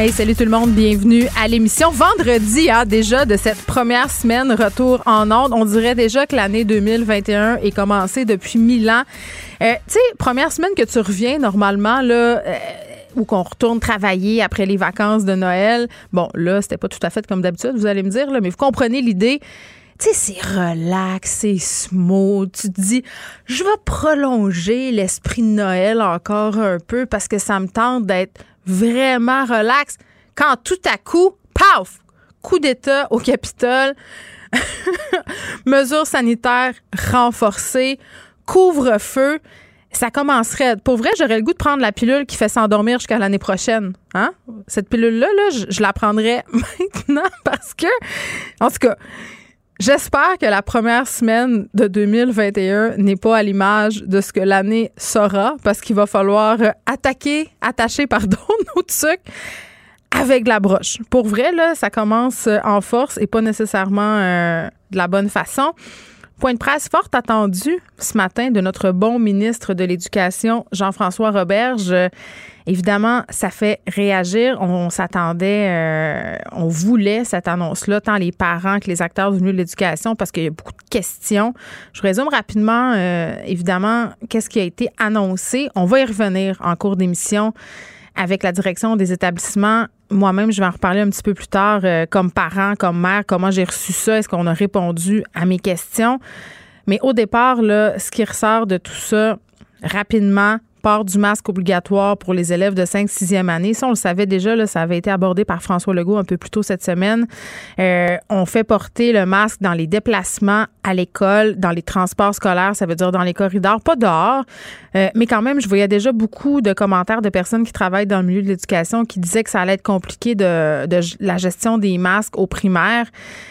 Hey, salut tout le monde, bienvenue à l'émission. Vendredi, hein, déjà de cette première semaine retour en onde, on dirait déjà que l'année 2021 est commencée depuis mille ans. Euh, tu sais, première semaine que tu reviens normalement là. euh, ou qu'on retourne travailler après les vacances de Noël. Bon, là, c'était pas tout à fait comme d'habitude, vous allez me dire, là, mais vous comprenez l'idée. Tu sais, c'est relax, c'est smooth. Tu te dis, je vais prolonger l'esprit de Noël encore un peu parce que ça me tente d'être vraiment relax. Quand tout à coup, paf, coup d'État au Capitole, mesures sanitaires renforcées, couvre-feu. Ça commencerait. Pour vrai, j'aurais le goût de prendre la pilule qui fait s'endormir jusqu'à l'année prochaine. Hein? Cette pilule-là, là, je, je la prendrais maintenant parce que, en tout cas, J'espère que la première semaine de 2021 n'est pas à l'image de ce que l'année sera, parce qu'il va falloir euh, attaquer, attacher, pardon, nos trucs avec de la broche. Pour vrai, là, ça commence euh, en force et pas nécessairement euh, de la bonne façon. Point de presse fort attendu ce matin de notre bon ministre de l'Éducation, Jean-François Roberge. Évidemment, ça fait réagir. On s'attendait, euh, on voulait cette annonce-là, tant les parents que les acteurs milieu de l'éducation, parce qu'il y a beaucoup de questions. Je résume rapidement, euh, évidemment, qu'est-ce qui a été annoncé? On va y revenir en cours d'émission avec la direction des établissements. Moi-même, je vais en reparler un petit peu plus tard, euh, comme parent, comme mère, comment j'ai reçu ça, est-ce qu'on a répondu à mes questions? Mais au départ, là, ce qui ressort de tout ça, rapidement, du masque obligatoire pour les élèves de 5 6e année. Ça, on le savait déjà, là, ça avait été abordé par François Legault un peu plus tôt cette semaine. Euh, on fait porter le masque dans les déplacements à l'école, dans les transports scolaires, ça veut dire dans les corridors, pas dehors. Euh, mais quand même, je voyais déjà beaucoup de commentaires de personnes qui travaillent dans le milieu de l'éducation qui disaient que ça allait être compliqué de, la gestion des masques au primaire.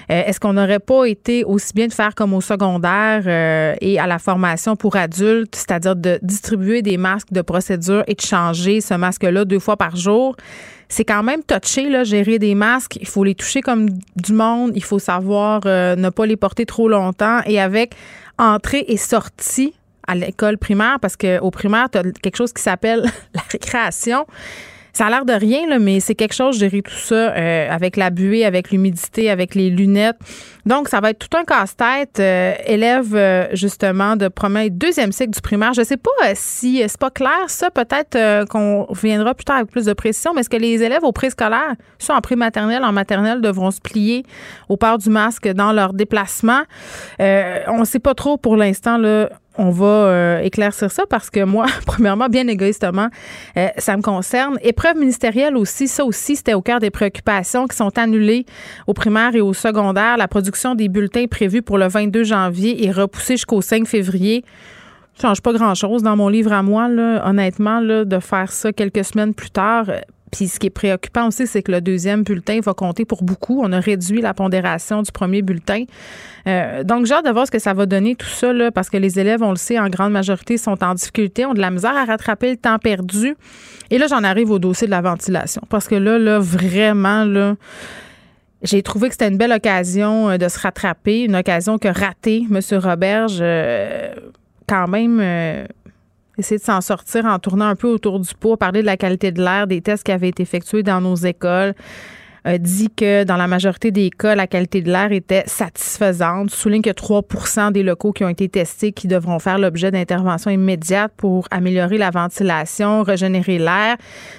Euh, Est-ce qu'on n'aurait pas été aussi bien de faire comme au secondaire et à la formation pour adultes, c'est-à-dire de distribuer des masques de procédure et de changer ce masque-là deux fois par jour? c'est quand même touché, là, gérer des masques. Il faut les toucher comme du monde. Il faut savoir euh, ne pas les porter trop longtemps. Et avec entrée et sortie à l'école primaire, parce qu'au primaire, tu as quelque chose qui s'appelle la récréation. Ça a l'air de rien, là, mais c'est quelque chose, gérer tout ça euh, avec la buée, avec l'humidité, avec les lunettes. Donc, ça va être tout un casse-tête. Euh, élève, euh, justement, de premier deuxième cycle du primaire. Je sais pas euh, si c'est pas clair, ça, peut-être euh, qu'on reviendra plus tard avec plus de précision, mais est-ce que les élèves au préscolaire, soit en pré-maternelle, en maternelle, devront se plier au port du masque dans leur déplacement? Euh, on sait pas trop pour l'instant, là on va euh, éclaircir ça parce que moi, premièrement, bien égoïstement, euh, ça me concerne. Épreuve ministérielle aussi, ça aussi, c'était au cœur des préoccupations qui sont annulées au primaire et au secondaire. La production des bulletins prévus pour le 22 janvier est repoussée jusqu'au 5 février. Ça change pas grand-chose dans mon livre à moi, là, honnêtement, de faire ça quelques semaines plus tard. Puis ce qui est préoccupant aussi, c'est que le deuxième bulletin va compter pour beaucoup. On a réduit la pondération du premier bulletin. Euh, donc, j'ai hâte de voir ce que ça va donner tout ça, là, parce que les élèves, on le sait, en grande majorité, sont en difficulté, ont de la misère à rattraper le temps perdu. Et là, j'en arrive au dossier de la ventilation. Parce que là, là, vraiment, là, j'ai trouvé que c'était une belle occasion euh, de se rattraper, une occasion que raté M. Roberge, euh, quand même, essayer de s'en sortir en tournant un peu autour du pot, parler de la qualité de l'air, des tests qui avaient été effectués dans nos écoles. dit que dans la majorité des cas, la qualité de l'air était satisfaisante. Souligne que 3% des locaux qui ont été testés qui devront faire l'objet d'interventions immédiates pour améliorer la ventilation, régénérer l'air.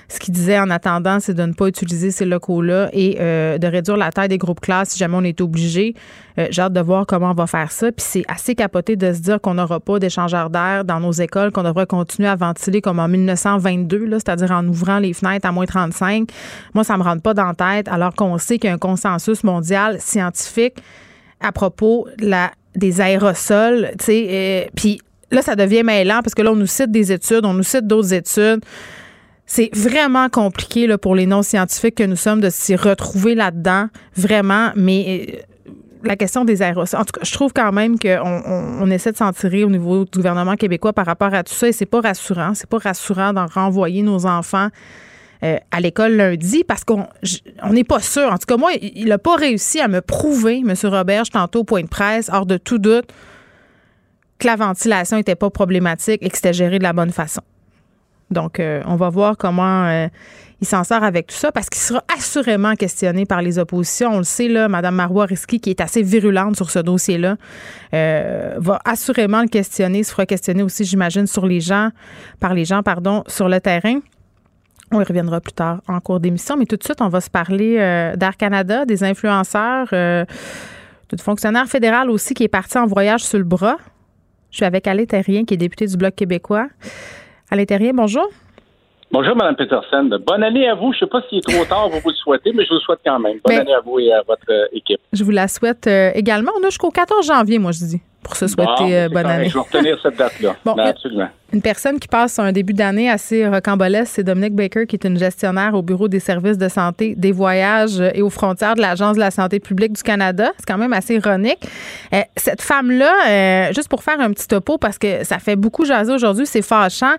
Ce qu'il disait en attendant, c'est de ne pas utiliser ces locaux-là et euh, de réduire la taille des groupes classes si jamais on est obligé. Euh, j'ai hâte de voir comment on va faire ça. Puis c'est assez capoté de se dire qu'on n'aura pas d'échangeurs d'air dans nos écoles, qu'on devrait continuer à ventiler comme en 1922, c'est-à-dire en ouvrant les fenêtres à moins 35. Moi, ça me rentre pas dans la tête, alors qu'on sait qu'il y a un consensus mondial scientifique à propos des aérosols. Euh, puis là, ça devient mêlant parce que là, on nous cite des études, on nous cite d'autres études. C'est vraiment compliqué là, pour les non-scientifiques que nous sommes de s'y retrouver là-dedans, vraiment. Mais euh, la question des aérosols. En tout cas, je trouve quand même qu'on on, essaie de s'en tirer au niveau du gouvernement québécois par rapport à tout ça et c'est pas rassurant. C'est pas rassurant d'en renvoyer nos enfants euh, à l'école lundi parce qu'on n'est pas sûr. En tout cas, moi, il n'a pas réussi à me prouver, M. Roberge, tantôt au point de presse, hors de tout doute, que la ventilation n'était pas problématique et que c'était géré de la bonne façon. Donc, euh, on va voir comment euh, il s'en sort avec tout ça parce qu'il sera assurément questionné par les oppositions. On le sait, là, Mme Marois Risky, qui est assez virulente sur ce dossier-là, euh, va assurément le questionner, se fera questionner aussi, j'imagine, sur les gens, par les gens, pardon, sur le terrain. On y reviendra plus tard en cours d'émission, mais tout de suite, on va se parler d'Air Canada, des influenceurs, euh, de fonctionnaire fédéral aussi qui est parti en voyage sur le bras. Je suis avec Alain Terrien, qui est député du Bloc québécois. Alain Terrien, bonjour. Bonjour, Mme Peterson. Bonne année à vous. Je ne sais pas s'il est trop tard pour vous le souhaiter, mais je vous le souhaite quand même. Bonne ben, année à vous et à votre euh, équipe. Je vous la souhaite euh, également. On a jusqu'au 14 janvier, moi, je dis, pour se souhaiter euh, bonne année. Je vais retenir cette date-là. bon, absolument. Une personne qui passe un début d'année assez rocambolesque, c'est Dominique Baker, qui est une gestionnaire au Bureau des services de santé, des voyages et aux frontières de l'Agence de la santé publique du Canada. C'est quand même assez ironique. Euh, cette femme-là, euh, juste pour faire un petit topo, parce que ça fait beaucoup jaser aujourd'hui, c'est fâchant.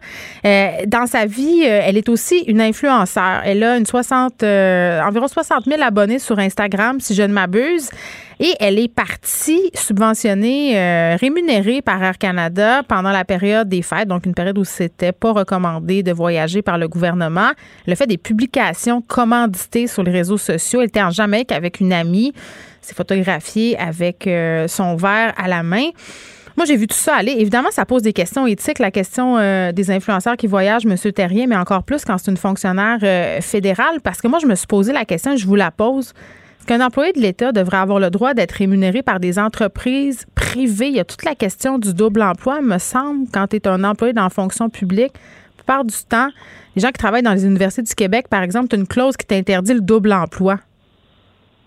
Euh, dans sa vie, elle est aussi une influenceur. Elle a une 60, environ 60 000 abonnés sur Instagram, si je ne m'abuse. Et elle est partie subventionnée, rémunérée par Air Canada pendant la période des fêtes. Donc une période où c'était pas recommandé de voyager par le gouvernement. A fait des publications commanditées sur les réseaux sociaux. Elle était en Jamaïque avec une amie, s'est photographiée avec euh, son verre à la main. Moi, j'ai vu tout ça aller. Évidemment, ça pose des questions éthiques, la question euh, des influenceurs qui voyagent, M. Terrien, mais encore plus quand c'est une fonctionnaire euh, fédérale, parce que moi, je me suis posé la question, je vous la pose qu'un employé de l'État devrait avoir le droit d'être rémunéré par des entreprises privées. Il y a toute la question du double emploi, me semble, quand tu es un employé dans la fonction publique. La plupart du temps, les gens qui travaillent dans les universités du Québec, par exemple, tu as une clause qui t'interdit le double emploi.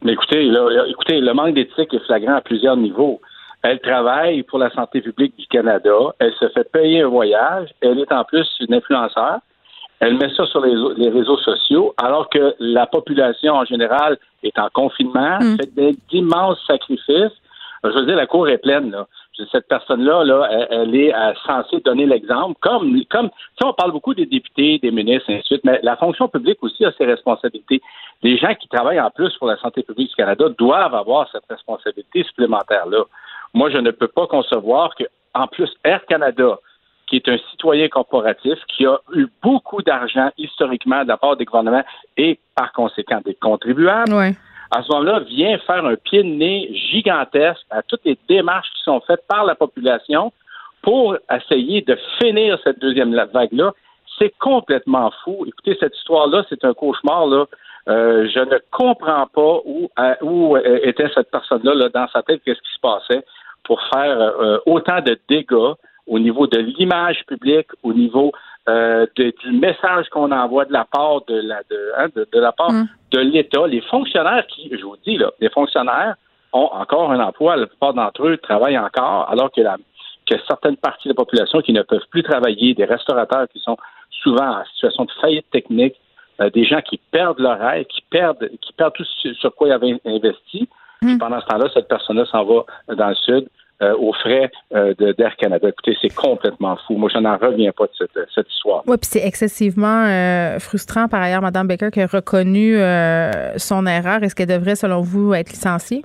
Écoutez, écoutez, le manque d'éthique est flagrant à plusieurs niveaux. Elle travaille pour la santé publique du Canada. Elle se fait payer un voyage. Elle est en plus une influenceur. Elle met ça sur les, réseaux sociaux, alors que la population en général est en confinement, mm. fait d'immenses sacrifices. Je veux dire, la cour est pleine. Là. Cette personne-là, là, elle, est euh, censée donner l'exemple. Comme, comme, si on parle beaucoup des députés, des ministres, et ainsi de suite, mais la fonction publique aussi a ses responsabilités. Les gens qui travaillent en plus pour la santé publique du Canada doivent avoir cette responsabilité supplémentaire-là. Moi, je ne peux pas concevoir que, en plus, Air Canada, qui est un citoyen corporatif, qui a eu beaucoup d'argent historiquement de la part des gouvernements et par conséquent des contribuables. À ce moment-là, vient faire un pied de nez gigantesque à toutes les démarches qui sont faites par la population pour essayer de finir cette deuxième vague-là. C'est complètement fou. Écoutez, cette histoire-là, c'est un cauchemar. Là. Euh, je ne comprends pas où, où euh, était cette personne-là là, dans sa tête, qu'est-ce qui se passait pour faire euh, autant de dégâts au niveau de l'image publique, au niveau euh, du message qu'on envoie de la part de la de, hein, de, la part mm. de l'État, les fonctionnaires qui, je vous dis là, les fonctionnaires ont encore un emploi, la plupart d'entre eux travaillent encore, alors que la que certaines parties de la population qui ne peuvent plus travailler, des restaurateurs qui sont souvent en situation de faillite technique, euh, des gens qui perdent leur rêve, qui perdent qui perdent tout sur quoi ils avaient investi. Mm. pendant ce temps-là, cette personne-là s'en va dans le sud euh, aux frais euh, d'Air Canada. Écoutez, c'est complètement fou. Moi, je n'en reviens pas de cette, histoire. Oui, puis c'est excessivement euh, frustrant par ailleurs, Mme Baker, qui a reconnu son erreur. Est-ce qu'elle devrait, selon vous, être licenciée?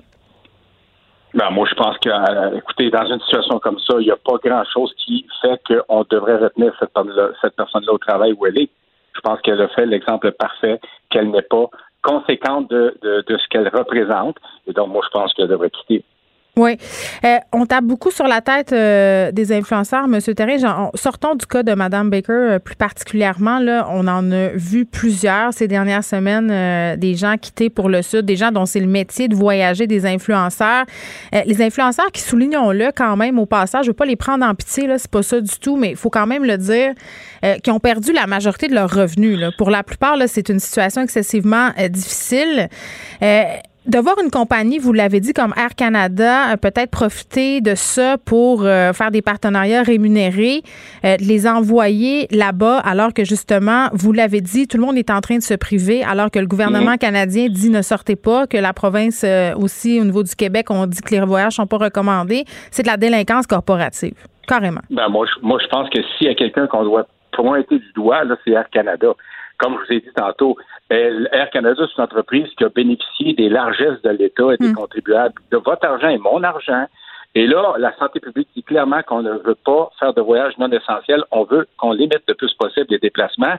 Ben, moi, je pense que, écoutez, dans une situation comme ça, il n'y a pas grand-chose qui fait qu'on devrait retenir cette, cette personne-là au travail où elle est. Je pense qu'elle a fait l'exemple parfait qu'elle n'est pas conséquente de, de, de ce qu'elle représente. Et donc, moi, je pense qu'elle devrait quitter. Oui. Euh, on tape beaucoup sur la tête euh, des influenceurs, M. Terry. Genre, sortons du cas de Mme Baker euh, plus particulièrement. Là, on en a vu plusieurs ces dernières semaines, euh, des gens quittés pour le Sud, des gens dont c'est le métier de voyager, des influenceurs. les influenceurs qui, soulignons-le quand même au passage, je ne veux pas les prendre en pitié, là, c'est pas ça du tout, mais il faut quand même le dire, qui ont perdu la majorité de leurs revenus. Là. Pour la plupart, là, c'est une situation excessivement difficile de voir une compagnie, vous l'avez dit, comme Air Canada, peut-être profiter de ça pour euh, faire des partenariats rémunérés, euh, les envoyer là-bas, alors que justement, vous l'avez dit, tout le monde est en train de se priver, alors que le gouvernement mhm. canadien dit ne sortez pas, que la province euh, aussi, au niveau du Québec, on dit que les voyages sont pas recommandés. C'est de la délinquance corporative, carrément. Ben moi, je, moi, je pense que s'il y a quelqu'un qu'on doit pointer du doigt, là, c'est Air Canada comme je vous ai dit tantôt, Air Canada, c'est une entreprise qui a bénéficié des largesses de l'État et des hmm. contribuables, de votre argent et mon argent. Et là, la santé publique dit clairement qu'on ne veut pas faire de voyages non essentiels. On veut qu'on limite le plus possible les déplacements.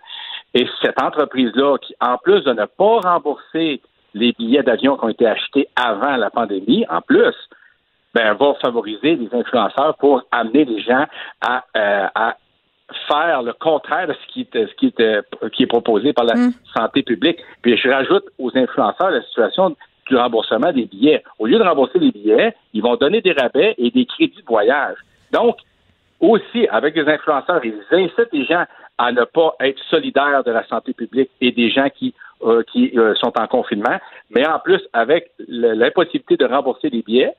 Et cette entreprise-là, qui, en plus de ne pas rembourser les billets d'avion qui ont été achetés avant la pandémie, en plus, ben, va favoriser les influenceurs pour amener les gens à, euh, à faire le contraire de ce qui, ce qui, qui est proposé par la mm. santé publique. Puis je rajoute aux influenceurs la situation du remboursement des billets. Au lieu de rembourser les billets, ils vont donner des rabais et des crédits de voyage. Donc, aussi, avec les influenceurs, ils incitent les gens à ne pas être solidaires de la santé publique et des gens qui, euh, qui euh, sont en confinement, mais en plus, avec l'impossibilité de rembourser les billets,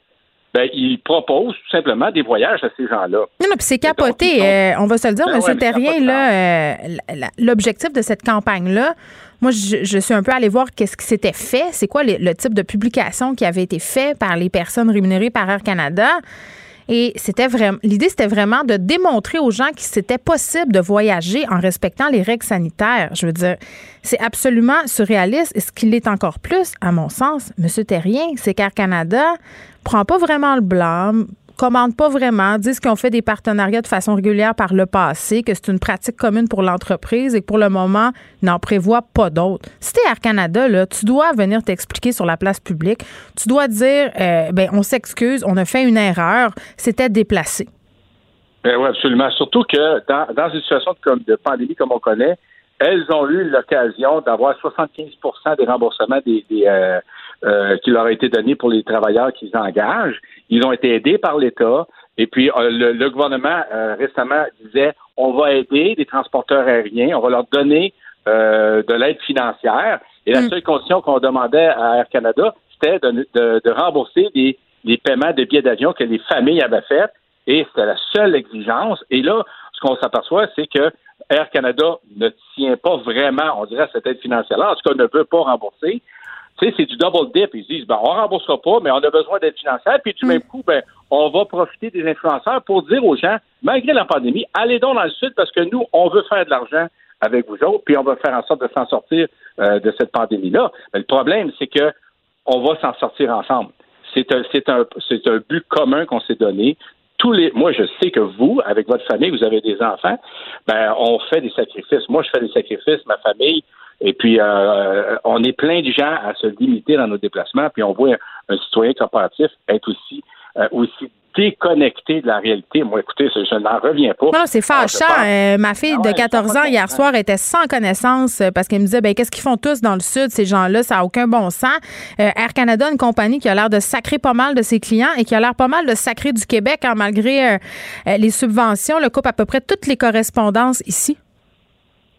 ben, il propose tout simplement des voyages à ces gens-là. Non, non, puis c'est capoté. Euh, on va se le dire, ben M. Terrien, là, euh, l'objectif de cette campagne-là, moi, je, suis un peu allée voir qu'est-ce qui s'était fait. C'est quoi le type de publication qui avait été fait par les personnes rémunérées par Air Canada? Et c'était vraiment l'idée, c'était vraiment de démontrer aux gens que c'était possible de voyager en respectant les règles sanitaires. Je veux dire, c'est absolument surréaliste. Et ce qu'il est encore plus, à mon sens, M. Terrien, c'est qu'Air Canada prend pas vraiment le blâme, commandent pas vraiment, disent qu'ils ont fait des partenariats de façon régulière par le passé, que c'est une pratique commune pour l'entreprise et que pour le moment, ils n'en prévoient pas d'autres. Si t'es Air Canada, là, tu dois venir t'expliquer sur la place publique. Tu dois dire, euh, ben, on s'excuse, on a fait une erreur, c'était déplacé. Ben oui, absolument. Surtout que dans, dans une situation de, pandémie comme on connaît, elles ont eu l'occasion d'avoir 75% des remboursements des, euh, euh, qui leur a été donné pour les travailleurs qu'ils engagent. Ils ont été aidés par l'État. Et puis, euh, le, gouvernement euh, récemment disait on va aider les transporteurs aériens, on va leur donner de l'aide financière. Et la mm. seule condition qu'on demandait à Air Canada, c'était de, rembourser des, des paiements de billets d'avion que les familles avaient fait. Et c'était la seule exigence. Et là, ce qu'on s'aperçoit, c'est que Air Canada ne tient pas vraiment, on dirait, à cette aide financière-là. En tout cas, ne veut pas rembourser c'est du double dip. Ils disent, ben, on remboursera pas, mais on a besoin d'aide financière. Puis du mm. même coup, ben, on va profiter des influenceurs pour dire aux gens, malgré la pandémie, allez donc dans le sud parce que nous, on veut faire de l'argent avec vous autres, puis on va faire en sorte de s'en sortir euh, de cette pandémie-là. Mais le problème, c'est que on va s'en sortir ensemble. C'est un, c'est un, c'est un but commun qu'on s'est donné. Tous les, moi, je sais que vous, avec votre famille, vous avez des enfants, ben, on fait des sacrifices. Moi, je fais des sacrifices, ma famille, et puis, euh, on est plein de gens à se limiter dans nos déplacements, puis on voit un, citoyen coopératif être aussi, euh, aussi déconnecté de la réalité. Moi, écoutez, je n'en reviens pas. Non, c'est fâchant. Euh, ma fille ah de 14 ans, hier soir, était sans connaissance parce qu'elle me disait, ben, qu'est-ce qu'ils font tous dans le Sud, ces gens-là? Ça n'a aucun bon sens. Air Canada, une compagnie qui a l'air de sacrer pas mal de ses clients et qui a l'air pas mal de sacrer du Québec, hein, malgré les subventions, le coupe à peu près toutes les correspondances ici.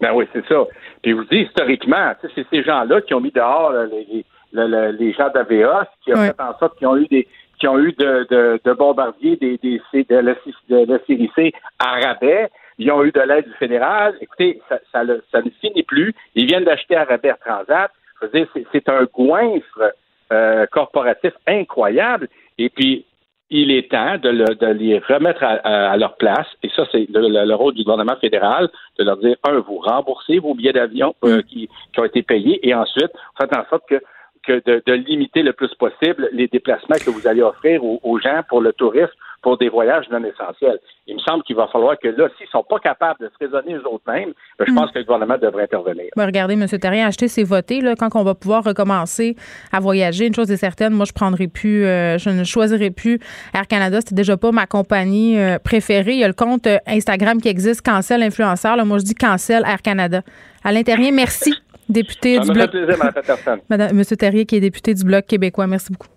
Ben oui, c'est ça. Puis vous dites, historiquement, c'est ces gens-là qui ont mis dehors les, les, les gens d'AVA, qui ont fait en sorte qu'ils ont eu des qui ont eu de, de, de bombardiers des, des, de, la, de la à rabais. Ils ont eu de l'aide du fédéral. Écoutez, ça, ça, ça, ne finit plus. Ils viennent d'acheter à rabais Transat. Je veux dire, c'est un goinfre euh, corporatif incroyable. Et puis, il est temps de, les remettre à, leur place. Et ça, c'est le, rôle du gouvernement fédéral, de leur dire, un, vous remboursez vos billets d'avion euh, mm. qui, ont été payés, et ensuite, faites en sorte que, de, limiter le plus possible les déplacements que vous allez offrir aux, gens pour le tourisme, pour des voyages non essentiels. Il me semble qu'il va falloir que là, s'ils sont pas capables de se raisonner eux-mêmes, ben, je pense que le gouvernement devrait intervenir. Ben, regardez, M. Terrien, acheter ses votés, là, quand on va pouvoir recommencer à voyager, une chose est certaine, moi, je prendrai plus, euh, je ne choisirai plus Air Canada. C'était déjà pas ma compagnie euh, préférée. Il y a le compte euh, Instagram qui existe, Cancel Influenceur. Là, moi, je dis Cancel Air Canada. À l'intérieur, merci, député Ça du Bloc. fait plaisir. Madame, Monsieur Terrier, qui est député du Bloc québécois. Merci beaucoup.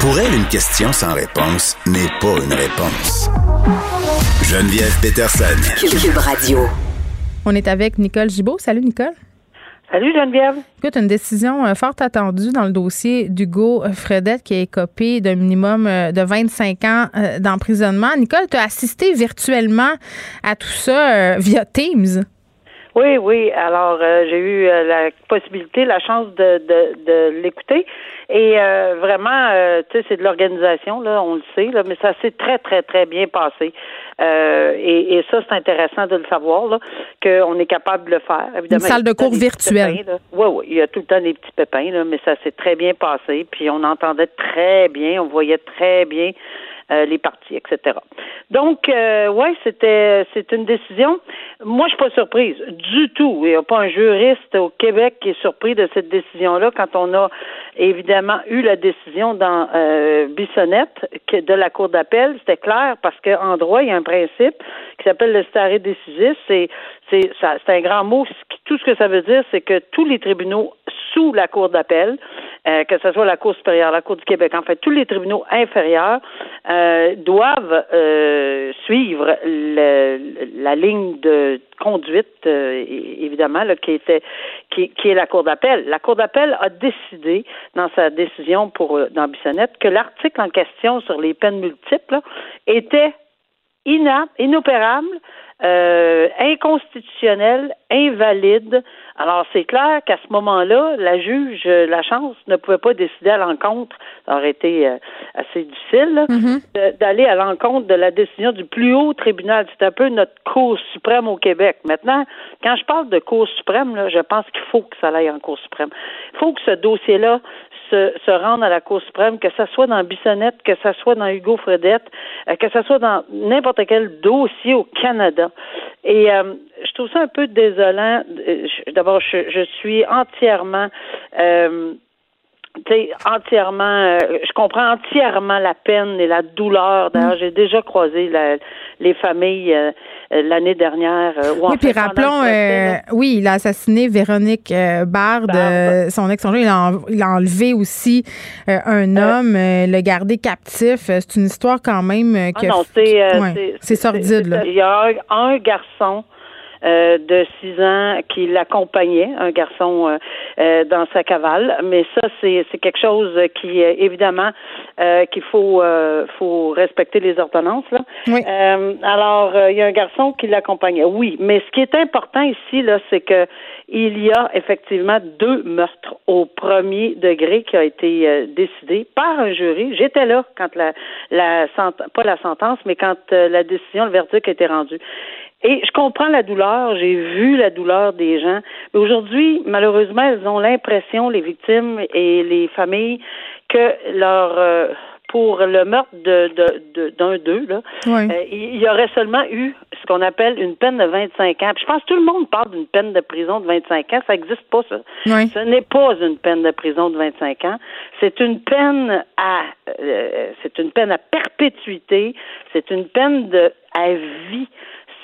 Pour elle, une question sans réponse n'est pas une réponse. Geneviève Peterson. Cube Radio. On est avec Nicole Gibault. Salut, Nicole. Salut Geneviève. Écoute, une décision euh, fort attendue dans le dossier d'Hugo Fredette qui est copé d'un minimum euh, de 25 ans euh, d'emprisonnement. Nicole, tu as assisté virtuellement à tout ça via Teams? Oui, oui. Alors, euh, j'ai eu euh, la possibilité, la chance de, de, de l'écouter. Et euh, vraiment, euh, tu sais, c'est de l'organisation, là, on le sait, là, mais ça s'est très, très, très bien passé. Euh, et, et ça, c'est intéressant de le savoir, là, qu'on est capable de le faire. Évidemment, salle de cours virtuelle. pépins. Oui, oui, il y a tout le temps des petits pépins, là, mais ça s'est très bien passé. Puis on entendait très bien, on voyait très bien euh, les parties, etc. Donc, euh, ouais, c'était c'est une décision. Moi, je suis pas surprise du tout. Il n'y a pas un juriste au Québec qui est surpris de cette décision-là quand on a évidemment eu la décision dans euh, Bissonnette que de la Cour d'appel. C'était clair parce qu'en droit, il y a un principe qui s'appelle le stare decisis. C'est c'est un grand mot. Tout ce que ça veut dire, c'est que tous les tribunaux sous la Cour d'appel, euh, que ce soit la Cour supérieure, la Cour du Québec, en fait, tous les tribunaux inférieurs euh, doivent euh, suivre le- la ligne de conduite, euh, évidemment, là, qui était qui, qui est la Cour d'appel. La Cour d'appel a décidé dans sa décision pour euh, dans Bissonnette que l'article en question sur les peines multiples là, était ina- inopérable, euh, inconstitutionnel, invalide. Alors, c'est clair qu'à ce moment-là, la juge, la chance, ne pouvait pas décider à l'encontre, ça aurait été euh, assez difficile, de- d'aller à l'encontre de la décision du plus haut tribunal. C'est un peu notre Cour suprême au Québec. Maintenant, quand je parle de Cour suprême, là, je pense qu'il faut que ça aille en Cour suprême. Il faut que ce dossier-là se, se rendre à la Cour suprême, que ça soit dans Bissonnette, que ça soit dans Hugo Fredette, euh, que ça soit dans n'importe quel dossier au Canada. Et euh, je trouve ça un peu désolant. Euh, D'abord, je, je suis entièrement euh, entièrement, euh, je comprends entièrement la peine et la douleur. D'ailleurs, j'ai déjà croisé la- les familles euh, euh, l'année dernière. euh, Oui, puis rappelons, oui, il a assassiné Véronique Bard, son ex Il, a en- il a enlevé aussi un homme, le gardé captif. C'est une histoire quand même Ah que. non, c'est Ouais, sordide, là. Il y a un, un garçon euh, de six ans qui l'accompagnait, un garçon euh, euh, dans sa cavale. Mais ça, c'est c'est quelque chose qui, évidemment, euh, qu'il faut euh, faut respecter les ordonnances. Là. Oui. Euh, alors, il y a un garçon qui l'accompagnait. Oui, mais ce qui est important ici, là, c'est que il y a effectivement deux meurtres au premier degré qui a été décidé par un jury. J'étais là quand la, la sent- pas la sentence, mais quand la décision, le verdict a été rendu. Et je comprends la douleur, j'ai vu la douleur des gens. Mais aujourd'hui, malheureusement, elles ont l'impression, les victimes et les familles, que leur euh, pour le meurtre de de- de- d'un d'eux, là, Ouais. euh, il y aurait seulement eu ce qu'on appelle une peine de 25 ans. Puis je pense que tout le monde parle d'une peine de prison de 25 ans. Ça n'existe pas, ça. Oui. Ce n'est pas une peine de prison de 25 ans. C'est une peine à, euh, c'est une peine à perpétuité. C'est une peine de à vie.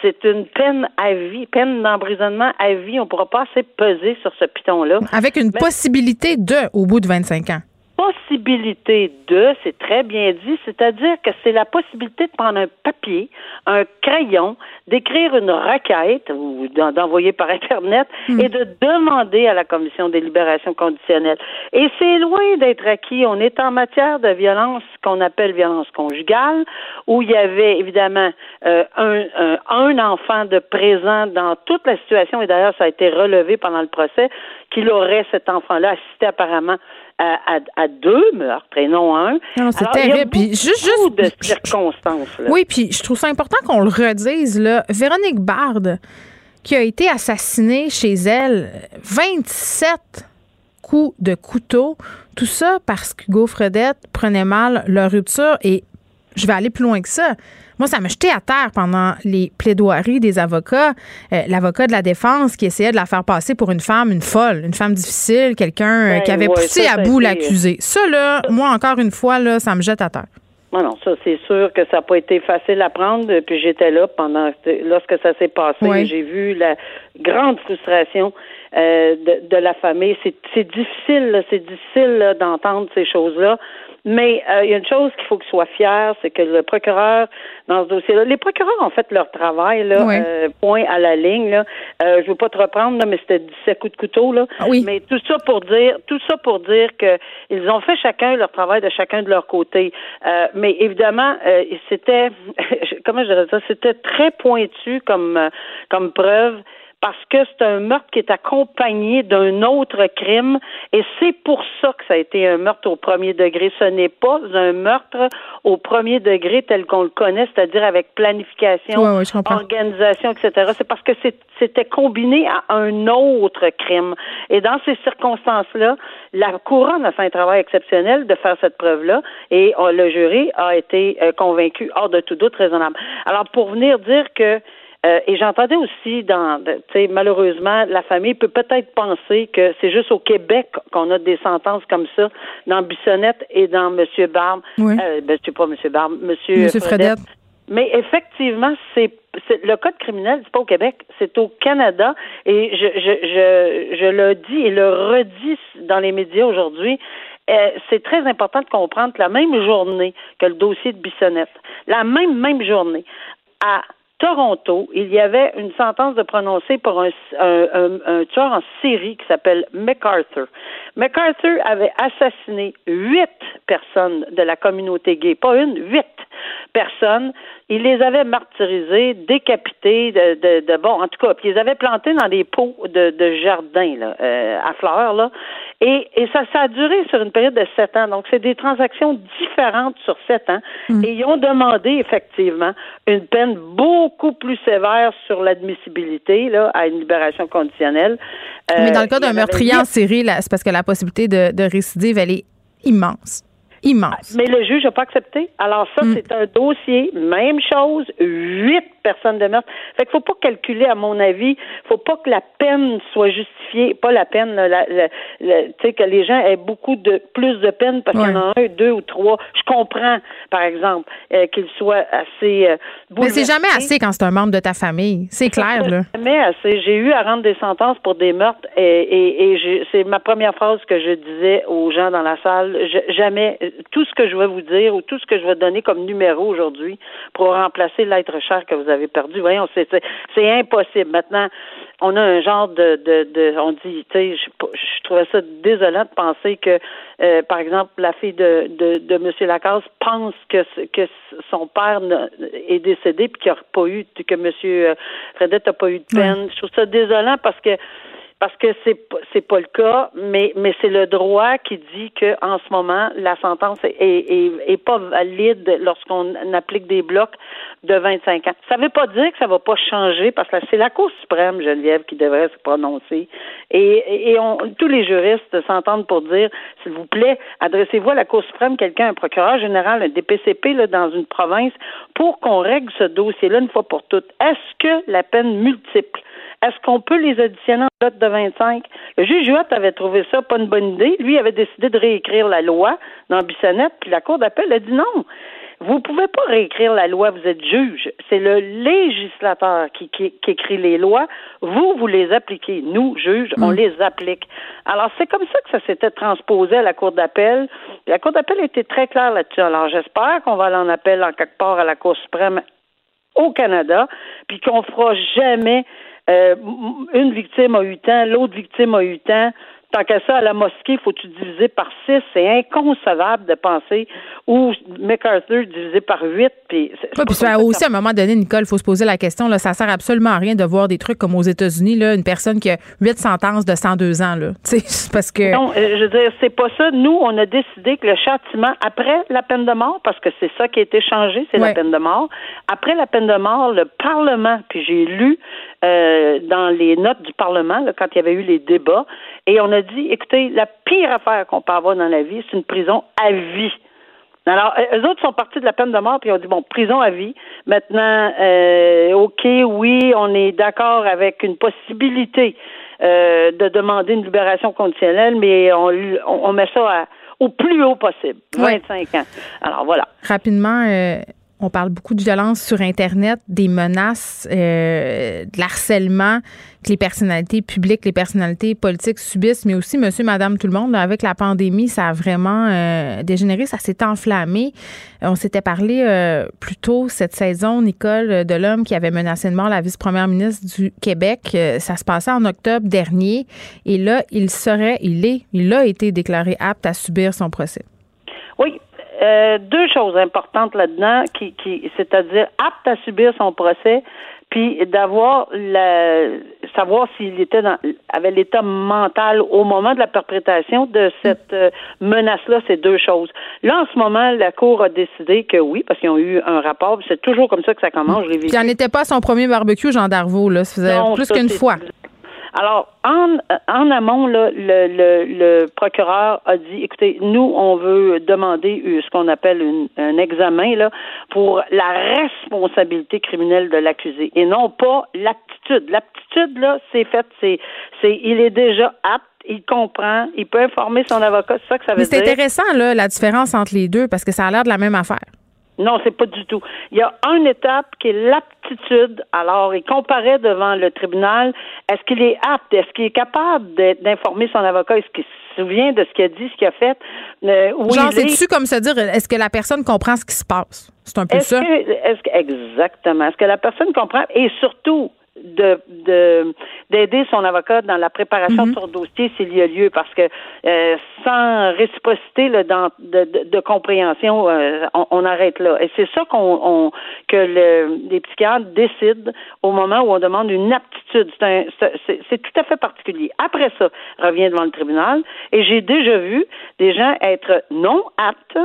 C'est une peine à vie, peine d'emprisonnement à vie. On ne pourra pas assez peser sur ce piton-là. Avec une Mais- possibilité de, au bout de 25 ans. Possibilité de, c'est très bien dit, c'est-à-dire que c'est la possibilité de prendre un papier, un crayon, d'écrire une requête ou d'en- d'envoyer par Internet et de demander à la Commission des libérations conditionnelles. Et c'est loin d'être acquis. On est en matière de violence qu'on appelle violence conjugale, où il y avait évidemment euh, un, un, un enfant de présent dans toute la situation, et d'ailleurs ça a été relevé pendant le procès, qu'il aurait cet enfant-là assisté apparemment à, à, à deux meurtres et non un. Non, c'est Alors, il y a terrible. Puis juste- juste- de circonstances. Là. Oui, puis je trouve ça important qu'on le redise. Là. Véronique Bard, qui a été assassinée chez elle, 27 coups de couteau. Tout ça parce qu'Hugo Fredette prenait mal leur rupture et je vais aller plus loin que ça. Moi, ça m'a jeté à terre pendant les plaidoiries des avocats. Euh, l'avocat de la défense qui essayait de la faire passer pour une femme, une folle, une femme difficile, quelqu'un euh, Ben qui avait ouais, poussé ça, à bout l'accusé. Ça, là, moi, encore une fois, là, ça me jette à terre. Non, non, ça c'est sûr que ça n'a pas été facile à prendre. Puis j'étais là pendant lorsque ça s'est passé. J'ai vu la grande frustration euh, de, de la famille. C'est difficile, c'est difficile d'entendre ces choses-là. Mais euh, il y a une chose qu'il faut qu'il soit fier, c'est que le procureur, dans ce dossier-là, les procureurs ont fait leur travail, là, euh, point à la ligne. Là. Euh, je veux pas te reprendre, là, mais c'était 17 coups de couteau. Là. Ah oui. Mais tout ça pour dire, tout ça pour dire que ils ont fait chacun leur travail de chacun de leur côté. Euh, mais évidemment, euh, c'était, comment je dirais ça, c'était très pointu comme euh, comme preuve. Parce que c'est un meurtre qui est accompagné d'un autre crime et c'est pour ça que ça a été un meurtre au premier degré. Ce n'est pas un meurtre au premier degré tel qu'on le connaît, c'est-à-dire avec planification, organisation, etc. C'est parce que c'était combiné à un autre crime. Et dans ces circonstances-là, la couronne a fait un travail exceptionnel de faire cette preuve-là et euh, le jury a été euh, convaincu hors de tout doute raisonnable. Alors, pour venir dire que euh, et j'entendais aussi dans, de- tu sais, malheureusement, la famille peut peut-être penser que c'est juste au Québec qu'on a des sentences comme ça, dans Bissonnette et dans Monsieur Barbe. Oui. Euh, ben, c'est pas Monsieur Barbe, Monsieur, Monsieur Fredette. mais effectivement, c'est c'est- le code criminel, c'est pas au Québec, c'est au Canada. Et je, je, je, je le dis et le redis dans les médias aujourd'hui. euh, c'est très important de comprendre que la même journée que le dossier de Bissonnette, la même même journée, à Toronto, il y avait une sentence de prononcer pour un, un, tueur en série qui s'appelle MacArthur. MacArthur avait assassiné huit personnes de la communauté gay, pas une, huit personnes. Il les avait martyrisées, décapitées, de, de, de- bon, en tout cas, puis ils les avait plantées dans des pots de, de jardin là, euh, à fleurs là. Et, et ça, ça a duré sur une période de sept ans. Donc, c'est des transactions différentes sur sept ans. Et ils ont demandé effectivement une peine beaucoup plus sévère sur l'admissibilité là, à une libération conditionnelle. Mais dans Euh, le cas y en d'un meurtrier en série, c'est parce que la possibilité de, de récidive, elle est immense. Immense. Mais le juge n'a pas accepté. Alors ça, c'est un dossier, même chose, huit personnes de meurtre. Fait qu'il faut pas calculer, à mon avis, faut pas que la peine soit justifiée, pas la peine, la- la- la- tu sais, que les gens aient beaucoup de plus de peine parce qu'il y en a un, deux ou trois. Je comprends, par exemple, euh, qu'ils soient assez euh, Mais c'est jamais assez quand c'est un membre de ta famille. C'est clair, là. Jamais assez. J'ai eu à rendre des sentences pour des meurtres et, et, et j'ai- c'est ma première phrase que je disais aux gens dans la salle. Je- jamais tout ce que je vais vous dire ou tout ce que je vais donner comme numéro aujourd'hui pour remplacer l'être cher que vous avez perdu. Voyons, c'est c'est- c'est impossible. Maintenant, on a un genre de, de, de on dit, tu sais, je, je trouvais ça désolant de penser que, euh, par exemple, la fille de de, de Monsieur Lacasse pense que que son père n'a- est décédé puis qu'il n'y a pas eu que Monsieur euh, Fredette n'a pas eu de peine. Je trouve ça désolant parce que parce que c'est c'est pas le cas, mais mais c'est le droit qui dit que en ce moment la sentence est est, est pas valide lorsqu'on applique des blocs de 25 ans. Ça veut pas dire que ça va pas changer parce que c'est la Cour suprême Geneviève qui devrait se prononcer et et on, tous les juristes s'entendent pour dire s'il vous plaît adressez-vous à la Cour suprême quelqu'un un procureur général un DPCP là dans une province pour qu'on règle ce dossier-là une fois pour toutes. Est-ce que la peine multiple est-ce qu'on peut les additionner en note de 25? Le juge Huot avait trouvé ça pas une bonne idée. Lui avait décidé de réécrire la loi dans Bissonnette, puis la Cour d'appel a dit non. Vous pouvez pas réécrire la loi, vous êtes juge. C'est le législateur qui, qui, qui écrit les lois. Vous, vous les appliquez. Nous, juges, on les applique. Alors, c'est comme ça que ça s'était transposé à la Cour d'appel. La Cour d'appel était très claire là-dessus. Alors, j'espère qu'on va aller en appel en quelque part à la Cour suprême au Canada, puis qu'on fera jamais euh, une victime a eu tant, l'autre victime a eu tant. Tant qu'à ça, à la mosquée, faut-tu diviser par six? C'est inconcevable de penser. Ou MacArthur divisé par huit. Puis, Ouais, puis ça, aussi, à un moment donné, Nicole, il faut se poser la question. Là, ça sert absolument à rien de voir des trucs comme aux États-Unis, là, une personne qui a huit sentences de 102 ans. Là. Parce que. Non, euh, je veux dire, c'est pas ça. Nous, on a décidé que le châtiment après la peine de mort, parce que c'est ça qui a été changé, c'est Ouais. la peine de mort. Après la peine de mort, le Parlement, puis j'ai lu euh, dans les notes du Parlement là, quand il y avait eu les débats, et on a dit, écoutez, la pire affaire qu'on peut avoir dans la vie, c'est une prison à vie. Alors, eux autres sont partis de la peine de mort, puis ont dit, bon, prison à vie. Maintenant, euh, OK, oui, on est d'accord avec une possibilité euh, de demander une libération conditionnelle, mais on, on met ça à, au plus haut possible, 25 ans. Alors, voilà. Rapidement, euh, on parle beaucoup de violence sur Internet, des menaces, euh, de l'harcèlement que les personnalités publiques, les personnalités politiques subissent, mais aussi monsieur, madame, tout le monde. avec la pandémie, ça a vraiment euh, dégénéré, ça s'est enflammé. On s'était parlé euh, plus tôt cette saison, Nicole Delhomme, qui avait menacé de mort la vice-première ministre du Québec. ça se passait en octobre dernier. Et là, il serait, il est, il a été déclaré apte à subir son procès. Oui, euh, deux choses importantes là-dedans, qui, qui c'est-à-dire apte à subir son procès, puis d'avoir la savoir s'il était dans avait l'état mental au moment de la perpétration de cette euh, menace-là, c'est deux choses. Là, en ce moment, la Cour a décidé que oui, parce qu'ils ont eu un rapport, c'est toujours comme ça que ça commence, je l'ai vu. Il n'en était pas son premier barbecue, Jean Darvaux, là. Ça faisait plus qu'une fois. Alors, en, en amont, là, le, le, le, procureur a dit, écoutez, nous, on veut demander ce qu'on appelle un examen là, pour la responsabilité criminelle de l'accusé et non pas l'aptitude. L'aptitude, là, c'est fait, c'est, c'est, il est déjà apte il comprend, il peut informer son avocat, c'est ça que ça veut dire. C'est intéressant, là, la différence entre les deux, parce que ça a l'air de la même affaire. Non, c'est pas du tout. Il y a une étape qui est l'aptitude. Alors, il comparait devant le tribunal. Est-ce qu'il est apte? Est-ce qu'il est capable d'informer son avocat? Est-ce qu'il se souvient de ce qu'il a dit, ce qu'il a fait? Euh, Genre, c'est-tu comme se dire, est-ce que la personne comprend ce qui se passe? C'est un peu ça. est-ce que, exactement. Est-ce que la personne comprend? Et surtout, de d'aider son avocat dans la préparation de mhm. son dossier s'il y a lieu parce que euh, sans réciprocité là, dans, de, de, compréhension euh, on, arrête là. Et c'est ça qu'on que le, les psychiatres décident au moment où on demande une aptitude. C'est tout à fait particulier. Après ça revient devant le tribunal et j'ai déjà vu des gens être non aptes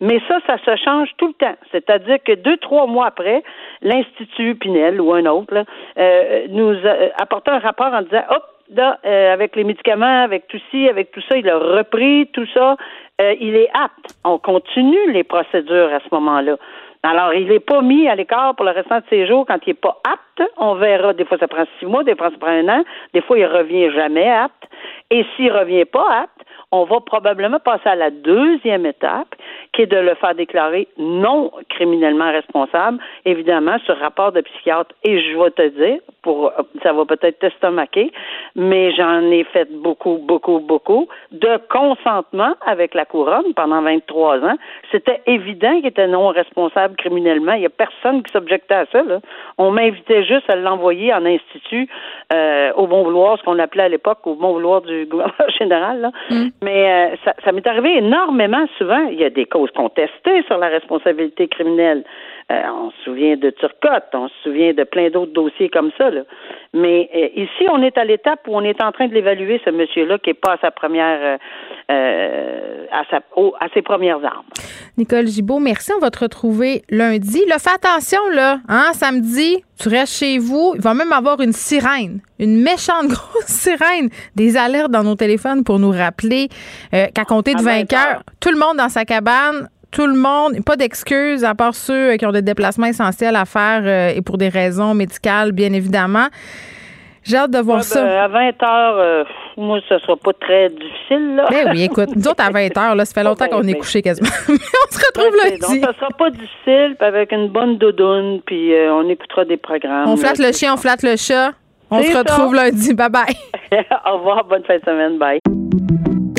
mais ça, ça se change tout le temps. C'est-à-dire que deux, trois mois après, l'Institut Pinel ou un autre euh, nous a un rapport en disant hop, là, euh, avec les médicaments, avec tout ci, avec tout ça, il a repris tout ça, euh, il est apte. On continue les procédures à ce moment-là. Alors, il n'est pas mis à l'écart pour le restant de ses jours quand il n'est pas apte. On verra. Des fois, ça prend six mois, des fois, ça prend un an. Des fois, il revient jamais apte. Et s'il revient pas apte, on va probablement passer à la deuxième étape, qui est de le faire déclarer non criminellement responsable, évidemment, sur rapport de psychiatre. Et je vais te dire, pour ça va peut-être t'estomaquer, mais j'en ai fait beaucoup, beaucoup, beaucoup, de consentement avec la couronne pendant 23 ans. C'était évident qu'il était non responsable criminellement. Il n'y a personne qui s'objectait à ça. Là. On m'invitait juste à l'envoyer en institut euh, au bon vouloir, ce qu'on appelait à l'époque au bon vouloir du gouvernement général. Là. Mm. Mais euh, ça, ça m'est arrivé énormément souvent. Il y a des causes contestées sur la responsabilité criminelle. Euh, on se souvient de Turcotte, on se souvient de plein d'autres dossiers comme ça. Là. Mais euh, ici, on est à l'étape où on est en train de l'évaluer, ce monsieur-là, qui n'est pas à sa première, euh, à, sa, à ses premières armes. Nicole Gibault, merci. On va te retrouver lundi. Là, fais attention, là. Hein, samedi, tu restes chez vous. Il va même avoir une sirène, une méchante grosse sirène, des alertes dans nos téléphones pour nous rappeler qu'à compter de 20 heures, tout le monde dans sa cabane tout le monde, pas d'excuses à part ceux qui ont des déplacements essentiels à faire euh, et pour des raisons médicales, bien évidemment. J'ai hâte de voir ça. Ben, à 20 heures, euh, moi, ce sera pas très difficile. Là. Ben oui, écoute, nous autres, à 20 heures, là, ça fait longtemps qu'on est couché quasiment. Mais on se retrouve là. Donc, ça sera pas difficile, puis avec une bonne doudoune, puis euh, on écoutera des programmes. On flatte le chien, on flatte le chat. On se retrouve lundi. Bye bye. Au revoir, bonne fin de semaine. Bye.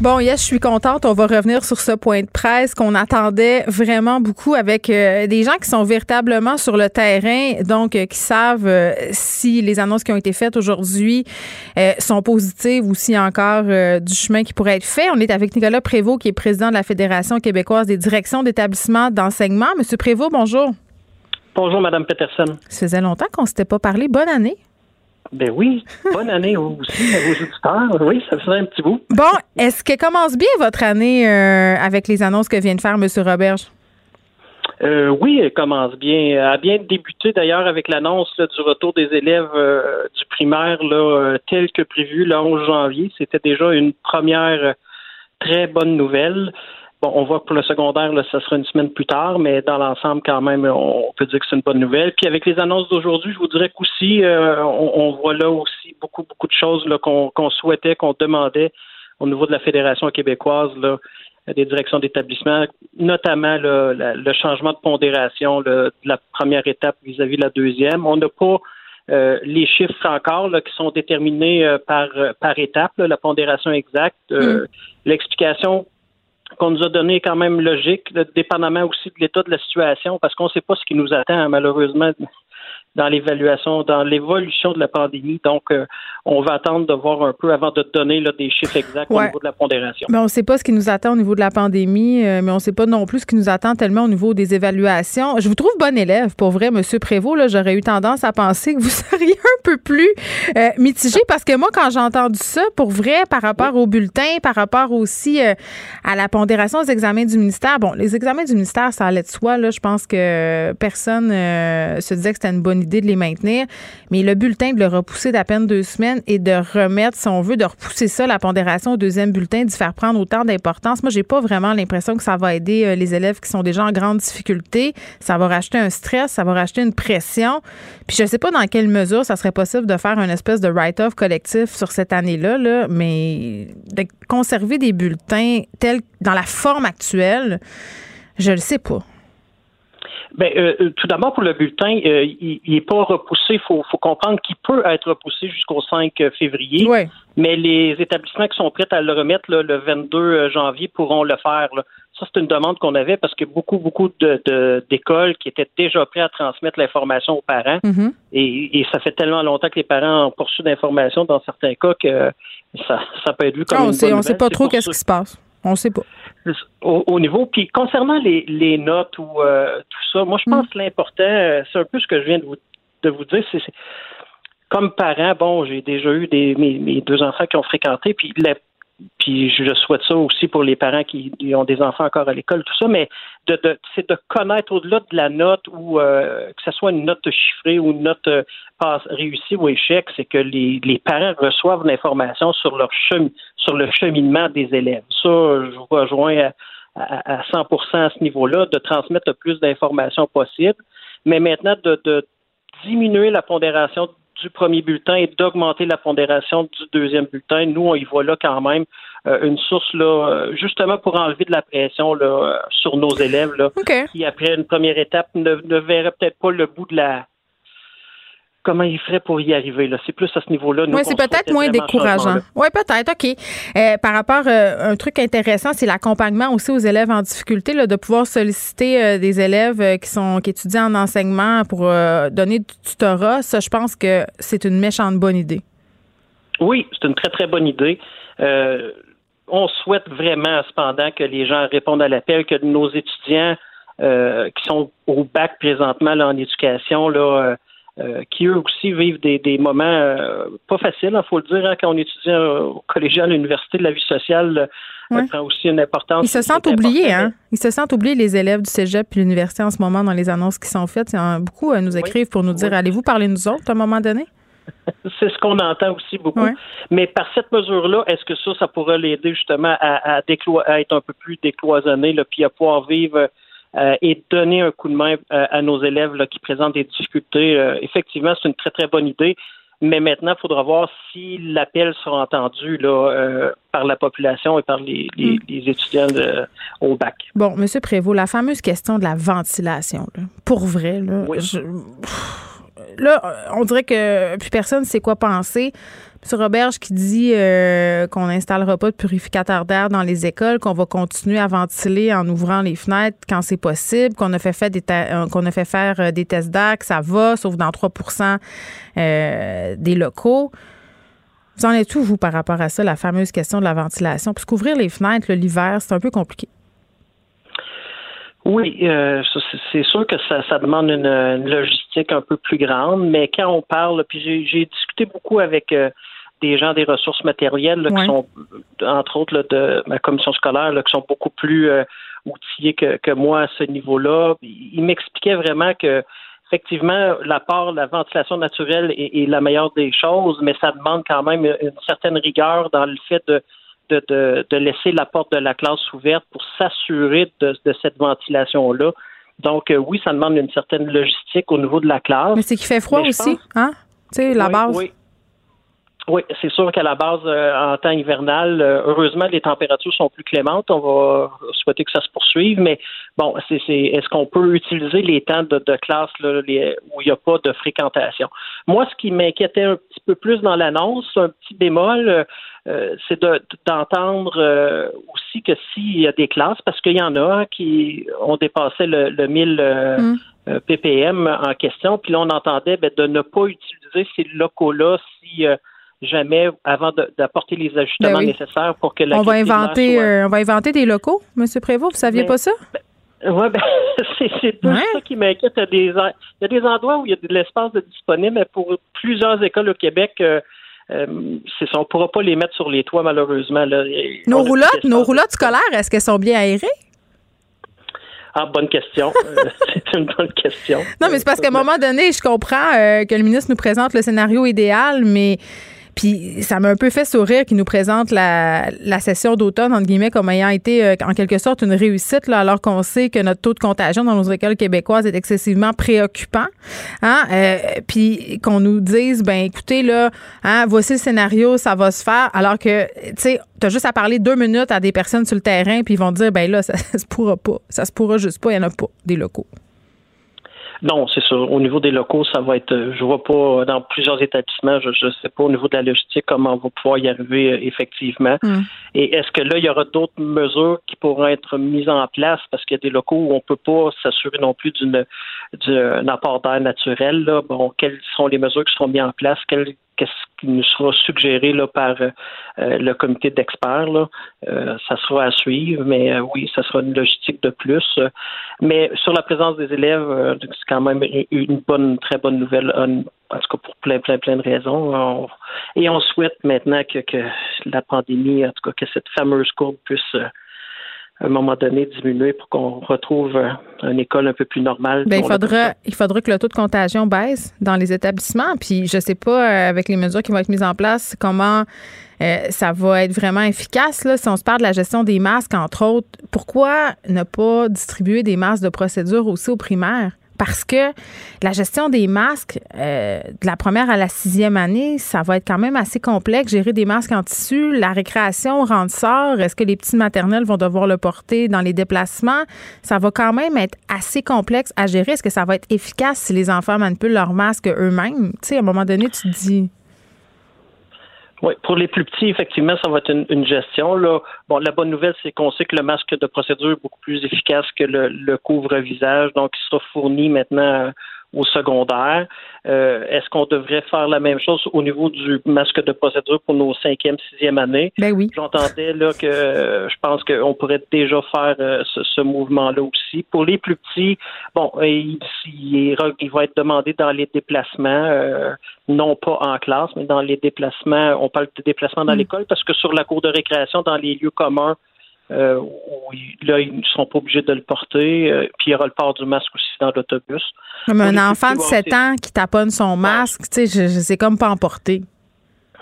Bon, yes, je suis contente. On va revenir sur ce point de presse qu'on attendait vraiment beaucoup avec euh, des gens qui sont véritablement sur le terrain, donc euh, qui savent euh, si les annonces qui ont été faites aujourd'hui sont positives ou s'il y a encore du chemin qui pourrait être fait. On est avec Nicolas Prévost, qui est président de la Fédération québécoise des directions d'établissements d'enseignement. Monsieur Prévost, bonjour. Bonjour, Madame Peterson. Ça faisait longtemps qu'on ne s'était pas parlé. Bonne année. Ben oui, bonne année aussi à vos auditeurs. Oui, ça faisait un petit bout. Bon, est-ce que commence bien votre année euh, avec les annonces que vient de faire M. Roberge? Euh, oui, elle commence bien. Elle a bien débuté d'ailleurs avec l'annonce du retour des élèves euh, du primaire là, tel que prévu le 11 janvier. C'était déjà une première très bonne nouvelle. Bon, on voit que pour le secondaire, là, ça sera une semaine plus tard, mais dans l'ensemble, quand même, on peut dire que c'est une bonne nouvelle. Puis avec les annonces d'aujourd'hui, je vous dirais qu'aussi, euh, on, voit là aussi beaucoup, beaucoup de choses qu'on souhaitait, qu'on demandait au niveau de la Fédération québécoise, là, des directions d'établissement, notamment le changement de pondération de la première étape vis-à-vis de la deuxième. On n'a pas euh, les chiffres encore là, qui sont déterminés euh, par, par étape, la pondération exacte. Mm. L'explication qu'on nous a donné quand même logique, dépendamment aussi de l'état de la situation, parce qu'on ne sait pas ce qui nous attend, malheureusement, dans l'évaluation, dans l'évolution de la pandémie. Donc, euh, on va attendre de voir un peu avant de donner là, des chiffres exacts au niveau de la pondération. Mais on ne sait pas ce qui nous attend au niveau de la pandémie, euh, mais on ne sait pas non plus ce qui nous attend tellement au niveau des évaluations. Je vous trouve bon élève, pour vrai, Monsieur Prévost. J'aurais eu tendance à penser que vous seriez un peu plus euh, mitigé parce que moi, quand j'ai entendu ça, pour vrai, par rapport au bulletin, par rapport aussi à la pondération des examens du ministère, bon, les examens du ministère, ça allait de soi. Là, je pense que personne se disait que c'était une bonne idée de les maintenir. Mais le bulletin, de le repousser d'à peine deux semaines et de remettre, si on veut, de repousser ça, la pondération au deuxième bulletin, d'y faire prendre autant d'importance. Moi, j'ai pas vraiment l'impression que ça va aider euh, les élèves qui sont déjà en grande difficulté. Ça va racheter un stress, ça va racheter une pression. Puis je sais pas dans quelle mesure ça serait possible de faire une espèce de write-off collectif sur cette année-là, là, mais de conserver des bulletins tels dans la forme actuelle, je le sais pas. Ben, euh, euh, tout d'abord, pour le bulletin, euh, il n'est pas repoussé. Il faut, comprendre qu'il peut être repoussé jusqu'au 5 février. Mais les établissements qui sont prêts à le remettre le 22 janvier pourront le faire. Ça, c'est une demande qu'on avait parce que beaucoup, beaucoup de, d'écoles qui étaient déjà prêts à transmettre l'information aux parents. Mm-hmm. et, ça fait tellement longtemps que les parents ont poursuivi d'informations dans certains cas que ça, ça peut être vu comme ah, on une On sait pas trop qu'est-ce qui se passe. On sait pas. Au, niveau. Puis concernant les, les notes ou euh, tout ça, moi je pense mm. que l'important, euh, c'est un peu ce que je viens de vous, de vous dire, c'est comme parent, bon, j'ai déjà eu des mes, mes, deux enfants qui ont fréquenté, puis la, puis je souhaite ça aussi pour les parents qui ont des enfants encore à l'école, tout ça, mais de, de c'est de connaître au-delà de la note ou euh, que ce soit une note chiffrée ou une note euh, réussie ou échec, c'est que les, parents reçoivent l'information sur leur sur le cheminement des élèves. Ça, je vous rejoins à, à, 100 à ce niveau-là, de transmettre le plus d'informations possible, mais maintenant de, de diminuer la pondération du premier bulletin et d'augmenter la pondération du deuxième bulletin. Nous, on y voit là quand même euh, une source là, euh, justement pour enlever de la pression là, euh, sur nos élèves là, qui, après une première étape, ne, ne verraient peut-être pas le bout de la comment il ferait pour y arriver. Là. C'est plus à ce niveau-là. Oui, c'est peut-être moins décourageant. Oui, peut-être, OK. Euh, par rapport, euh, un truc intéressant, c'est l'accompagnement aussi aux élèves en difficulté, là, de pouvoir solliciter euh, des élèves qui sont qui étudient en enseignement pour donner du tutorat. Ça, je pense que c'est une méchante bonne idée. Oui, c'est une très, très bonne idée. on souhaite vraiment, cependant, que les gens répondent à l'appel, que nos étudiants qui sont au bac présentement là, en éducation, là, euh, qui eux aussi vivent des, des moments euh, pas faciles, il hein, faut le dire, hein, quand on étudie au collégial, à l'université, de la vie sociale euh, prend aussi une importance. Ils se sentent oubliés, hein? Ils se sentent oubliés, les élèves du cégep et l'université en ce moment, dans les annonces qui sont faites. beaucoup nous écrivent pour nous dire allez-vous parler nous autres à un moment donné? C'est ce qu'on entend aussi beaucoup. Mais par cette mesure-là, est-ce que ça, ça pourrait l'aider justement à, à, à, être un peu plus décloisonné, là, puis à pouvoir vivre euh, et donner un coup de main euh, à nos élèves là, qui présentent des difficultés. Euh, effectivement, c'est une très, très bonne idée. Mais maintenant, il faudra voir si l'appel sera entendu là, par la population et par les, les, mm. étudiants au bac. Bon, M. Prévost, la fameuse question de la ventilation. pour vrai, là, je- pff, là, on dirait que plus personne sait quoi penser. M. Roberge qui dit euh, qu'on n'installera pas de purificateur d'air dans les écoles, qu'on va continuer à ventiler en ouvrant les fenêtres quand c'est possible, qu'on a fait, des euh, qu'on a fait faire euh, des tests d'air, que ça va, sauf dans 3 euh, des locaux. Vous en êtes où, vous, par rapport à ça, la fameuse question de la ventilation? Parce qu'ouvrir les fenêtres l'hiver, c'est un peu compliqué. Oui, c'est- sûr que ça, demande une, logistique un peu plus grande, mais quand on parle, puis j'ai j'ai discuté beaucoup avec euh, des gens des ressources matérielles là, Ouais. qui sont, entre autres, là, de ma commission scolaire, là, qui sont beaucoup plus euh, outillés que, que moi à ce niveau-là. Ils m'expliquaient vraiment que effectivement, l'apport, la ventilation naturelle est, est la meilleure des choses, mais ça demande quand même une certaine rigueur dans le fait de, de, de, de laisser la porte de la classe ouverte pour s'assurer de, de cette ventilation-là. Donc, euh, oui, ça demande une certaine logistique au niveau de la classe. Mais c'est qu'il fait froid aussi, pense- hein? Tu sais, la Oui, base. Oui, Oui, c'est sûr qu'à la base, euh, en temps hivernal, euh, heureusement, les températures sont plus clémentes. On va souhaiter que ça se poursuive, mais bon, c'est, c'est, est-ce qu'on peut utiliser les temps de, de classe là, les- où il n'y a pas de fréquentation? Moi, ce qui m'inquiétait un petit peu plus dans l'annonce, un petit bémol, euh, euh, c'est de- d'entendre euh, aussi que s'il y a des classes, parce qu'il y en a hein, qui ont dépassé le, le 1000 euh, Mm. ppm en question, puis là, on entendait ben, de ne pas utiliser ces locaux-là si euh, jamais, avant d'apporter les ajustements Ben oui. nécessaires pour que la On va inventer, soit- euh, on va inventer des locaux, M. Prévost. Vous saviez pas ça? Ouais, ben, c'est c'est plus ça qui m'inquiète. Il y, a des, en- il y a des endroits où il y a de l'espace disponible, mais pour plusieurs écoles au Québec, euh, euh, c'est ça, on ne pourra pas les mettre sur les toits, malheureusement. Là. Nos roulottes, nos roulottes scolaires, est-ce qu'elles sont bien aérées? Ah, bonne question. C'est une bonne question. Non, mais c'est parce qu'à un moment donné, je comprends euh, que le ministre nous présente le scénario idéal, mais puis ça m'a un peu fait sourire qu'il nous présente la, la session d'automne, entre guillemets, comme ayant été euh, en quelque sorte une réussite, là, alors qu'on sait que notre taux de contagion dans nos écoles québécoises est excessivement préoccupant. Hein? Euh, puis qu'on nous dise, ben écoutez, là, hein, voici le scénario, ça va se faire, alors que, tu sais, t'as juste à parler deux minutes à des personnes sur le terrain, puis ils vont dire, ben là, ça, se pourra pas. Ça se pourra juste pas, il y en a pas, des locaux. Non, c'est sûr. Au niveau des locaux, ça va être. euh, Je vois pas euh, dans plusieurs établissements. Je ne sais pas au niveau de la logistique comment on va pouvoir y arriver euh, effectivement. Et est-ce que là, il y aura d'autres mesures qui pourront être mises en place? Parce qu'il y a des locaux où on peut pas s'assurer non plus d'une d'un apport d'air naturel. Là. Bon, quelles sont les mesures qui seront mises en place? Quelles- Qu'est-ce qui nous sera suggéré là, par euh, euh, le comité d'experts? Euh, ça sera à suivre, mais oui, ça sera une logistique de plus. Mais sur la présence des élèves, c'est quand même une- bonne, très bonne nouvelle, en tout cas pour plein, plein, plein de raisons. On- et on souhaite maintenant que, que la pandémie, en tout cas, que cette fameuse courbe puisse à un moment donné diminuer pour qu'on retrouve euh, une école un peu plus normale. Ben, il faudra, il faudra que le taux de contagion baisse dans les établissements. Puis je sais pas, euh, avec les mesures qui vont être mises en place, comment euh, ça va être vraiment efficace. Là, si on se parle de la gestion des masques, entre autres, pourquoi ne pas distribuer des masques de procédure aussi aux primaires? Parce que la gestion des masques, euh, de la première à la sixième année, ça va être quand même assez complexe. Gérer des masques en tissu, la récréation rentre sort. Est-ce que les petites maternelles vont devoir le porter dans les déplacements? Ça va quand même être assez complexe à gérer. Est-ce que ça va être efficace si les enfants manipulent leurs masques eux-mêmes? Tu sais, à un moment donné, tu te dis. Oui, pour les plus petits, effectivement, ça va être une, une gestion. Là. Bon, la bonne nouvelle, c'est qu'on sait que le masque de procédure est beaucoup plus efficace que le, le couvre-visage, donc il sera fourni maintenant euh, au secondaire. Euh, Est-ce qu'on devrait faire la même chose au niveau du masque de procédure pour nos cinquième, sixième années? Ben oui. J'entendais là que euh, je pense qu'on pourrait déjà faire euh, ce, ce mouvement-là aussi. Pour les plus petits, bon, euh, il, il, il va être demandé dans les déplacements, euh, non pas en classe, mais dans les déplacements. On parle de déplacements dans Mm. l'école parce que sur la cour de récréation, dans les lieux communs, euh, où là, ils ne seront pas obligés de le porter. euh, puis il y aura le port du masque aussi dans l'autobus. Comme un enfant de petits, bon, 7 c'est- ans qui taponne son masque, tu sais, sais comme pas emporter.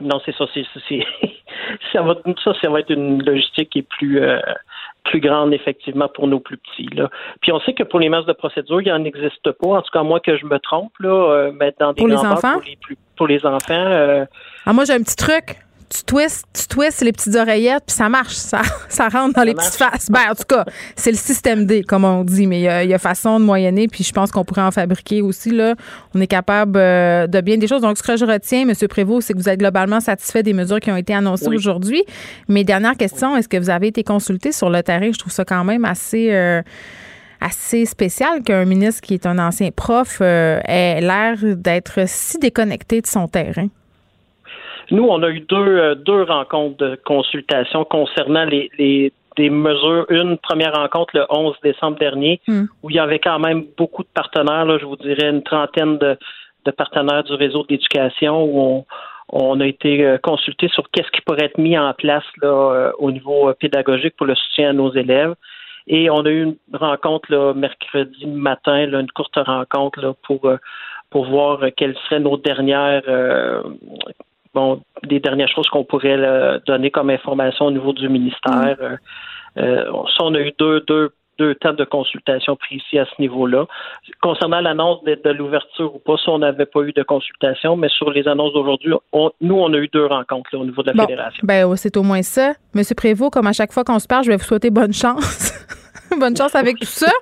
Non, c'est ça. C'est, c'est- c'est- ça, va, ça, ça va être une logistique qui est plus, euh, plus grande, effectivement, pour nos plus petits. Là. Puis on sait que pour les masques de procédure, il n'en existe pas. En tout cas, moi que je me trompe, là, euh, mais dans des Pour les enfants? Pour les, plus- pour les enfants, euh, Ah, moi, j'ai un petit truc. Tu twists, tu twists les petites oreillettes, puis ça marche. Ça, ça rentre dans les petites faces. Ben, en tout cas, c'est le système D, comme on dit, mais il y, a, façon de moyenner, puis je pense qu'on pourrait en fabriquer aussi. Là. On est capable euh, de bien des choses. Donc, ce que je retiens, M. Prévost, c'est que vous êtes globalement satisfait des mesures qui ont été annoncées aujourd'hui. Mais dernière question, est-ce que vous avez été consulté sur le terrain? Je trouve ça quand même assez... Euh, assez spécial qu'un ministre qui est un ancien prof euh, ait l'air d'être si déconnecté de son terrain. Nous, on a eu deux, euh, deux rencontres de consultation concernant les, les des mesures. Une première rencontre le 11 décembre dernier, hmm. où il y avait quand même beaucoup de partenaires, là, je vous dirais une trentaine de, de partenaires du réseau d'éducation, où on, on a été euh, consulté sur qu'est-ce qui pourrait être mis en place là, au niveau pédagogique pour le soutien à nos élèves. Et on a eu une rencontre là, mercredi matin, là, une courte rencontre là, pour, euh, pour voir quelles seraient nos dernières euh, bon, des dernières choses qu'on pourrait donner comme information au niveau du ministère. Mm. Euh, ça, on a eu deux, deux deux temps de consultation précis à ce niveau-là. Concernant l'annonce de, l'ouverture ou pas, ça, on n'avait pas eu de consultation, mais sur les annonces d'aujourd'hui, nous, on a eu deux rencontres au niveau de la fédération. Ben, c'est au moins ça. Monsieur Prévost, comme à chaque fois qu'on se parle, je vais vous souhaiter bonne chance. bonne chance avec tout ça.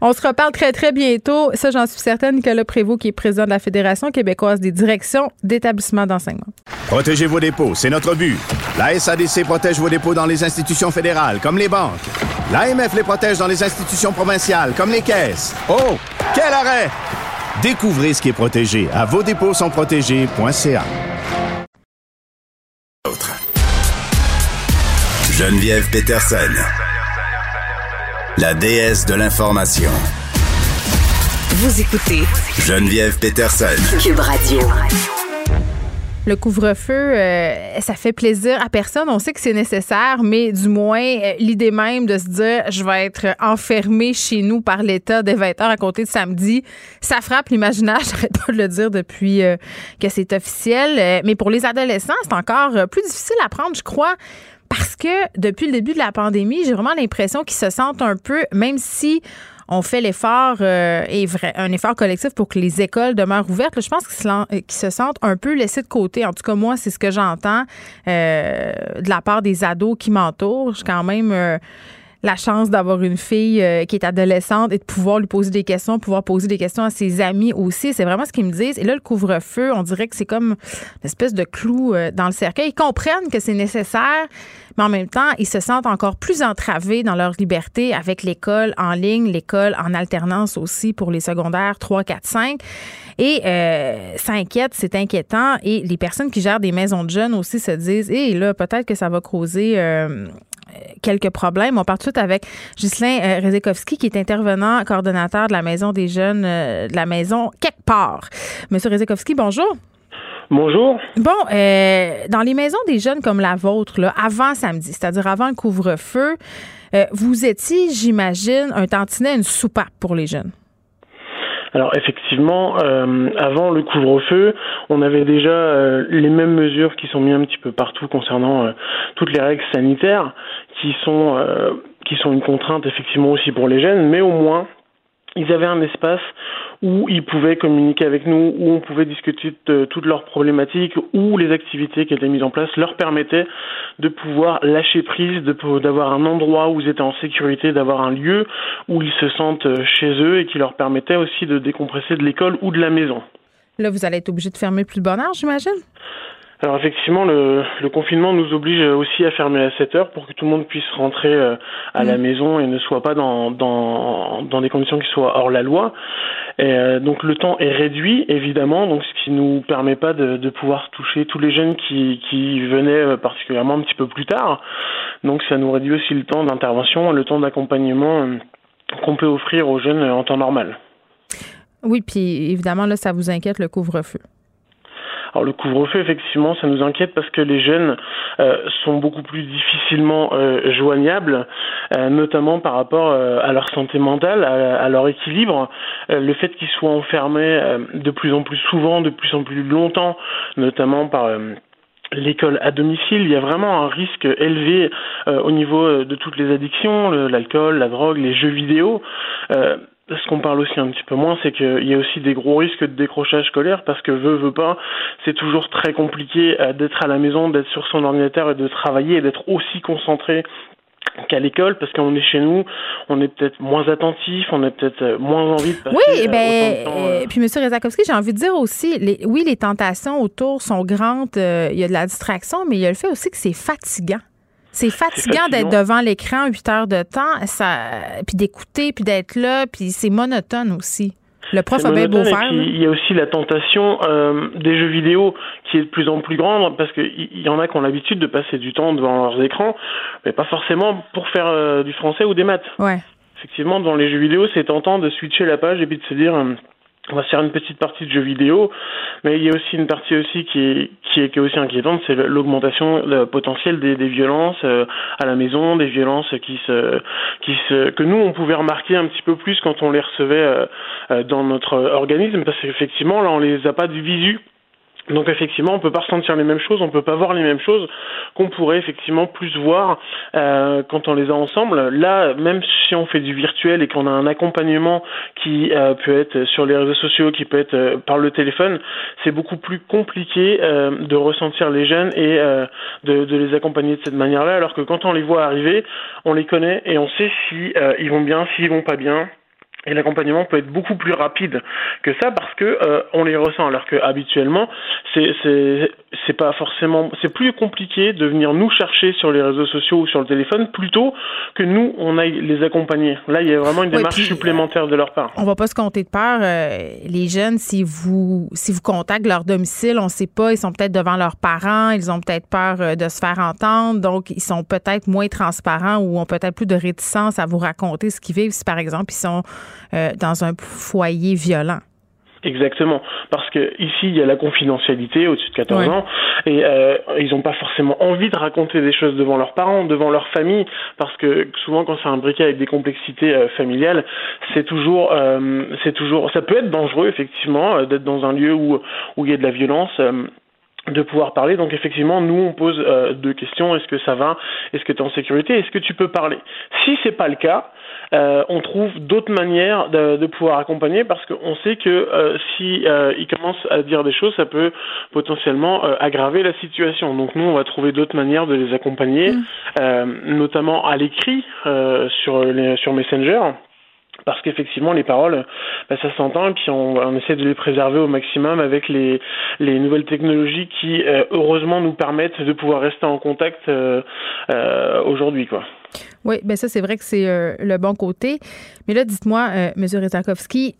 On se reparle très, très bientôt. Ça, j'en suis certaine. Nicolas Prévost, qui est président de la Fédération québécoise des directions d'établissements d'enseignement. Protégez vos dépôts, c'est notre but. La SADC protège vos dépôts dans les institutions fédérales, comme les banques. L'AMF les protège dans les institutions provinciales, comme les caisses. Oh, quel arrêt! Découvrez ce qui est protégé à vos dépôts sont protégés.ca. Geneviève Peterson la déesse de l'information. Vous écoutez Geneviève Peterson. Cube Radio. Le couvre-feu, euh, ça fait plaisir à personne. On sait que c'est nécessaire, mais du moins, euh, l'idée même de se dire je vais être enfermé chez nous par l'État dès 20 heures à côté de samedi, ça frappe l'imaginaire. J'arrête pas de le dire depuis euh, que c'est officiel. mais pour les adolescents, c'est encore plus difficile à prendre, je crois parce que depuis le début de la pandémie, j'ai vraiment l'impression qu'ils se sentent un peu, même si on fait l'effort euh, et vrai, un effort collectif pour que les écoles demeurent ouvertes. je pense qu'ils se, sentent un peu laissés de côté. En tout cas, moi, c'est ce que j'entends euh, de la part des ados qui m'entourent. Je quand même euh, la chance d'avoir une fille euh, qui est adolescente et de pouvoir lui poser des questions, pouvoir poser des questions à ses amis aussi. C'est vraiment ce qu'ils me disent. Et là, le couvre-feu, on dirait que c'est comme une espèce de clou euh, dans le cercueil. Ils comprennent que c'est nécessaire, mais en même temps, ils se sentent encore plus entravés dans leur liberté avec l'école en ligne, l'école en alternance aussi pour les secondaires 3, 4, 5. Et euh, ça inquiète, c'est inquiétant. Et les personnes qui gèrent des maisons de jeunes aussi se disent, et là, peut-être que ça va causer quelques problèmes. On part tout de suite avec Ghislain euh, Rezekowski, qui est intervenant coordonnateur de la Maison des jeunes, euh, de la Maison quelque part. Monsieur Rezekowski, bonjour. Bonjour. Bon, euh, dans les maisons des jeunes comme la vôtre, là, avant samedi, c'est-à-dire avant le couvre-feu, vous étiez, j'imagine, un tantinet, une soupape pour les jeunes. Alors effectivement, euh, avant le couvre-feu, on avait déjà euh, les mêmes mesures qui sont mises un petit peu partout concernant euh, toutes les règles sanitaires, qui sont qui sont une contrainte effectivement aussi pour les jeunes, mais au moins ils avaient un espace où ils pouvaient communiquer avec nous, où on pouvait discuter de toutes leurs problématiques, où les activités qui étaient mises en place leur permettaient de pouvoir lâcher prise, d'avoir un endroit où ils étaient en sécurité, d'avoir un lieu où ils se sentent euh, chez eux et qui leur permettait aussi de décompresser de l'école ou de la maison. Là, vous allez être obligé de fermer plus de bonheur, j'imagine? Alors effectivement, le, le, confinement nous oblige aussi à fermer à 7 heures pour que tout le monde puisse rentrer euh, à la mm. maison et ne soit pas dans, dans, dans des conditions qui soient hors la loi. Et, euh, donc le temps est réduit, évidemment, donc ce qui nous permet pas de, de pouvoir toucher tous les jeunes qui, qui venaient euh, particulièrement un petit peu plus tard. Donc ça nous réduit aussi le temps d'intervention, le temps d'accompagnement qu'on peut offrir aux jeunes en temps normal. Oui, puis évidemment, là, ça vous inquiète le couvre-feu. Alors le couvre-feu, effectivement, ça nous inquiète parce que les jeunes euh, sont beaucoup plus difficilement euh, joignables, euh, notamment par rapport à leur santé mentale, à, leur équilibre. le fait qu'ils soient enfermés de plus en plus souvent, de plus en plus longtemps, notamment par l'école à domicile, il y a vraiment un risque élevé au niveau de toutes les addictions, l'alcool, la drogue, les jeux vidéo ce qu'on parle aussi un petit peu moins, c'est qu'il y a aussi des gros risques de décrochage scolaire parce que veut, veut pas, c'est toujours très compliqué euh, d'être à la maison, d'être sur son ordinateur et de travailler et d'être aussi concentré qu'à l'école parce qu'on est chez nous, on est peut-être moins attentif, on a peut-être euh, moins envie de passer Oui, et euh, ben, temps, euh, puis M. Rezakowski, j'ai envie de dire aussi, les- oui, les tentations autour sont grandes, euh, il y a de la distraction, mais il y a le fait aussi que c'est fatigant. C'est fatigant d'être devant l'écran huit heures de temps, ça, puis d'écouter, puis d'être là, puis c'est monotone aussi. Le prof a bien beau faire. Il y a aussi la tentation euh, des jeux vidéo qui est de plus en plus grande parce qu'il y, y en a qui ont l'habitude de passer du temps devant leurs écrans, mais pas forcément pour faire euh, du français ou des maths. Ouais. Effectivement, dans les jeux vidéo, c'est tentant de switcher la page et puis de se dire euh, on va se faire une petite partie de jeux vidéo, mais il y a aussi une partie aussi qui est qui est, qui est aussi inquiétante, c'est l'augmentation potentielle des, des violences euh, à la maison, des violences qui se qui se que nous on pouvait remarquer un petit peu plus quand on les recevait euh, euh, dans notre organisme parce qu'effectivement là on les a pas du visu. Donc effectivement, on peut pas ressentir les mêmes choses, on peut pas voir les mêmes choses qu'on pourrait effectivement plus voir euh, quand on les a ensemble. Là, même si on fait du virtuel et qu'on a un accompagnement qui euh, peut être sur les réseaux sociaux, qui peut être euh, par le téléphone, c'est beaucoup plus compliqué de ressentir les jeunes et de, les accompagner de cette manière-là. Alors que quand on les voit arriver, on les connaît et on sait si ils vont bien, s'ils vont pas bien. Et l'accompagnement peut être beaucoup plus rapide que ça parce que euh, on les ressent alors que habituellement c'est c'est pas forcément c'est plus compliqué de venir nous chercher sur les réseaux sociaux ou sur le téléphone plutôt que nous on aille les accompagner. Là il y a vraiment une Ouais, démarche puis, supplémentaire de leur part. On va pas se compter de peur. euh, les jeunes, si vous si vous contactez leur domicile, on sait pas, ils sont peut-être devant leurs parents, ils ont peut-être peur euh, de se faire entendre, donc ils sont peut-être moins transparents ou ont peut-être plus de réticence à vous raconter ce qu'ils vivent si par exemple ils sont euh, dans un foyer violent. Exactement, parce que ici il y a la confidentialité au-dessus de 14 Ouais. ans et euh, ils n'ont pas forcément envie de raconter des choses devant leurs parents, devant leur famille, parce que souvent quand c'est imbriqué avec des complexités euh, familiales, c'est toujours, euh, c'est toujours, ça peut être dangereux effectivement d'être dans un lieu où où il y a de la violence. De pouvoir parler. Donc effectivement, nous on pose euh, deux questions. Est-ce que ça va? Est-ce que tu es en sécurité? Est-ce que tu peux parler? Si c'est pas le cas, euh, on trouve d'autres manières de, de pouvoir accompagner parce qu'on sait que euh, si euh, ils commencent à dire des choses, ça peut potentiellement euh, aggraver la situation. Donc nous, on va trouver d'autres manières de les accompagner, euh, notamment à l'écrit euh, sur les, sur Messenger parce qu'effectivement les paroles bah, ça s'entend et puis on, essaie de les préserver au maximum avec les, les nouvelles technologies qui euh, heureusement nous permettent de pouvoir rester en contact euh, euh, aujourd'hui quoi. Oui, bien ça, c'est vrai que c'est le bon côté. Mais là, dites-moi, M. Rezakowski,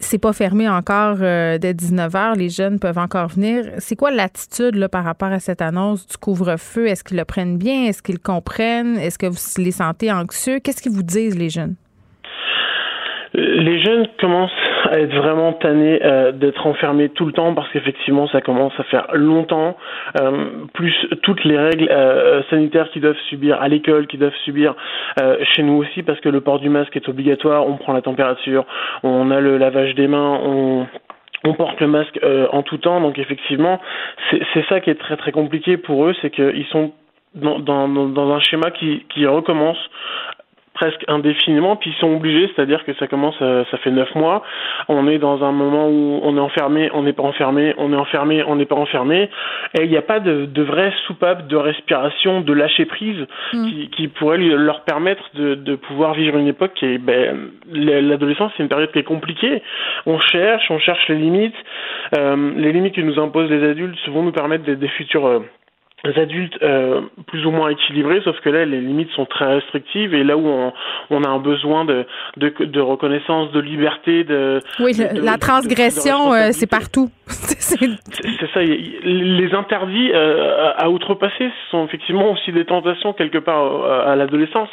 c'est pas fermé encore dès 19 h. Les jeunes peuvent encore venir. C'est quoi l'attitude par rapport à cette annonce du couvre-feu? Est-ce qu'ils le prennent bien? Est-ce qu'ils comprennent? Est-ce que vous les sentez anxieux? Qu'est-ce qu'ils vous disent, les jeunes? Les jeunes commencent à être vraiment tannés euh, d'être enfermés tout le temps parce qu'effectivement ça commence à faire longtemps, euh, plus toutes les règles euh, sanitaires qu'ils doivent subir à l'école, qu'ils doivent subir euh, chez nous aussi parce que le port du masque est obligatoire, on prend la température, on a le lavage des mains, on on porte le masque euh, en tout temps, donc effectivement, c'est ça qui est très très compliqué pour eux, c'est qu'ils sont dans, dans, dans un schéma qui, qui recommence presque indéfiniment, puis ils sont obligés, c'est-à-dire que ça commence, euh, ça fait neuf mois, on est dans un moment où on est enfermé, on n'est pas enfermé, on est enfermé, on n'est pas enfermé, et il n'y a pas de, de vraie soupape de respiration, de lâcher prise qui, qui pourrait leur permettre de, de pouvoir vivre une époque qui est, ben, l'adolescence c'est une période qui est compliquée, on cherche, on cherche les limites, euh, les limites que nous imposent les adultes vont nous permettre des futurs euh, adultes euh, plus ou moins équilibrés, sauf que là les limites sont très restrictives et là où on, on a un besoin de, de, de reconnaissance, de liberté, de Oui, de- la transgression, euh, c'est partout. c'est ça. Les interdits euh, à à outrepasser sont effectivement aussi des tentations quelque part euh, à l'adolescence.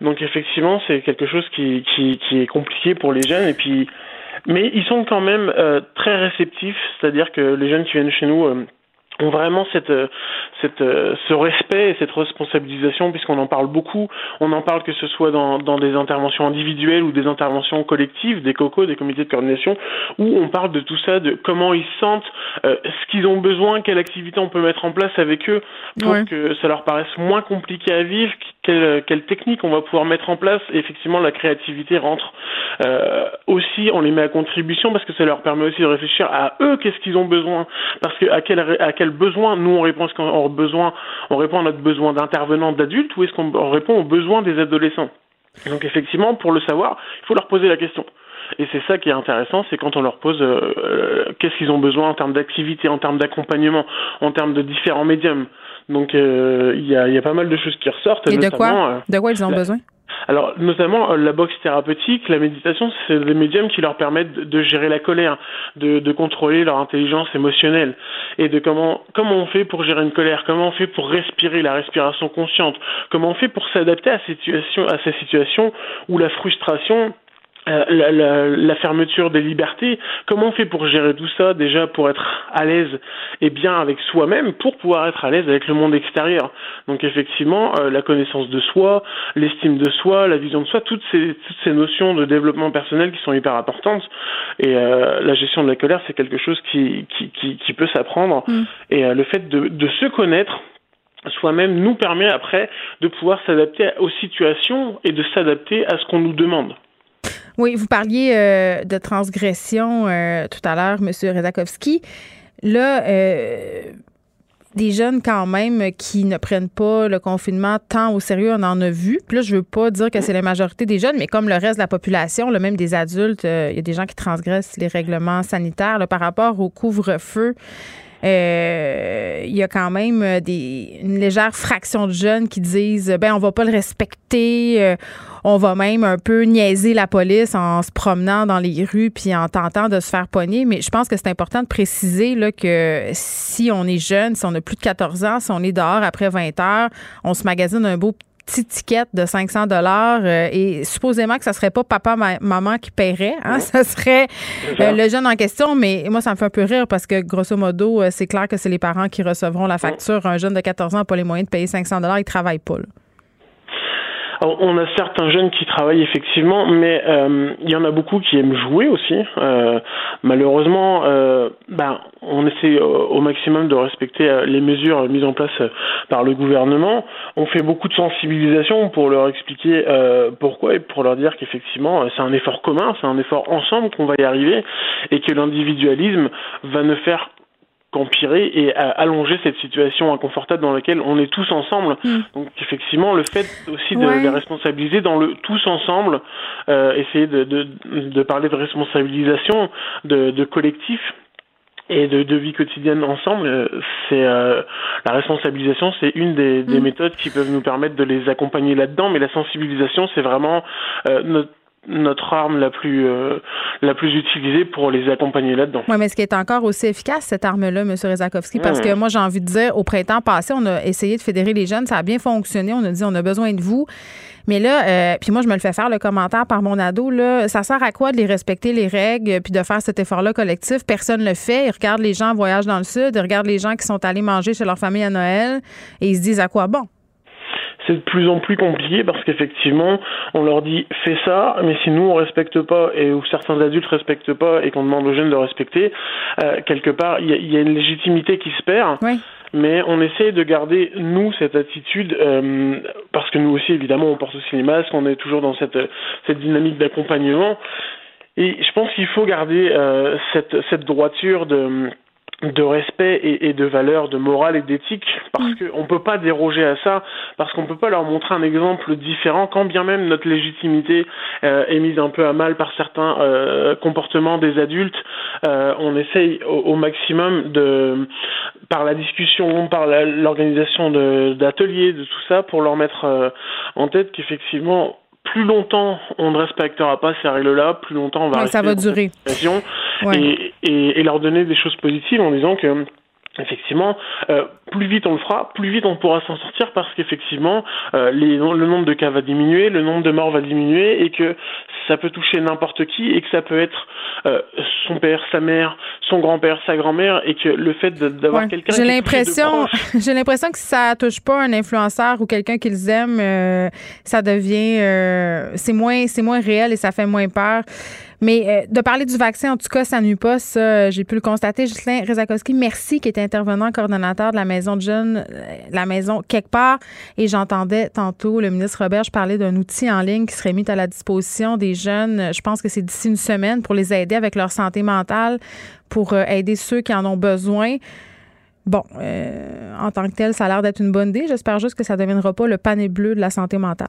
Donc effectivement, c'est quelque chose qui, qui, qui est compliqué pour les jeunes. Et puis, mais ils sont quand même euh, très réceptifs. C'est-à-dire que les jeunes qui viennent chez nous. Ont vraiment cette, euh, cette, euh, ce respect et cette responsabilisation puisqu'on en parle beaucoup. On en parle que ce soit dans, dans des interventions individuelles ou des interventions collectives, des COCO, des comités de coordination, où on parle de tout ça, de comment ils se sentent, euh, ce qu'ils ont besoin, quelle activité on peut mettre en place avec eux pour Ouais. que ça leur paraisse moins compliqué à vivre, quelle, quelle technique on va pouvoir mettre en place. Et effectivement, la créativité rentre euh, aussi, on les met à contribution parce que ça leur permet aussi de réfléchir à eux, qu'est-ce qu'ils ont besoin, parce que à quel, à quel besoin nous on répond, est-ce qu'on besoin, on répond à notre besoin d'intervenants d'adultes ou est-ce qu'on répond aux besoins des adolescents. Donc effectivement, pour le savoir, il faut leur poser la question. Et c'est ça qui est intéressant, c'est quand on leur pose euh, euh, qu'est-ce qu'ils ont besoin en termes d'activité, en termes d'accompagnement, en termes de différents médiums. Donc euh, il y, a, y, a, pas mal de choses qui ressortent. Et de quoi De quoi ils ont besoin alors, notamment, la boxe thérapeutique, la méditation, c'est des médiums qui leur permettent de, gérer la colère, de, de, contrôler leur intelligence émotionnelle, et de comment, comment on fait pour gérer une colère, comment on fait pour respirer la respiration consciente, comment on fait pour s'adapter à, à ces situations où la frustration euh, la, la, la, fermeture des libertés, comment on fait pour gérer tout ça déjà pour être à l'aise et bien avec soi-même pour pouvoir être à l'aise avec le monde extérieur? Donc effectivement, euh, la connaissance de soi, l'estime de soi, la vision de soi, toutes ces, toutes ces notions de développement personnel qui sont hyper importantes. Et euh, la gestion de la colère, c'est quelque chose qui, qui, qui, qui peut s'apprendre. Mm. Et le fait de, de se connaître, soi-même nous permet après de pouvoir s'adapter aux situations et de s'adapter à ce qu'on nous demande. Oui, vous parliez euh, de transgression euh, tout à l'heure, M. Redakowski. Là, euh, des jeunes quand même qui ne prennent pas le confinement tant au sérieux, on en a vu. Puis là, je veux pas dire que c'est la majorité des jeunes, mais comme le reste de la population, le même des adultes, il y a des gens qui transgressent les règlements sanitaires par rapport au couvre-feu. Euh, il y a quand même euh, des, une légère fraction de jeunes qui disent ben on va pas le respecter, euh, on va même un peu niaiser la police en se promenant dans les rues puis en tentant de se faire pogner. Mais je pense que c'est important de préciser là, que si on est jeune, si on a plus de 14 ans, si on est dehors après 20 heures, on se magasine un beau petite ticket de 500 dollars euh, et supposément que ça serait pas papa maman qui paierait hein, ça serait euh, le jeune en question mais moi ça me fait un peu rire parce que grosso modo euh, c'est clair que c'est les parents qui recevront la facture. Un jeune de 14 ans n'a pas les moyens de payer 500 dollars il travaille pas on a certains jeunes qui travaillent effectivement, mais euh, il y en a beaucoup qui aiment jouer aussi. Euh, malheureusement, euh, ben, on essaie au maximum de respecter les mesures mises en place par le gouvernement. On fait beaucoup de sensibilisation pour leur expliquer pourquoi et pour leur dire qu'effectivement c'est un effort commun, c'est un effort ensemble qu'on va y arriver et que l'individualisme va ne faire qu'empirer et allonger cette situation inconfortable dans laquelle on est tous ensemble. Mm. Donc effectivement, le fait aussi de les responsabiliser dans le tous ensemble, euh, essayer de, de, de, parler de responsabilisation, de, de collectif et de, de, vie quotidienne ensemble, euh, c'est euh, la responsabilisation, c'est une des, des, mm. méthodes qui peuvent nous permettre de les accompagner là-dedans, mais la sensibilisation, c'est vraiment euh, notre notre arme la plus euh, la plus utilisée pour les accompagner là-dedans. Oui, mais ce qui est encore aussi efficace cette arme-là, M. Rezakowski, parce que moi j'ai envie de dire, au printemps passé, on a essayé de fédérer les jeunes, ça a bien fonctionné, on a dit on a besoin de vous. Mais là, euh, puis moi, je me le fais faire le commentaire par mon ado. Là, ça sert à quoi de les respecter les règles puis de faire cet effort-là collectif? Personne ne le fait. Ils regardent les gens en voyage dans le sud, ils regardent les gens qui sont allés manger chez leur famille à Noël et ils se disent à quoi bon? C'est de plus en plus compliqué parce qu'effectivement, on leur dit fais ça, mais si nous on respecte pas et où certains adultes respectent pas et qu'on demande aux jeunes de respecter, euh, quelque part il y, y, a une légitimité qui se perd. Oui. Mais on essaie de garder nous cette attitude euh, parce que nous aussi évidemment on porte aussi les masques, on est toujours dans cette cette dynamique d'accompagnement et je pense qu'il faut garder euh, cette cette droiture de de respect et, et, de valeur, de morale et d'éthique, parce mm. qu'on ne peut pas déroger à ça, parce qu'on ne peut pas leur montrer un exemple différent, quand bien même notre légitimité euh, est mise un peu à mal par certains euh, comportements des adultes. Euh, on essaye au, au, maximum de, par la discussion, par l'organisation d'ateliers, de, de, tout ça, pour leur mettre euh, en tête qu'effectivement plus longtemps on ne respectera pas ces règles-là, plus longtemps on va ça va durer. Ouais. Et, et, et, leur donner des choses positives en disant que effectivement, euh, plus vite on le fera, plus vite on pourra s'en sortir parce qu'effectivement, euh, le nombre de cas va diminuer, le nombre de morts va diminuer et que ça peut toucher n'importe qui et que ça peut être euh, son père, sa mère, son grand-père, sa grand-mère et que le fait d'avoir ouais. quelqu'un j'ai l'impression j'ai l'impression que si ça touche pas un influenceur ou quelqu'un qu'ils aiment, euh, ça devient euh, c'est moins c'est moins réel et ça fait moins peur. Mais euh, de parler du vaccin, en tout cas, ça nuit pas. Ça, euh, j'ai pu le constater. Justin Rezakowski, merci, qui était intervenant coordonnateur de la maison de jeunes, euh, la maison quelque part. Et j'entendais tantôt le ministre Robert parler d'un outil en ligne qui serait mis à la disposition des jeunes. Je pense que c'est d'ici une semaine pour les aider avec leur santé mentale, pour aider ceux qui en ont besoin. Bon, en tant que tel, ça a l'air d'être une bonne idée. J'espère juste que ça ne deviendra pas le panier bleu de la santé mentale.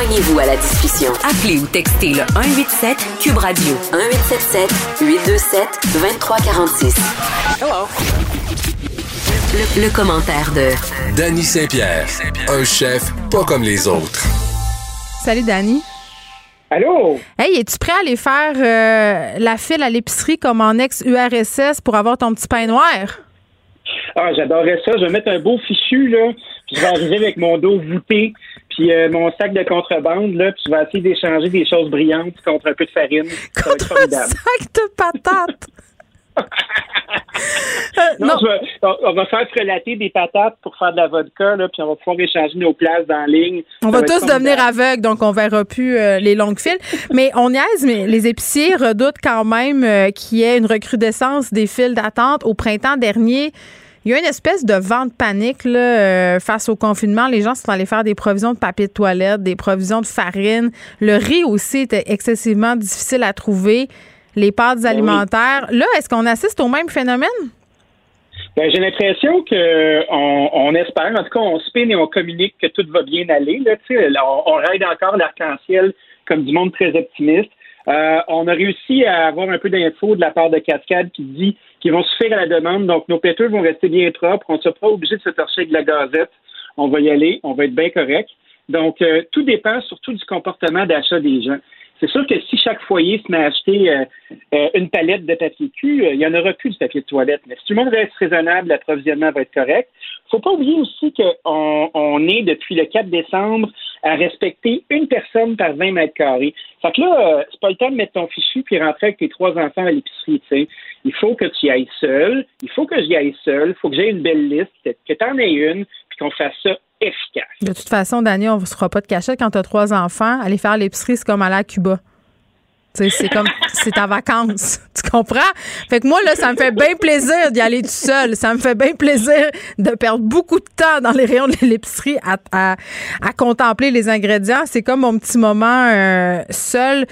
Joignez-vous à la discussion. Appelez ou textez le 187 Cube Radio 1877 827 2346. Hello. Le, le, commentaire de Danny Saint-Pierre, un chef pas comme les autres. Salut Danny. Allô? Hey, es-tu prêt à aller faire euh, la file à l'épicerie comme en ex-URSS pour avoir ton petit pain noir? Ah, j'adorerais ça. Je vais mettre un beau fichu, là. Puis je vais arriver avec mon dos voûté puis euh, mon sac de contrebande, là, puis je vais essayer d'échanger des choses brillantes contre un peu de farine. Contre un sac de patates! Euh, non, on, va faire frelater des patates pour faire de la vodka, là, puis on va pouvoir échanger nos places dans la ligne. On va, tous devenir aveugles, donc on verra plus euh, les longues files. mais on niaise, mais les épiciers redoutent quand même qu'il y ait une recrudescence des files d'attente. Au printemps dernier, il y a une espèce de vent de panique là, euh, face au confinement. Les gens sont allés faire des provisions de papier de toilette, des provisions de farine. Le riz aussi était excessivement difficile à trouver. Les pâtes ben alimentaires. Là, est-ce qu'on assiste au même phénomène? Ben, j'ai l'impression que on, espère, en tout cas, on spin et on communique que tout va bien aller. Là, on, on raide encore l'arc-en-ciel comme du monde très optimiste. Euh, on a réussi à avoir un peu d'infos de la part de Cascade qui dit qu'ils vont suffire à la demande. Donc, nos péteux vont rester bien propres. On ne sera pas obligé de se torcher avec de la gazette. On va y aller. On va être bien correct. Donc, euh, tout dépend surtout du comportement d'achat des gens. C'est sûr que si chaque foyer se met à acheter euh, une palette de papier cul, il n'y en aura plus de papier de toilette. Mais si tout le monde reste raisonnable, l'approvisionnement va être correct. Faut pas oublier aussi qu'on on est, depuis le 4 décembre, à respecter une personne par 20 mètres carrés. Fait que là, euh, c'est pas le temps de mettre ton fichu puis rentrer avec tes trois enfants à l'épicerie, tu sais. Il faut que tu y ailles seul. Il faut que j'y aille seul. Il faut que j'aie une belle liste, que, tu en aies une, puis qu'on fasse ça efficace. De toute façon, Daniel, on ne se fera pas de cachette quand tu as trois enfants. Aller faire l'épicerie, c'est comme aller à Cuba. C'est comme, c'est ta vacance. Tu comprends? Fait que moi, là, ça me fait bien plaisir d'y aller tout seul. Ça me fait bien plaisir de perdre beaucoup de temps dans les rayons de l'épicerie à, à, contempler les ingrédients. C'est comme mon petit moment euh, seul.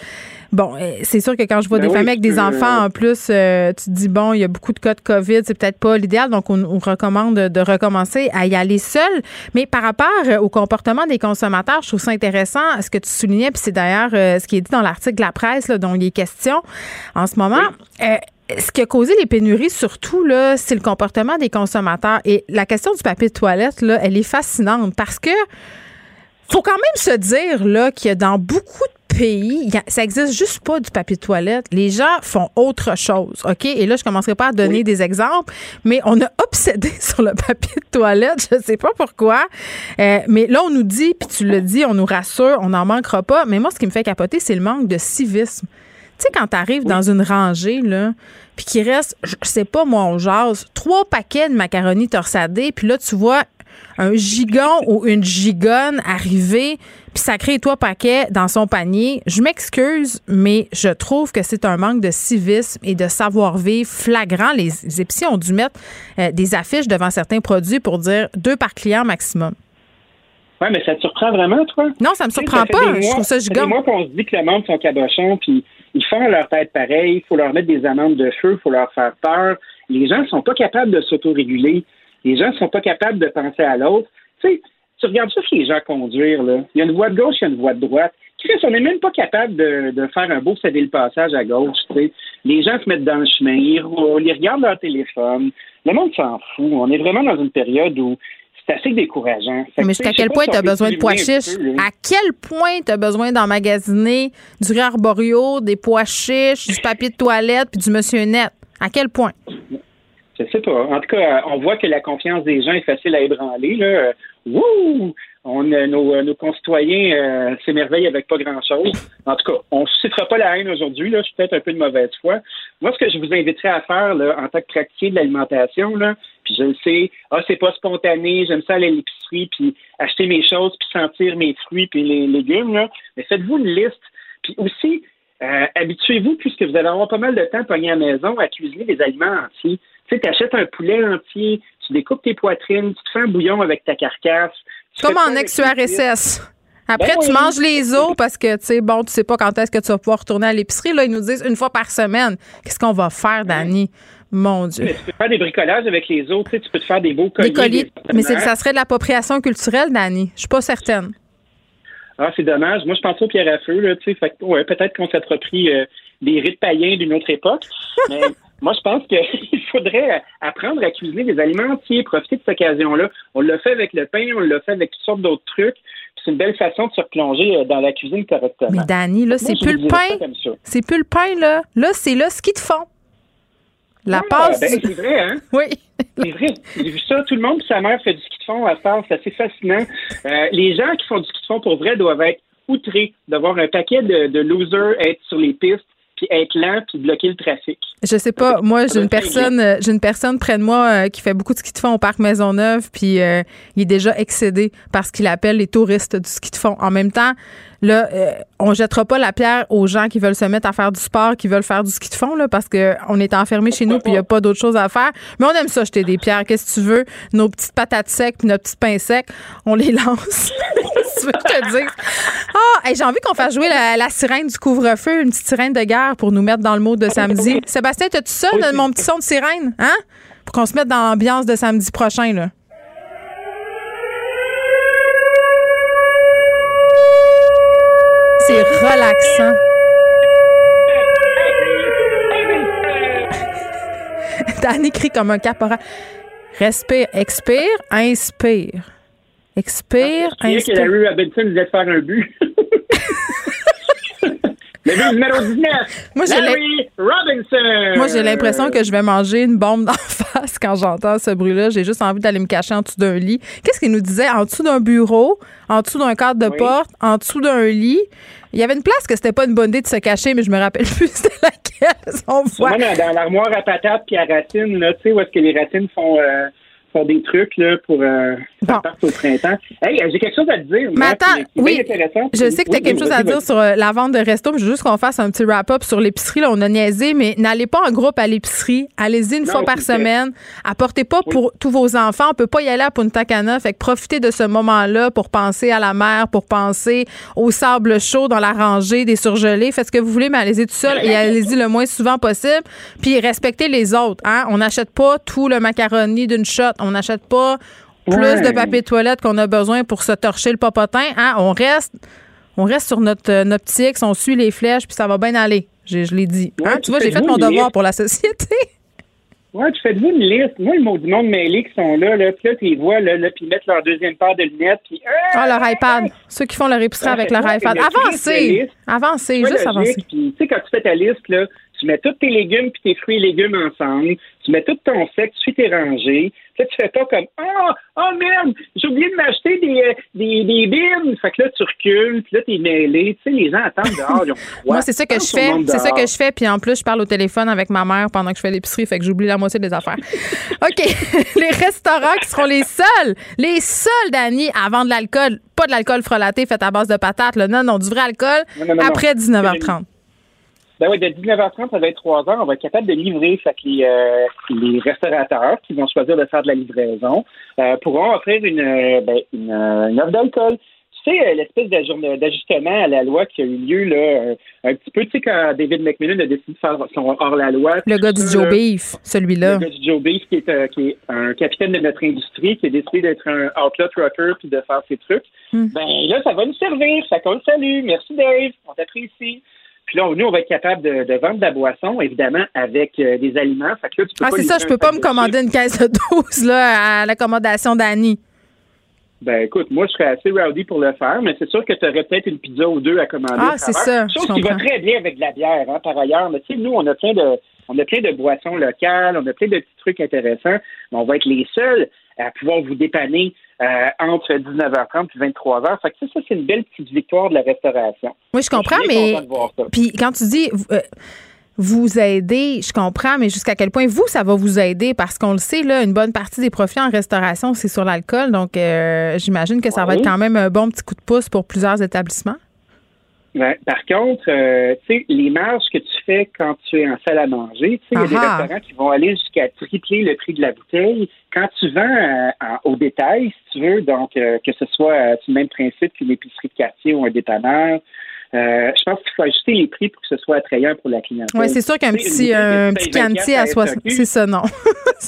Bon, euh, c'est sûr que quand je vois ben des familles avec des enfants, en plus, euh, tu te dis, bon, il y a beaucoup de cas de COVID, c'est peut-être pas l'idéal, donc on, recommande de, recommencer à y aller seul. Mais par rapport euh, au comportement des consommateurs, je trouve ça intéressant, ce que tu soulignais, puis c'est d'ailleurs ce qui est dit dans l'article de la presse dont il est question en ce moment. ce qui a causé les pénuries, surtout, là, c'est le comportement des consommateurs. Et la question du papier de toilette, là, elle est fascinante parce que faut quand même se dire là qu'il y a dans beaucoup de pays, ça existe juste pas du papier de toilette. Les gens font autre chose, OK? Et là, je commencerai pas à donner des exemples, mais on a obsédé sur le papier de toilette. Je sais pas pourquoi. Euh, mais là, on nous dit, puis tu le dis, on nous rassure, on n'en manquera pas. Mais moi, ce qui me fait capoter, c'est le manque de civisme. Tu sais, quand tu arrives dans une rangée, là, puis qu'il reste, je sais pas, moi, on jase, trois paquets de macaroni torsadés, puis là, tu vois un gigon ou une gigonne arriver puis sacrer toi paquet dans son panier. Je m'excuse, mais je trouve que c'est un manque de civisme et de savoir-vivre flagrant. Les épiciers ont dû mettre euh, des affiches devant certains produits pour dire deux par client maximum. Oui, mais ça te surprend vraiment, toi? Non, ça me surprend pas. je trouve ça gigon. Moi, qu'on se dit que le monde sont cabochons, puis ils font leur tête pareil, il faut leur mettre des amendes de feu, il faut leur faire peur. Les gens ne sont pas capables de s'autoréguler. Les gens ne sont pas capables de penser à l'autre. Tu sais, tu regardes ça les gens conduire, là. Il y a une voie de gauche, il y a une voie de droite. Chris, on n'est même pas capable de, de, faire un beau céder le passage à gauche, tu sais. Les gens se mettent dans le chemin, ils roulent, ils regardent leur téléphone. Le monde s'en fout. On est vraiment dans une période où c'est assez décourageant. Fait Mais jusqu'à quel point tu as besoin de pois chiches? peu. À quel point tu as besoin d'emmagasiner du riz arborio, des pois chiches, du papier de toilette puis du monsieur net? À quel point? Je sais pas. En tout cas, on voit que la confiance des gens est facile à ébranler. Là. Wouh! On, euh, nos, euh, nos concitoyens euh, s'émerveillent avec pas grand-chose. En tout cas, on ne suscitera pas la haine aujourd'hui. Je suis peut-être un peu de mauvaise foi. Moi, ce que je vous inviterais à faire là, en tant que praticien de l'alimentation, puis je le sais, ah, c'est pas spontané, j'aime ça aller à l'épicerie, puis acheter mes choses, puis sentir mes fruits, puis les légumes, là. mais faites-vous une liste. Puis aussi, habituez-vous, puisque vous allez avoir pas mal de temps pogné à la maison, à cuisiner des aliments entiers. Tu sais, t'achètes un poulet entier, tu découpes tes poitrines, tu te fais un bouillon avec ta carcasse. Comme en ex-URSS. Après, Ben tu oui. manges les os parce que, tu sais, bon, tu sais pas quand est-ce que tu vas pouvoir retourner à l'épicerie. Là, ils nous disent une fois par semaine. Qu'est-ce qu'on va faire, Dani? Mon Dieu. Mais tu peux faire des bricolages avec les autres, tu sais, tu peux te faire des beaux colliers. Des colliers. des Mais ça serait de l'appropriation culturelle, Dani. Je suis pas certaine. Ah, c'est dommage. Moi, je pense aux pierres à feu, là, tu sais. Ouais, peut-être qu'on s'approprie euh, des rites païens d'une autre époque. Mais moi, je pense qu'il faudrait apprendre à cuisiner des aliments entiers, profiter de cette occasion-là. On l'a fait avec le pain, on l'a fait avec toutes sortes d'autres trucs. C'est une belle façon de se replonger euh, dans la cuisine correctement. Mais Dani, là, c'est plus le pain. C'est plus le pain, là. Là, c'est là ce qu'ils te font. La Ah, passe. ben, c'est vrai, hein? Oui. C'est vrai. J'ai vu ça. Tout le monde, sa mère fait du ski de fond à ça. C'est assez fascinant. Euh, les gens qui font du ski de fond pour vrai doivent être outrés d'avoir un paquet de, de losers être sur les pistes, puis être lent, puis bloquer le trafic. Je sais pas. Moi, j'ai une personne, euh, j'ai une personne près de moi euh, qui fait beaucoup de ski de fond au parc Maisonneuve, puis euh, il est déjà excédé parce qu'il appelle les touristes du ski de fond. En même temps, là, euh, on jettera pas la pierre aux gens qui veulent se mettre à faire du sport, qui veulent faire du ski de fond, là, parce que on est enfermé chez nous, puis il y a pas d'autre chose à faire. Mais on aime ça jeter des pierres. Qu'est-ce que tu veux? Nos petites patates secs, puis nos petits pains secs, on les lance. Qu'est-ce que tu veux que je te dise? Ah, hey, j'ai envie qu'on fasse jouer la, la sirène du couvre-feu, une petite sirène de guerre pour nous mettre dans le mode de samedi. Sébastien, t'as-tu ça, de mon petit son de sirène? Hein? Pour qu'on se mette dans l'ambiance de samedi prochain, là. C'est relaxant. Danny crie comme un caporal. Respire, expire, inspire. Expire, Je que inspire. Larry Robinson disait de faire un but. Le numéro 19. Moi, Larry Robinson. Moi, j'ai l'impression que je vais manger une bombe d'en face quand j'entends ce bruit-là. J'ai juste envie d'aller me cacher en dessous d'un lit. Qu'est-ce qu'il nous disait? En dessous d'un bureau, en dessous d'un cadre de Oui. porte, en dessous d'un lit. Il y avait une place que c'était pas une bonne idée de se cacher, mais je me rappelle plus c'était laquelle. On voit. Dans l'armoire à patates puis à racines, là, tu sais, où est-ce que les racines font, euh, des trucs là, pour euh, part au printemps. Hey, euh, j'ai quelque chose à te dire. Mais attends, oui, intéressant. je sais que tu as Oui, quelque chose à dire sur euh, la vente de resto, mais je veux juste qu'on fasse un petit wrap-up sur l'épicerie. Là, on a niaisé, mais n'allez pas en groupe à l'épicerie. Allez-y une Non, fois par semaine. Apportez pas pour tous vos enfants. On peut pas y aller à Punta Cana. Fait que profitez de ce moment-là pour penser à la mer, pour penser au sable chaud dans la rangée des surgelés. Faites ce que vous voulez, mais allez-y tout seul et allez-y le moins souvent possible. Puis respectez les autres. Hein? On n'achète pas tout le macaroni d'une shot. On n'achète pas plus Ouais. de papier de toilette qu'on a besoin pour se torcher le popotin. Hein? On reste on reste sur notre, euh, notre petit X, on suit les flèches, puis ça va bien aller. Je, je l'ai dit. Hein? Ouais, tu vois, j'ai fait mon devoir liste. pour la société. Ouais, tu faites-vous une liste. Moi, le mot du monde mêlé qui sont là, là, puis là, tu les vois, là, là puis ils mettent leur deuxième paire de lunettes, puis... Ah, leur iPad. Ceux qui font leur épicerie Ouais, avec leur iPad. Avancez. Avancez, juste avancez. Puis, tu sais, quand tu fais ta liste, là, tu mets tous tes légumes puis tes fruits et légumes ensemble. Tu mets tout ton sec, tu suis tes rangées. Puis là, tu fais pas comme Ah, oh, merde, j'ai oublié de m'acheter des, euh, des, des bines. Fait que là, tu recules, puis là, t'es mêlé. Tu sais, les gens attendent dehors, ils ont froid. Moi, c'est ça que je fais. C'est ça que je fais. Puis en plus, je parle au téléphone avec ma mère pendant que je fais l'épicerie. Fait que j'oublie la moitié des affaires. OK. les restaurants qui seront les seuls, les seuls, Dani, à vendre de l'alcool. Pas de l'alcool frelaté fait à base de patates. Là. Non, non, du vrai alcool Non, non, non, après non. 19h30. Ben oui, de 19h30 à 23h, on va être capable de livrer. Fait que les, euh, les restaurateurs qui vont choisir de faire de la livraison euh, pourront offrir une, euh, ben, une, euh, une offre d'alcool. Tu sais, l'espèce d'ajustement à la loi qui a eu lieu là, un petit peu, tu sais, quand David McMillan a décidé de faire son hors-la-loi. Le gars du Joe là. Beef, celui-là. Le gars du Joe Beef, qui est, qui est un capitaine de notre industrie, qui a décidé d'être un outlet trucker puis de faire ses trucs. Hmm. Ben là, ça va nous servir. Ça compte salut. Merci Dave. On t'apprécie. Puis là, nous, on va être capable de, de vendre de la boisson, évidemment, avec euh, des aliments. Fait que là, tu peux Ah, c'est ça, je peux pas me de commander une caisse de 12 là, à l'accommodation d'Annie. Ben écoute, moi je serais assez rowdy pour le faire, mais c'est sûr que tu aurais peut-être une pizza ou deux à commander. Ah, c'est ça, Chose qui va très bien avec de la bière, hein, par ailleurs. Mais tu sais, nous, on a plein de on a plein de boissons locales, on a plein de petits trucs intéressants. Mais on va être les seuls à pouvoir vous dépanner euh, entre 19h30 et 23h. Fait que ça, ça c'est une belle petite victoire de la restauration. Oui, je comprends, mais. Puis quand tu dis. euh, vous aider, je comprends, mais jusqu'à quel point vous, ça va vous aider? Parce qu'on le sait, là, une bonne partie des profits en restauration, c'est sur l'alcool. Donc, euh, j'imagine que ça va être quand même un bon petit coup de pouce pour plusieurs établissements. Par contre, euh, tu sais, les marges que tu fais quand tu es en salle à manger, tu sais, il y a des restaurants qui vont aller jusqu'à tripler le prix de la bouteille. Quand tu vends euh, en- au détail, si tu veux, donc euh, que ce soit le même principe qu'une épicerie de quartier ou un dépanneur, je pense qu'il faut ajuster les prix pour que ce soit attrayant pour la clientèle. Oui, c'est sûr qu'un petit, un petit tu payes 24 cantier à 60. SAQ, C'est ça, non?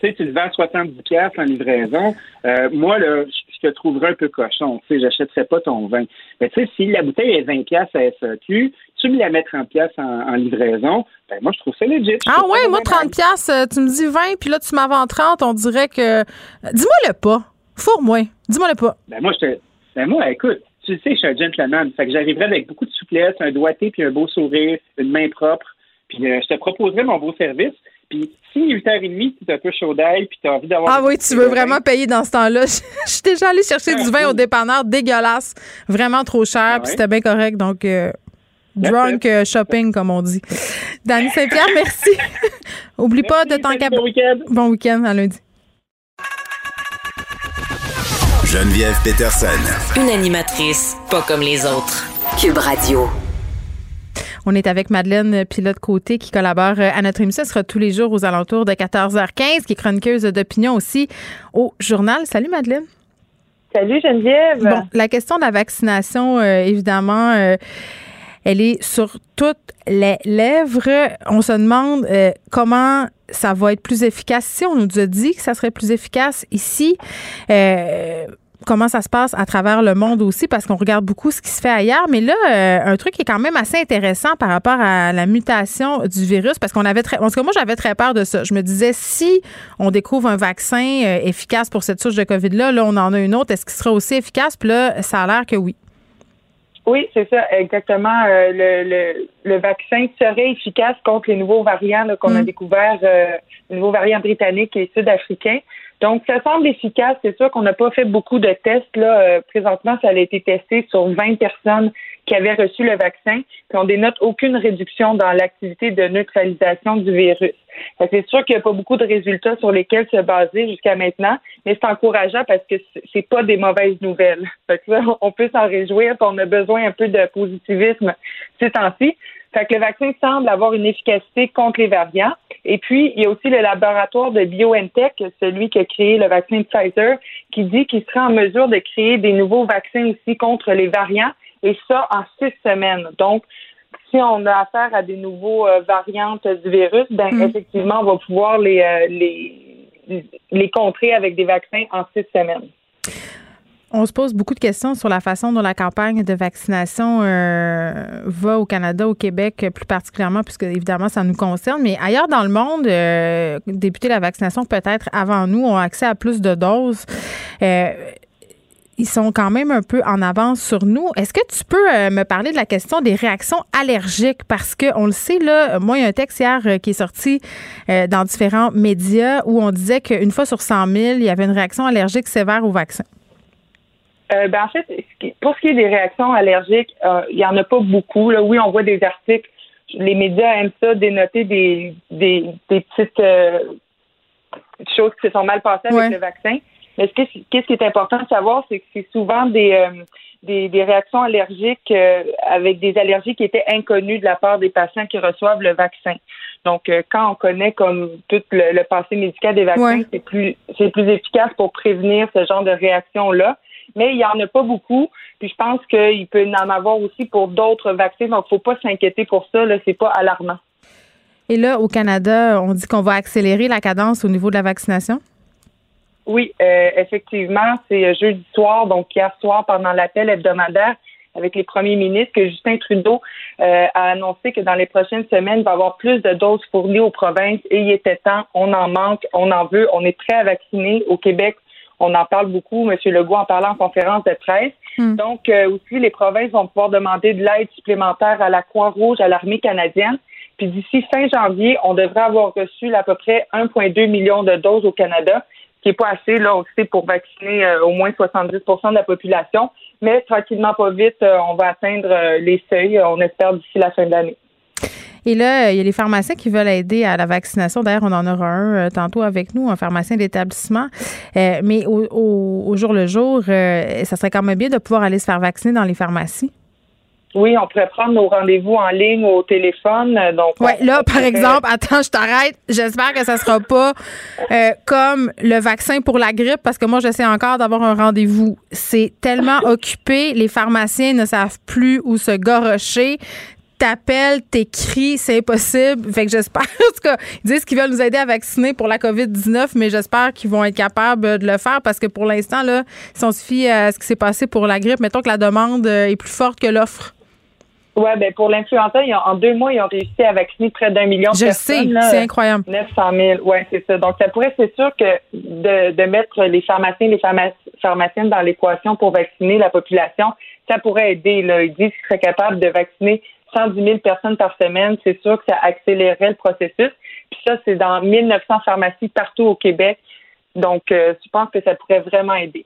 tu sais, tu le vends 70 pièces en livraison. Euh, moi, là, je te trouverais un peu cochon. Tu sais, j'achèterais pas ton vin. Mais tu sais, si la bouteille est 20 pièces à SAQ, tu me la mets 30 pièces en, en livraison, ben moi, je trouve ça legit. Je Ah ouais, moi, vraiment 30 pièces, tu me dis 20, puis là, tu m'en vends 30, on dirait que... Dis-moi le pas. Fourre-moi. Dis-moi le pas. Ben moi, je te. Ben moi, écoute, tu sais, je suis un gentleman. Fait que j'arriverais avec beaucoup de souplesse, un doigté, puis un beau sourire, une main propre. Puis euh, je te proposerais mon beau service. Puis si 8h30, tu es un peu chaud d'ail, puis tu as envie d'avoir. Ah oui, tu veux vraiment payer dans ce temps-là. Je suis déjà allée chercher du vin au dépanneur dégueulasse, vraiment trop cher, puis c'était bien correct. Donc, euh, drunk euh, shopping, comme on dit. Dani Saint-Pierre, merci. Oublie pas de t'en cap- Bon week-end à lundi. Geneviève Peterson. Une animatrice pas comme les autres. Cube Radio. On est avec Madeleine Pilote-Côté qui collabore euh, à notre émission. Elle sera tous les jours aux alentours de 14h15, qui est chroniqueuse d'opinion aussi au journal. Salut Madeleine. Salut Geneviève. Bon, la question de la vaccination, euh, évidemment, euh, elle est sur toutes les lèvres. On se demande euh, comment ça va être plus efficace. Si on nous a dit que ça serait plus efficace ici, euh, comment ça se passe à travers le monde aussi, parce qu'on regarde beaucoup ce qui se fait ailleurs. Mais là, euh, un truc qui est quand même assez intéressant par rapport à la mutation du virus, parce qu'on avait très, en tout cas, moi, j'avais très peur de ça. Je me disais, si on découvre un vaccin euh, efficace pour cette souche de COVID-là, là, on en a une autre, est-ce qu'il sera aussi efficace? Puis là, ça a l'air que oui. Oui, c'est ça, exactement. Euh, le, le, le vaccin serait efficace contre les nouveaux variants qu'on a découverts, euh, les nouveaux variants britanniques et sud-africains. Donc, ça semble efficace. C'est sûr qu'on n'a pas fait beaucoup de tests. Là, Euh, présentement, ça a été testé sur 20 personnes qui avaient reçu le vaccin, puis on dénote aucune réduction dans l'activité de neutralisation du virus. C'est sûr qu'il n'y a pas beaucoup de résultats sur lesquels se baser jusqu'à maintenant, mais c'est encourageant parce que c'est pas des mauvaises nouvelles. Fait que là, on peut s'en réjouir, puis on a besoin un peu de positivisme ces temps-ci. Fait que le vaccin semble avoir une efficacité contre les variants. Et puis, il y a aussi le laboratoire de BioNTech, celui qui a créé le vaccin Pfizer, qui dit qu'il sera en mesure de créer des nouveaux vaccins aussi contre les variants, et ça en six semaines. Donc, si on a affaire à des nouveaux euh, variantes du virus, ben effectivement, on va pouvoir les, euh, les les contrer avec des vaccins en six semaines. On se pose beaucoup de questions sur la façon dont la campagne de vaccination euh, va au Canada, au Québec plus particulièrement, puisque évidemment ça nous concerne. Mais ailleurs dans le monde, euh, débuter la vaccination peut-être avant nous ont accès à plus de doses. Euh, ils sont quand même un peu en avance sur nous. Est-ce que tu peux euh, me parler de la question des réactions allergiques? Parce que on le sait, là, moi, il y a un texte hier qui est sorti dans différents médias où on disait qu'une fois sur 100 000, il y avait une réaction allergique sévère au vaccin. Euh, ben, en fait, pour ce qui est des réactions allergiques, euh, il y en a pas beaucoup. Là. Oui, on voit des articles. Les médias aiment ça, dénoter des, des, des petites euh, choses qui se sont mal passées avec le vaccin. Mais ce qui, est important de savoir, c'est que c'est souvent des, des, des réactions allergiques avec des allergies qui étaient inconnues de la part des patients qui reçoivent le vaccin. Donc, euh, quand on connaît comme tout le, le passé médical des vaccins, Ouais. c'est plus c'est plus efficace pour prévenir ce genre de réaction-là. Mais il n'y en a pas beaucoup. Puis je pense qu'il peut en avoir aussi pour d'autres vaccins. Donc, faut pas s'inquiéter pour ça. Là, c'est pas alarmant. Et là, au Canada, on dit qu'on va accélérer la cadence au niveau de la vaccination? Oui, euh, effectivement, c'est euh, jeudi soir, donc hier soir, pendant l'appel hebdomadaire avec les premiers ministres, que Justin Trudeau euh, a annoncé que dans les prochaines semaines, il va y avoir plus de doses fournies aux provinces et il était temps, on en manque, on en veut, on est prêt à vacciner. Au Québec, On en parle beaucoup. M. Legault en parlait en conférence de presse. Donc, euh, aussi, les provinces vont pouvoir demander de l'aide supplémentaire à la Croix-Rouge, à l'armée canadienne. Puis d'ici fin janvier, on devrait avoir reçu à peu près 1,2 million de doses au Canada, ce qui n'est pas assez là aussi pour vacciner euh, au moins 70% de la population. Mais tranquillement, pas vite, euh, on va atteindre les seuils, on espère, d'ici la fin de l'année. Et là, il y a les pharmaciens qui veulent aider à la vaccination. D'ailleurs, on en aura un tantôt avec nous, un pharmacien d'établissement. mais au, au, jour le jour, ça serait quand même bien de pouvoir aller se faire vacciner dans les pharmacies. Oui, on pourrait prendre nos rendez-vous en ligne ou au téléphone. Donc, ouais, là, par exemple, attends, je t'arrête. J'espère que ça sera pas euh, comme le vaccin pour la grippe, parce que moi, j'essaie encore d'avoir un rendez-vous. C'est tellement occupé, les pharmaciens ne savent plus où se gorocher t'appelles, t'écris, c'est impossible. Fait que j'espère, en tout cas, ils disent qu'ils veulent nous aider à vacciner pour la COVID-19, mais j'espère qu'ils vont être capables de le faire parce que pour l'instant, là, si on se fie à ce qui s'est passé pour la grippe, mettons que la demande est plus forte que l'offre. Oui, ben pour l'influenza, en deux mois, ils ont réussi à vacciner près d'un million de Je personnes. Je sais, c'est incroyable. 900 000, oui, c'est ça. Donc, ça pourrait, c'est sûr que de, de mettre les pharmaciens et les pharmaciennes dans l'équation pour vacciner la population, ça pourrait aider. Là. Ils disent qu'ils seraient capables de vacciner 110 000 personnes par semaine. C'est sûr que ça accélérerait le processus. Puis ça, c'est dans 1900 pharmacies partout au Québec. Donc, euh, je pense que ça pourrait vraiment aider.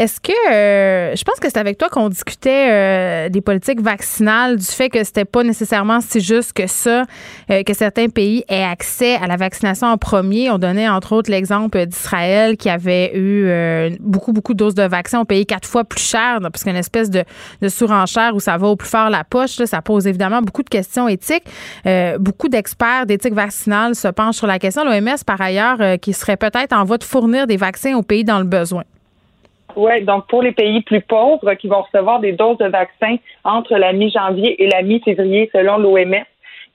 Est-ce que euh, je pense que c'est avec toi qu'on discutait euh, des politiques vaccinales, du fait que c'était pas nécessairement si juste que ça, euh, que certains pays aient accès à la vaccination en premier. On donnait entre autres l'exemple d'Israël qui avait eu beaucoup beaucoup de doses de vaccins, on payé quatre fois plus cher, parce qu'une espèce de, de surenchère où ça va au plus fort la poche, ça pose évidemment beaucoup de questions éthiques. beaucoup d'experts d'éthique vaccinale se penchent sur la question. L'OMS par ailleurs qui serait peut-être en voie de fournir des vaccins aux pays dans le besoin. Oui, donc pour les pays plus pauvres qui vont recevoir des doses de vaccins entre la mi-janvier et la mi-février selon l'OMS.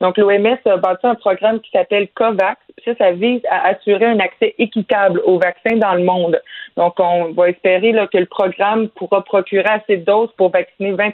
Donc l'OMS a bâti un programme qui s'appelle COVAX. Ça, ça vise à assurer un accès équitable aux vaccins dans le monde. Donc on va espérer là, que le programme pourra procurer assez de doses pour vacciner 20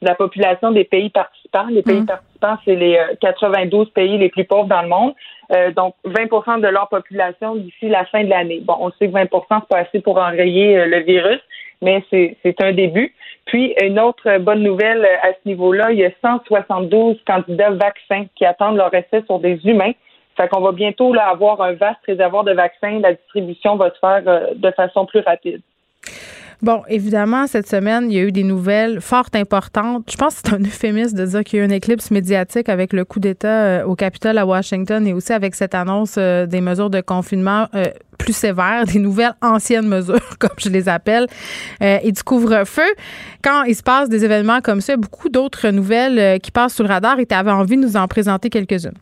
de la population des pays participants. Les pays mmh. participants, c'est les 92 euh, pays les plus pauvres dans le monde. Euh, donc 20 de leur population d'ici la fin de l'année. Bon, on sait que 20 c'est pas assez pour enrayer euh, le virus, mais c'est un début. Puis, une autre bonne nouvelle à ce niveau-là, il y a 172 candidats vaccins qui attendent leur essai sur des humains. Fait qu'on va bientôt là, avoir un vaste réservoir de vaccins. La distribution va se faire de façon plus rapide. Bon, évidemment, cette semaine, il y a eu des nouvelles fort importantes. Je pense que c'est un euphémisme de dire qu'il y a eu une éclipse médiatique avec le coup d'État euh, au Capitole à Washington et aussi avec cette annonce euh, des mesures de confinement euh, plus sévères, des nouvelles anciennes mesures, comme je les appelle, et du couvre-feu. Quand il se passe des événements comme ça, beaucoup d'autres nouvelles qui passent sous le radar et tu avais envie de nous en présenter quelques-unes.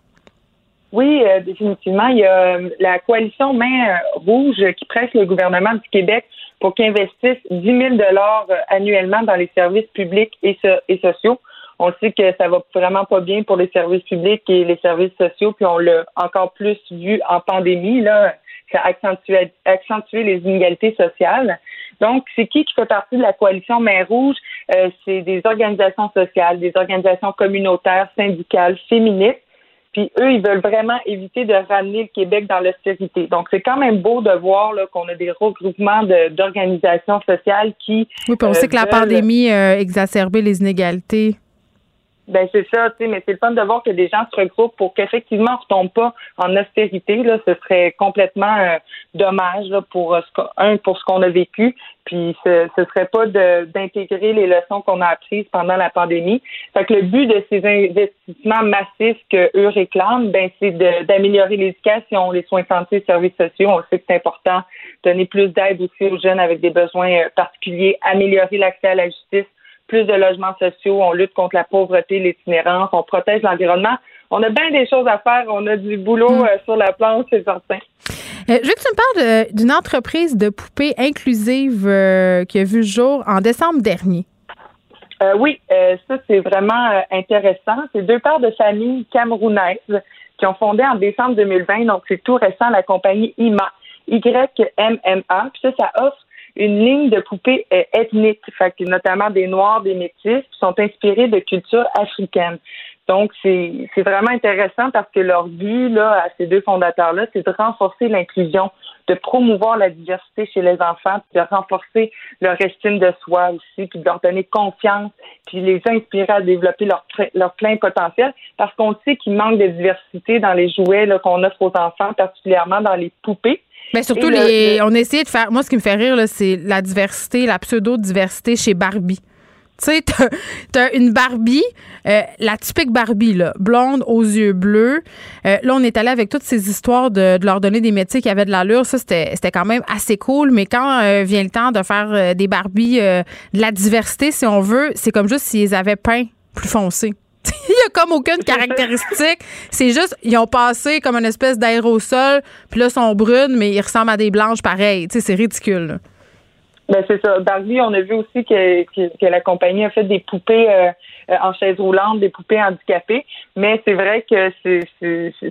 Oui, définitivement. Il y a la coalition Main Rouge qui presse le gouvernement du Québec pour qu'ils investissent 10 000 dollars euh, annuellement dans les services publics et, sociaux. On sait que ça va vraiment pas bien pour les services publics et les services sociaux, puis on l'a encore plus vu en pandémie. Là, ça a accentué, accentué les inégalités sociales. Donc, c'est qui qui fait partie de la coalition Main Rouge? Euh, c'est des organisations sociales, des organisations communautaires, syndicales, féministes puis eux, ils veulent vraiment éviter de ramener le Québec dans l'austérité. Donc, c'est quand même beau de voir qu'on a des regroupements d'organisations sociales qui. Oui, puis on sait que la euh, pandémie a exacerbé les inégalités. Ben c'est ça, tu sais, mais c'est le fun de voir que des gens se regroupent pour qu'effectivement on ne retombe pas en austérité. Là, ce serait complètement euh, dommage pour euh, ce un pour ce qu'on a vécu, puis ce, ce serait pas d'intégrer les leçons qu'on a apprises pendant la pandémie. Fait que le but de ces investissements massifs que eux réclament, ben c'est d'améliorer l'éducation, les soins de santé, les services sociaux. On sait que c'est important, donner plus d'aide aussi aux jeunes avec des besoins euh, particuliers, améliorer l'accès à la justice plus de logements sociaux, on lutte contre la pauvreté, l'itinérance, on protège l'environnement. On a bien des choses à faire. On a du boulot mm. euh, sur la planche, c'est certain. Euh, je veux que tu me parles d'une entreprise de poupées inclusive euh, qui a vu le jour en décembre dernier. oui, ça c'est vraiment intéressant. C'est deux pères de famille camerounaises qui ont fondé en décembre 2020, donc c'est tout récent, la compagnie IMA, YMMA. Puis ça, ça offre une ligne de poupées euh, ethniques, fait notamment des Noirs, des Métis, qui sont inspirés de culture africaine. Donc, c'est vraiment intéressant parce que leur but, là, à ces deux fondateurs-là, c'est de renforcer l'inclusion de promouvoir la diversité chez les enfants, de renforcer leur estime de soi aussi, puis de leur donner confiance, puis les inspirer à développer leur, leur plein potentiel, parce qu'on sait qu'il manque de diversité dans les jouets qu'on offre aux enfants, particulièrement dans les poupées. Mais surtout, les, on a essayé de faire. Moi, ce qui me fait rire, c'est la diversité, la pseudo-diversité chez Barbie. Tu sais, t'as, une Barbie, euh, la typique Barbie, là, blonde aux yeux bleus. Euh, là, on est allé avec toutes ces histoires de, leur donner des métiers qui avaient de l'allure. Ça, c'était, quand même assez cool. Mais quand euh, vient le temps de faire des Barbies, de la diversité, si on veut, c'est comme juste s'ils avaient peint plus foncé. Il n'y a comme aucune caractéristique. C'est juste, ils ont passé comme une espèce d'aérosol, puis là, ils sont brunes, mais ils ressemblent à des blanches pareilles. C'est ridicule. Ben c'est ça. Barbie, on a vu aussi que, que, la compagnie a fait des poupées euh, en chaise roulante, des poupées handicapées, mais c'est vrai que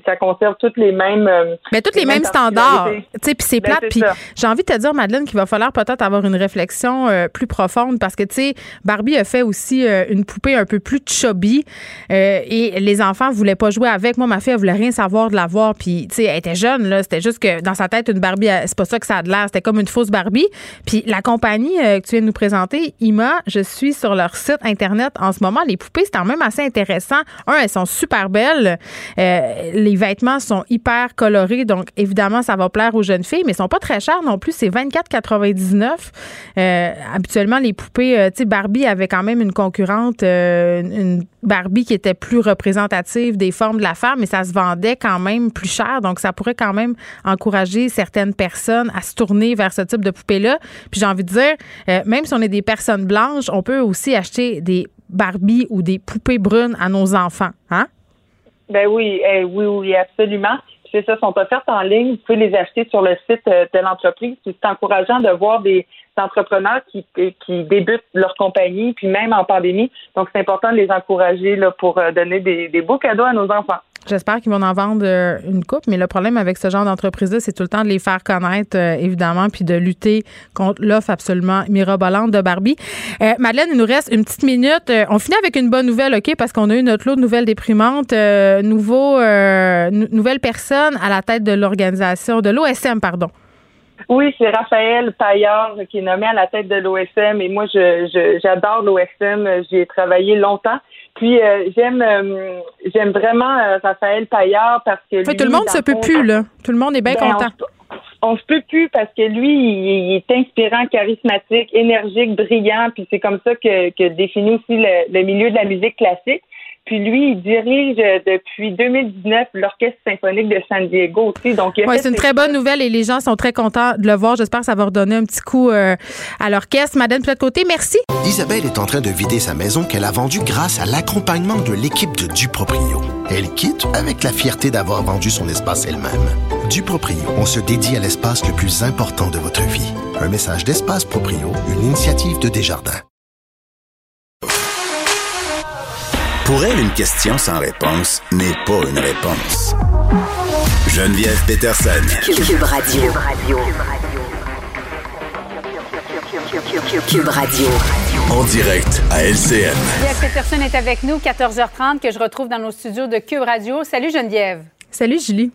ça conserve toutes les mêmes. Euh, mais toutes les, mêmes, standards. Tu sais, puis c'est ben, plate. Puis j'ai envie de te dire, Madeleine, qu'il va falloir peut-être avoir une réflexion plus profonde parce que tu sais, Barbie a fait aussi une poupée un peu plus chubby et les enfants voulaient pas jouer avec. Moi, ma fille, elle voulait rien savoir de la voir. Puis tu sais, elle était jeune là. C'était juste que dans sa tête, une Barbie, c'est pas ça que ça a de l'air. C'était comme une fausse Barbie. Puis la compagnie euh, que tu viens de nous présenter, IMA, je suis sur leur site Internet en ce moment. Les poupées, c'est quand même assez intéressant. Un, elles sont super belles. Euh, les vêtements sont hyper colorés. Donc, évidemment, ça va plaire aux jeunes filles, mais ils sont pas très chers non plus. C'est 24,99. Euh, habituellement, les poupées, tu sais, Barbie avait quand même une concurrente, une Barbie qui était plus représentative des formes de la femme, mais ça se vendait quand même plus cher. Donc, ça pourrait quand même encourager certaines personnes à se tourner vers ce type de poupée-là. Puis j'ai envie de dire, euh, même si on est des personnes blanches, on peut aussi acheter des Barbie ou des poupées brunes à nos enfants, hein? Ben oui, eh, oui, oui, absolument. C'est ça, sont offertes en ligne. Vous pouvez les acheter sur le site euh, de l'entreprise. C'est encourageant de voir des entrepreneurs qui, qui débutent leur compagnie, puis même en pandémie. Donc, c'est important de les encourager pour euh, donner des beaux cadeaux à nos enfants. J'espère qu'ils vont en vendre euh, une coupe, mais le problème avec ce genre d'entreprise-là, c'est tout le temps de les faire connaître, euh, évidemment, puis de lutter contre l'offre absolument mirabolante de Barbie. Euh, Madeleine, il nous reste une petite minute. on finit avec une bonne nouvelle, OK, parce qu'on a eu notre lot de nouvelles déprimantes. nouveau, nouvelle personne à la tête de l'organisation, de l'OSM, pardon. Oui, c'est Raphaël Paillard qui est nommé à la tête de l'OSM et moi, je, j'adore l'OSM. J'y ai travaillé longtemps. Puis euh, j'aime euh, j'aime vraiment euh, Raphaël Paillard parce que tout le monde se peut plus là. Tout le monde est bien ben, content. On, se peut plus parce que lui, il, est inspirant, charismatique, énergique, brillant, puis c'est comme ça que, que définit aussi le, milieu de la musique classique. Puis lui, il dirige euh, depuis 2019 l'Orchestre symphonique de San Diego aussi. Donc, ouais, c'est une très bonne nouvelle et les gens sont très contents de le voir. J'espère que ça va redonner un petit coup euh, à l'orchestre. Madame de côté, merci. Isabelle est en train de vider sa maison qu'elle a vendue grâce à l'accompagnement de l'équipe de Duproprio. Elle quitte avec la fierté d'avoir vendu son espace elle-même. Duproprio, on se dédie à l'espace le plus important de votre vie. Un message d'Espace Proprio, une initiative de Desjardins. Pour elle, une question sans réponse n'est pas une réponse. Geneviève Peterson. Cube Radio. Cube Radio. En direct à LCN. Geneviève Peterson est avec nous, 14h30, que je retrouve dans nos studios de Cube Radio. Salut Geneviève. Salut Julie.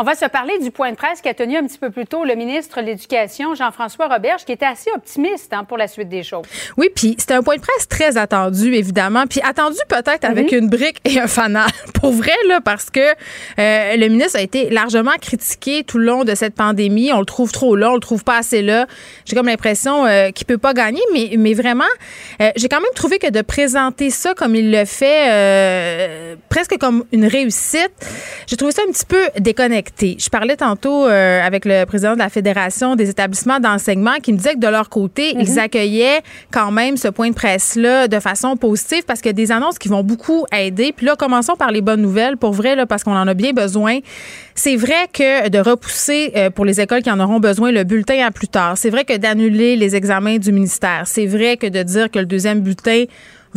On va se parler du point de presse qui a tenu un petit peu plus tôt le ministre de l'Éducation, Jean-François Roberge, qui était assez optimiste hein, pour la suite des choses. Oui, puis c'était un point de presse très attendu, évidemment, puis attendu peut-être avec mhm. une brique et un fanal. Pour vrai, là, parce que euh, le ministre a été largement critiqué tout le long de cette pandémie. On le trouve trop là, on le trouve pas assez là. J'ai comme l'impression euh, qu'il peut pas gagner, mais, mais vraiment, euh, j'ai quand même trouvé que de présenter ça comme il le fait, presque comme une réussite, j'ai trouvé ça un petit peu déconnecté je parlais tantôt euh, avec le président de la Fédération des établissements d'enseignement qui me disait que de leur côté, ils mhm. accueillaient quand même ce point de presse-là de façon positive parce qu'il y a des annonces qui vont beaucoup aider. Puis là, commençons par les bonnes nouvelles, pour vrai, là, parce qu'on en a bien besoin. C'est vrai que de repousser euh, pour les écoles qui en auront besoin le bulletin à plus tard. C'est vrai que d'annuler les examens du ministère. C'est vrai que de dire que le deuxième bulletin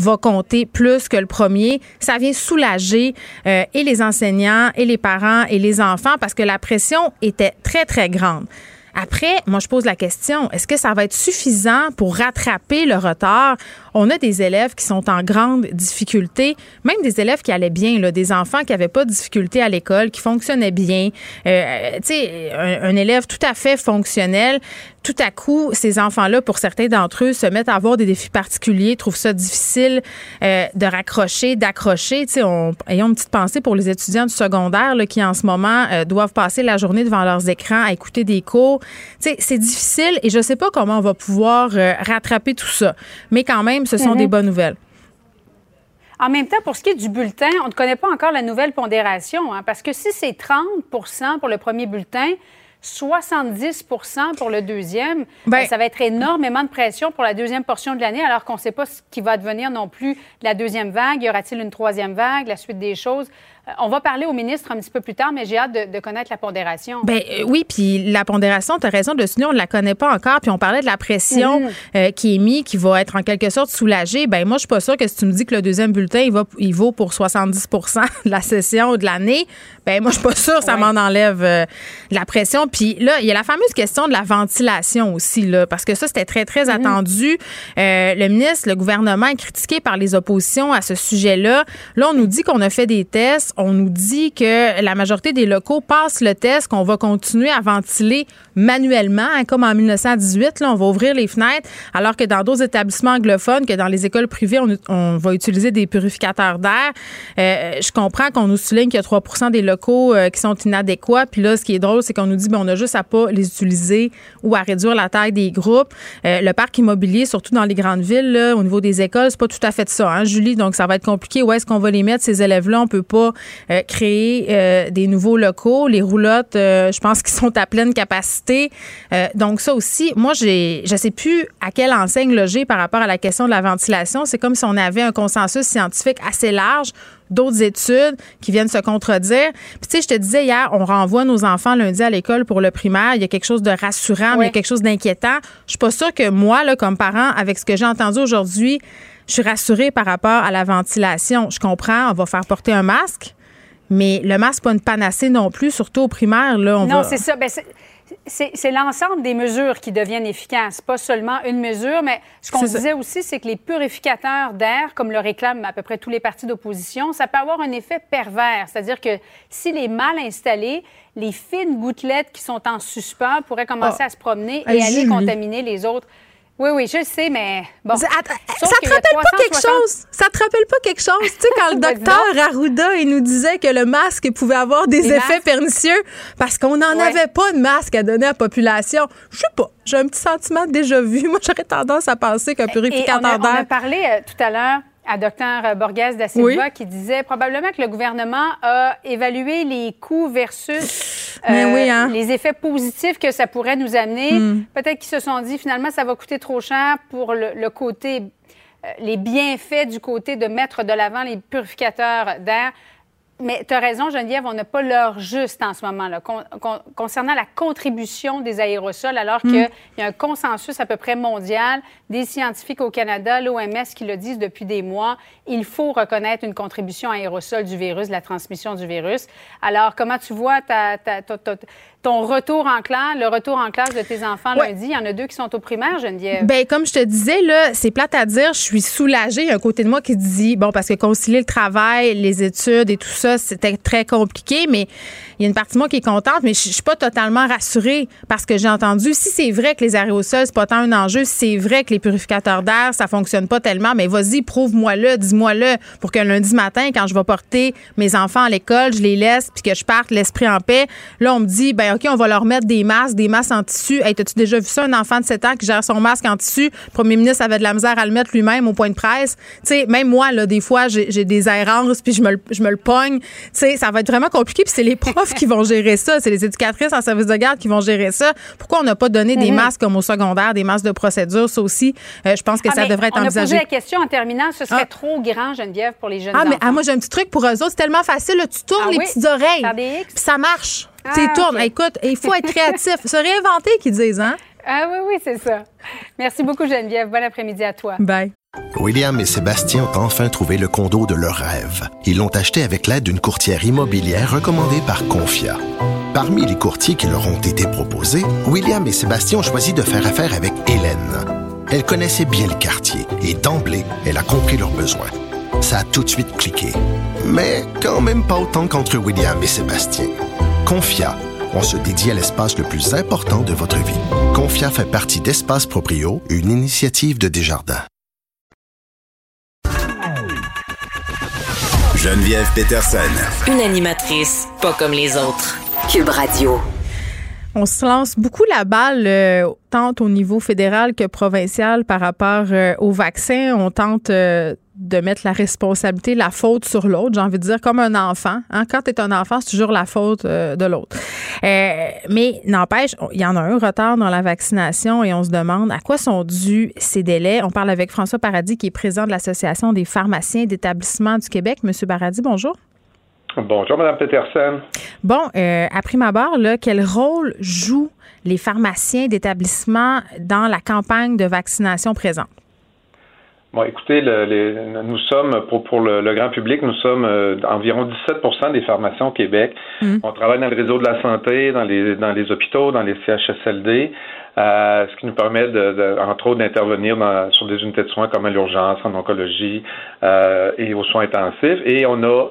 va compter plus que le premier. Ça vient soulager euh, et les enseignants et les parents et les enfants parce que la pression était très, très grande. Après, moi, je pose la question, est-ce que ça va être suffisant pour rattraper le retard? On a des élèves qui sont en grande difficulté, même des élèves qui allaient bien, là, des enfants qui n'avaient pas de difficulté à l'école, qui fonctionnaient bien. Euh, tu sais, un, un élève tout à fait fonctionnel tout à coup, ces enfants-là, pour certains d'entre eux, se mettent à avoir des défis particuliers, trouvent ça difficile euh, de raccrocher, d'accrocher. Tu sais, on, ayons une petite pensée pour les étudiants du secondaire là, qui, en ce moment, euh, doivent passer la journée devant leurs écrans à écouter des cours. Tu sais, c'est difficile et je ne sais pas comment on va pouvoir euh, rattraper tout ça. Mais quand même, ce sont Mhm. des bonnes nouvelles. En même temps, pour ce qui est du bulletin, on ne connaît pas encore la nouvelle pondération, hein, parce que si c'est 30% pour le premier bulletin, 70% pour le deuxième, Ben- euh, ça va être énormément de pression pour la deuxième portion de l'année, alors qu'on ne sait pas ce qui va advenir non plus de la deuxième vague. Y aura-t-il une troisième vague, la suite des choses? Euh, on va parler au ministre un petit peu plus tard, mais j'ai hâte de, de connaître la pondération. Ben euh, oui, puis la pondération, tu as raison de souligner, on ne la connaît pas encore. Puis on parlait de la pression Mhm. euh, qui est mise, qui va être en quelque sorte soulagée. Ben moi, je suis pas sûre que si tu me dis que le deuxième bulletin, il, va, il vaut pour 70% de la session ou de l'année, ben moi, je suis pas sûre que ça m'en enlève euh, de la pression. Puis là, il y a la fameuse question de la ventilation aussi, là, parce que ça, c'était très, très attendu. Euh, le ministre, le gouvernement est critiqué par les oppositions à ce sujet-là. Là, on nous dit qu'on a fait des tests. On nous dit que la majorité des locaux passent le test, qu'on va continuer à ventiler manuellement, hein, comme en 1918. Là, on va ouvrir les fenêtres, alors que dans d'autres établissements anglophones, que dans les écoles privées, on, va utiliser des purificateurs d'air. Euh, je comprends qu'on nous souligne qu'il y a 3% des locaux euh, qui sont inadéquats. Puis là, ce qui est drôle, c'est qu'on nous dit ben, on a juste à pas les utiliser ou à réduire la taille des groupes. Euh, le parc immobilier, surtout dans les grandes villes, au niveau des écoles, c'est pas tout à fait ça, hein, Julie? Donc, ça va être compliqué. Où est-ce qu'on va les mettre, ces élèves-là? On peut pas euh, créer euh, des nouveaux locaux. Les roulottes, euh, je pense qu'ils sont à pleine capacité. Donc, ça aussi, moi, j'ai, je sais plus à quelle enseigne loger par rapport à la question de la ventilation. C'est comme si on avait un consensus scientifique assez large d'autres études qui viennent se contredire. Puis tu sais, je te disais hier, on renvoie nos enfants lundi à l'école pour le primaire. Il y a quelque chose de rassurant, mais il y a quelque chose d'inquiétant. Je suis pas sûre que moi, là, comme parent, avec ce que j'ai entendu aujourd'hui, je suis rassurée par rapport à la ventilation. Je comprends, on va faire porter un masque, mais le masque, pas une panacée non plus, surtout au primaire. Là, on non, va... c'est ça. Ben, c'est- l'ensemble des mesures qui deviennent efficaces, pas seulement une mesure, mais ce qu'on ça. disait aussi, c'est que les purificateurs d'air, comme le réclament à peu près tous les partis d'opposition, ça peut avoir un effet pervers. C'est-à-dire que s'il est mal installé, les fines gouttelettes qui sont en suspens pourraient commencer Ah. à se promener et aller Julie. contaminer les autres. Oui, oui, je sais, mais bon. Ça, te rappelle pas quelque 360 chose? Ça te rappelle pas quelque chose? Tu sais, quand le Vas-y docteur Arruda, il nous disait que le masque pouvait avoir des effets masques? pernicieux parce qu'on n'en Ouais. avait pas de masque à donner à la population. Je sais pas. J'ai un petit sentiment déjà vu. Moi, j'aurais tendance à penser qu'un purificateur on a d'air. parlé euh, tout à l'heure à Dr Borges da Silva Oui. qui disait probablement que le gouvernement a évalué les coûts versus euh, Mais oui, hein. les effets positifs que ça pourrait nous amener. Hmm. Peut-être qu'ils se sont dit finalement ça va coûter trop cher pour le, le côté euh, les bienfaits du côté de mettre de l'avant les purificateurs d'air. Mais tu as raison, Geneviève, on n'a pas l'heure juste en ce moment. Là, Con- con- concernant la contribution des aérosols, alors qu'il y a un consensus à peu près mondial des scientifiques au Canada, l'OMS qui le disent depuis des mois, il faut reconnaître une contribution aérosol du virus, de la transmission du virus. Alors, comment tu vois ta- ta- ta- ta- ton retour en classe, le retour en classe de tes enfants Ouais. lundi? Il y en a deux qui sont au primaire, Geneviève? Ben, comme je te disais, là, c'est plate à dire. Je suis soulagée. Il y a un côté de moi qui dit, bon, parce que concilier le travail, les études et tout ça, c'était très compliqué, mais il y a une partie de moi qui est contente, mais je je suis pas totalement rassurée parce que j'ai entendu, si c'est vrai que les aérosols, c'est pas tant un enjeu, si c'est vrai que les purificateurs d'air, ça fonctionne pas tellement, mais vas-y, prouve-moi-le, dis-moi-le, pour que lundi matin, quand je vais porter mes enfants à l'école, je les laisse, puis que je parte l'esprit en paix. Là, on me dit, ben OK, on va leur mettre des masques, des masques en tissu. Hey, t'as-tu déjà vu ça, un enfant de 7 ans qui gère son masque en tissu? Le premier ministre avait de la misère à le mettre lui-même au point de presse. Tu sais, même moi, là, des fois, j'ai des errances, puis je me, le- je me le pogne. Tu sais, ça va être vraiment compliqué, puis c'est les profs qui vont gérer ça. C'est les éducatrices en service de garde qui vont gérer ça. Pourquoi on n'a pas donné des Mhm. masques comme au secondaire, des masques de procédure? Ça aussi, euh, je pense que Ah, ça devrait être on a posé envisagé. la question en terminant, ce serait Ah. trop grand, Geneviève, pour les jeunes Ah, mais ah, moi, j'ai un petit truc pour eux autres. C'est tellement facile. là. Tu tournes Ah les oui? petites oreilles. Puis ça marche. Ah, tu tournes. Écoute, il faut être créatif. Se réinventer, qu'ils disent, hein? Ah oui, oui, c'est ça. Merci beaucoup, Geneviève. Bon après-midi à toi. Bye. William et Sébastien ont enfin trouvé le condo de leur rêve. Ils l'ont acheté avec l'aide d'une courtière immobilière recommandée par Confia. Parmi les courtiers qui leur ont été proposés, William et Sébastien ont choisi de faire affaire avec Hélène. Elle connaissait bien le quartier et d'emblée, elle a compris leurs besoins. Ça a tout de suite cliqué. Mais quand même pas autant qu'entre William et Sébastien. Confia, on se dédie à l'espace le plus important de votre vie. Confia fait partie d'Espace Proprio, une initiative de Desjardins. Geneviève Peterson. Une animatrice pas comme les autres. Cube Radio. On se lance beaucoup la balle, euh, tant au niveau fédéral que provincial, par rapport euh, au vaccin. On tente euh, de mettre la responsabilité, la faute sur l'autre. J'ai envie de dire comme un enfant. Hein? Quand tu es un enfant, c'est toujours la faute de l'autre. mais n'empêche, il y en a un retard dans la vaccination et on se demande à quoi sont dus ces délais. On parle avec François Paradis, qui est président de l'Association des pharmaciens d'établissement du Québec. Monsieur Paradis, bonjour. Bonjour, Mme Peterson. Bon, euh, à prime abord, là, quel rôle jouent les pharmaciens d'établissement dans la campagne de vaccination présente? Bon, écoutez, nous sommes, pour, pour le, grand public, nous sommes euh, environ 17% des pharmaciens au Québec. Mmh. On travaille dans le réseau de la santé, dans les, dans les hôpitaux, dans les CHSLD, euh, ce qui nous permet, de, entre autres, d'intervenir sur des unités de soins comme à l'urgence, en oncologie euh, et aux soins intensifs. Et on a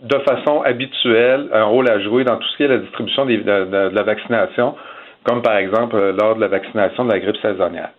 de façon habituelle un rôle à jouer dans tout ce qui est la distribution de, la vaccination, comme par exemple euh, lors de la vaccination de la grippe saisonnière.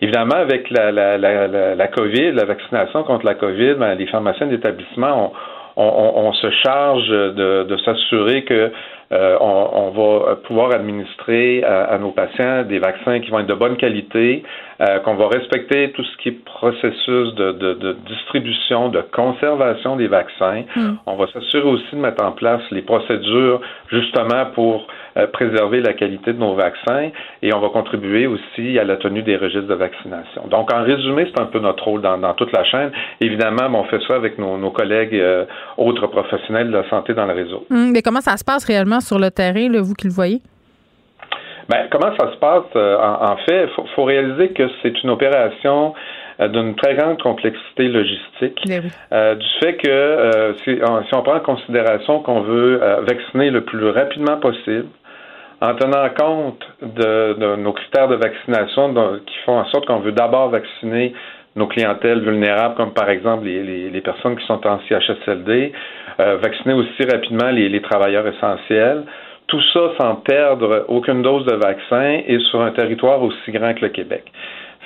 Évidemment, avec la, la, la, la COVID, la vaccination contre la COVID, ben, les pharmaciens d'établissement, on, on, se charge de, de s'assurer que euh, on, va pouvoir administrer à, nos patients des vaccins qui vont être de bonne qualité, euh, qu'on va respecter tout ce qui est processus de, de, de distribution, de conservation des vaccins. Hmm. On va s'assurer aussi de mettre en place les procédures justement pour euh, préserver la qualité de nos vaccins et on va contribuer aussi à la tenue des registres de vaccination. Donc, en résumé, c'est un peu notre rôle dans, dans toute la chaîne. Évidemment, on fait ça avec nos, nos collègues autres professionnels de la santé dans le réseau. Hmm, mais comment ça se passe réellement? Sur le terrain, vous qui le voyez? Ben, comment ça se passe? Euh, en, fait, il faut, réaliser que c'est une opération euh, d'une très grande complexité logistique, ben euh, du fait que si, on, prend en considération qu'on veut vacciner le plus rapidement possible, en tenant compte de, nos critères de vaccination qui font en sorte qu'on veut d'abord vacciner nos clientèles vulnérables, comme par exemple les, personnes qui sont en CHSLD, euh, vacciner aussi rapidement les, travailleurs essentiels. Tout ça sans perdre aucune dose de vaccin et sur un territoire aussi grand que le Québec.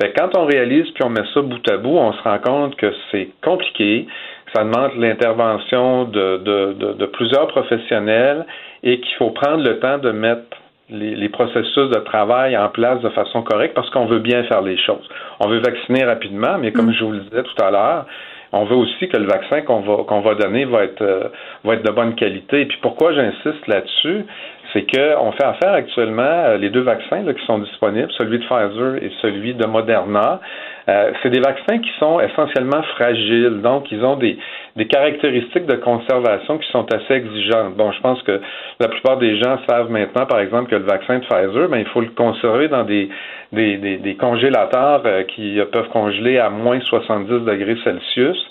Fait quand on réalise puis on met ça bout à bout, on se rend compte que c'est compliqué, que ça demande l'intervention de, de, plusieurs professionnels et qu'il faut prendre le temps de mettre les, processus de travail en place de façon correcte parce qu'on veut bien faire les choses. On veut vacciner rapidement, mais comme mm. je vous le disais tout à l'heure, on veut aussi que le vaccin qu'on va qu'on va donner va être euh, va être de bonne qualité. Et puis pourquoi j'insiste là-dessus, c'est qu'on fait affaire actuellement euh, les deux vaccins qui sont disponibles, celui de Pfizer et celui de Moderna. Euh, c'est des vaccins qui sont essentiellement fragiles, donc ils ont des, des caractéristiques de conservation qui sont assez exigeantes. Bon, je pense que la plupart des gens savent maintenant, par exemple, que le vaccin de Pfizer, ben, il faut le conserver dans des, des, des, congélateurs euh, qui peuvent congeler à moins 70 degrés Celsius.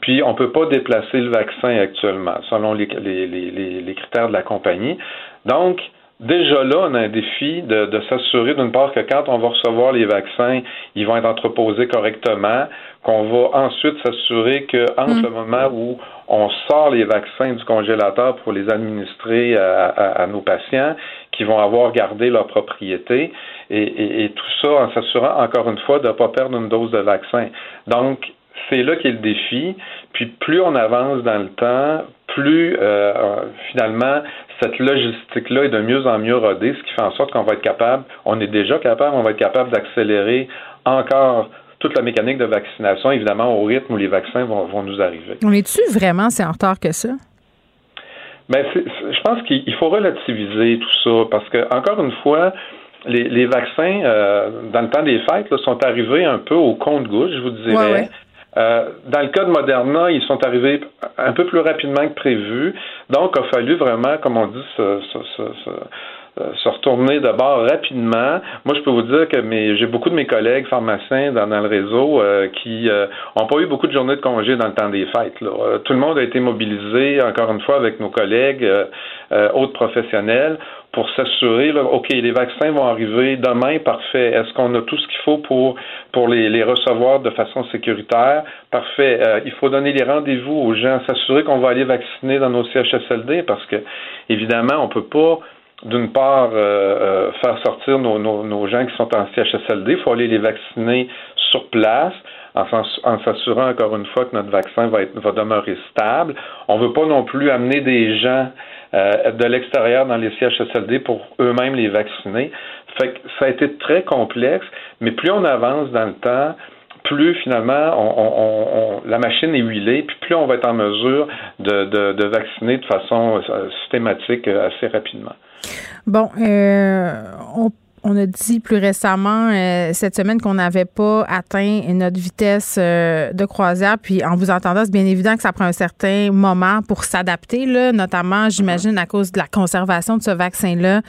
Puis, on ne peut pas déplacer le vaccin actuellement, selon les, les, les, les critères de la compagnie. Donc, déjà là, on a un défi de, de s'assurer d'une part que quand on va recevoir les vaccins, ils vont être entreposés correctement, qu'on va ensuite s'assurer que entre mm. le moment où on sort les vaccins du congélateur pour les administrer à, à, nos patients, qui vont avoir gardé leur propriété, et, et, et tout ça en s'assurant encore une fois de ne pas perdre une dose de vaccin. Donc, c'est là qu'est le défi. Puis plus on avance dans le temps, plus euh, finalement cette logistique-là est de mieux en mieux rodée, ce qui fait en sorte qu'on va être capable, on est déjà capable, on va être capable d'accélérer encore toute la mécanique de vaccination, évidemment au rythme où les vaccins vont, vont nous arriver. On est-tu vraiment si en retard que ça? Ben, je pense qu'il faut relativiser tout ça parce que, encore une fois, les, les vaccins, euh, dans le temps des fêtes, là, sont arrivés un peu au compte-goutte, je vous dirais. Euh, dans le cas de Moderna, ils sont arrivés un peu plus rapidement que prévu. Donc, il a fallu vraiment, comme on dit, se, se, se, se retourner d'abord rapidement. Moi, je peux vous dire que j'ai beaucoup de mes collègues pharmaciens dans, le réseau qui n'ont pas eu beaucoup de journées de congé dans le temps des fêtes. tout le monde a été mobilisé, encore une fois, avec nos collègues, autres professionnels, pour s'assurer, OK, les vaccins vont arriver demain, parfait. Est-ce qu'on a tout ce qu'il faut pour, pour les, les, recevoir de façon sécuritaire? Parfait. Euh, il faut donner les rendez-vous aux gens, s'assurer qu'on va aller vacciner dans nos CHSLD parce que, évidemment, on peut pas d'une part, euh, euh, faire sortir nos, nos, nos, gens qui sont en CHSLD, il faut aller les vacciner sur place en, s'assurant encore une fois que notre vaccin va, être, va demeurer stable. On ne veut pas non plus amener des gens euh, de l'extérieur dans les CHSLD pour eux-mêmes les vacciner. Fait que ça a été très complexe, mais plus on avance dans le temps, plus finalement on, la machine est huilée, puis plus on va être en mesure de, de, de vacciner de façon euh, systématique euh, assez rapidement. Bon, euh, on on a dit plus récemment euh, cette semaine qu'on n'avait pas atteint notre vitesse euh, de croisière. Puis en vous entendant, c'est bien évident que ça prend un certain moment pour s'adapter, là, notamment, j'imagine, à cause de la conservation de ce vaccin-là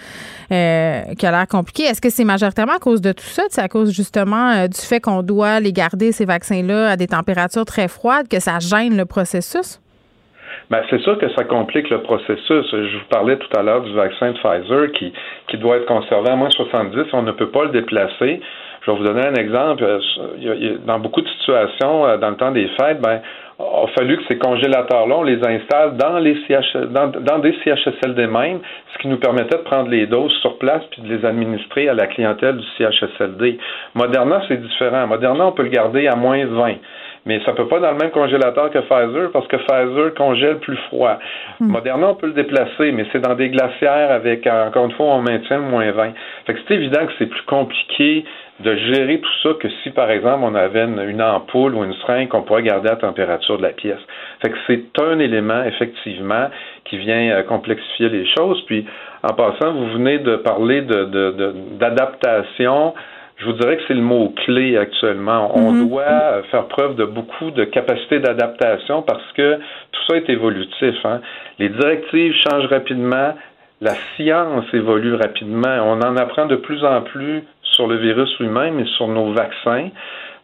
euh, qui a l'air compliqué. Est-ce que c'est majoritairement à cause de tout ça? C'est à cause justement du fait qu'on doit les garder, ces vaccins-là, à des températures très froides, que ça gêne le processus? Ben, c'est sûr que ça complique le processus. Je vous parlais tout à l'heure du vaccin de Pfizer qui, qui doit être conservé à moins 70. On ne peut pas le déplacer. Je vais vous donner un exemple. Dans beaucoup de situations, euh, dans le temps des fêtes, ben, il a fallu que ces congélateurs-là, on les installe dans, les CH, dans, dans des CHSLD même, ce qui nous permettait de prendre les doses sur place puis de les administrer à la clientèle du CHSLD. Moderna, c'est différent. Moderna, on peut le garder à moins 20 mais ça peut pas dans le même congélateur que Pfizer parce que Pfizer congèle plus froid. Hmm. Moderna, on peut le déplacer, mais c'est dans des glacières avec, encore une fois, on maintient le moins 20. Fait que c'est évident que c'est plus compliqué de gérer tout ça que si, par exemple, on avait une, ampoule ou une seringue qu'on pourrait garder à température de la pièce. Fait que c'est un élément, effectivement, qui vient euh, complexifier les choses. Puis, en passant, vous venez de parler d'adaptation. De, de, je vous dirais que c'est le mot clé actuellement. On mhm. doit faire preuve de beaucoup de capacité d'adaptation parce que tout ça est évolutif. Hein. Les directives changent rapidement, la science évolue rapidement. On en apprend de plus en plus sur le virus lui-même et sur nos vaccins.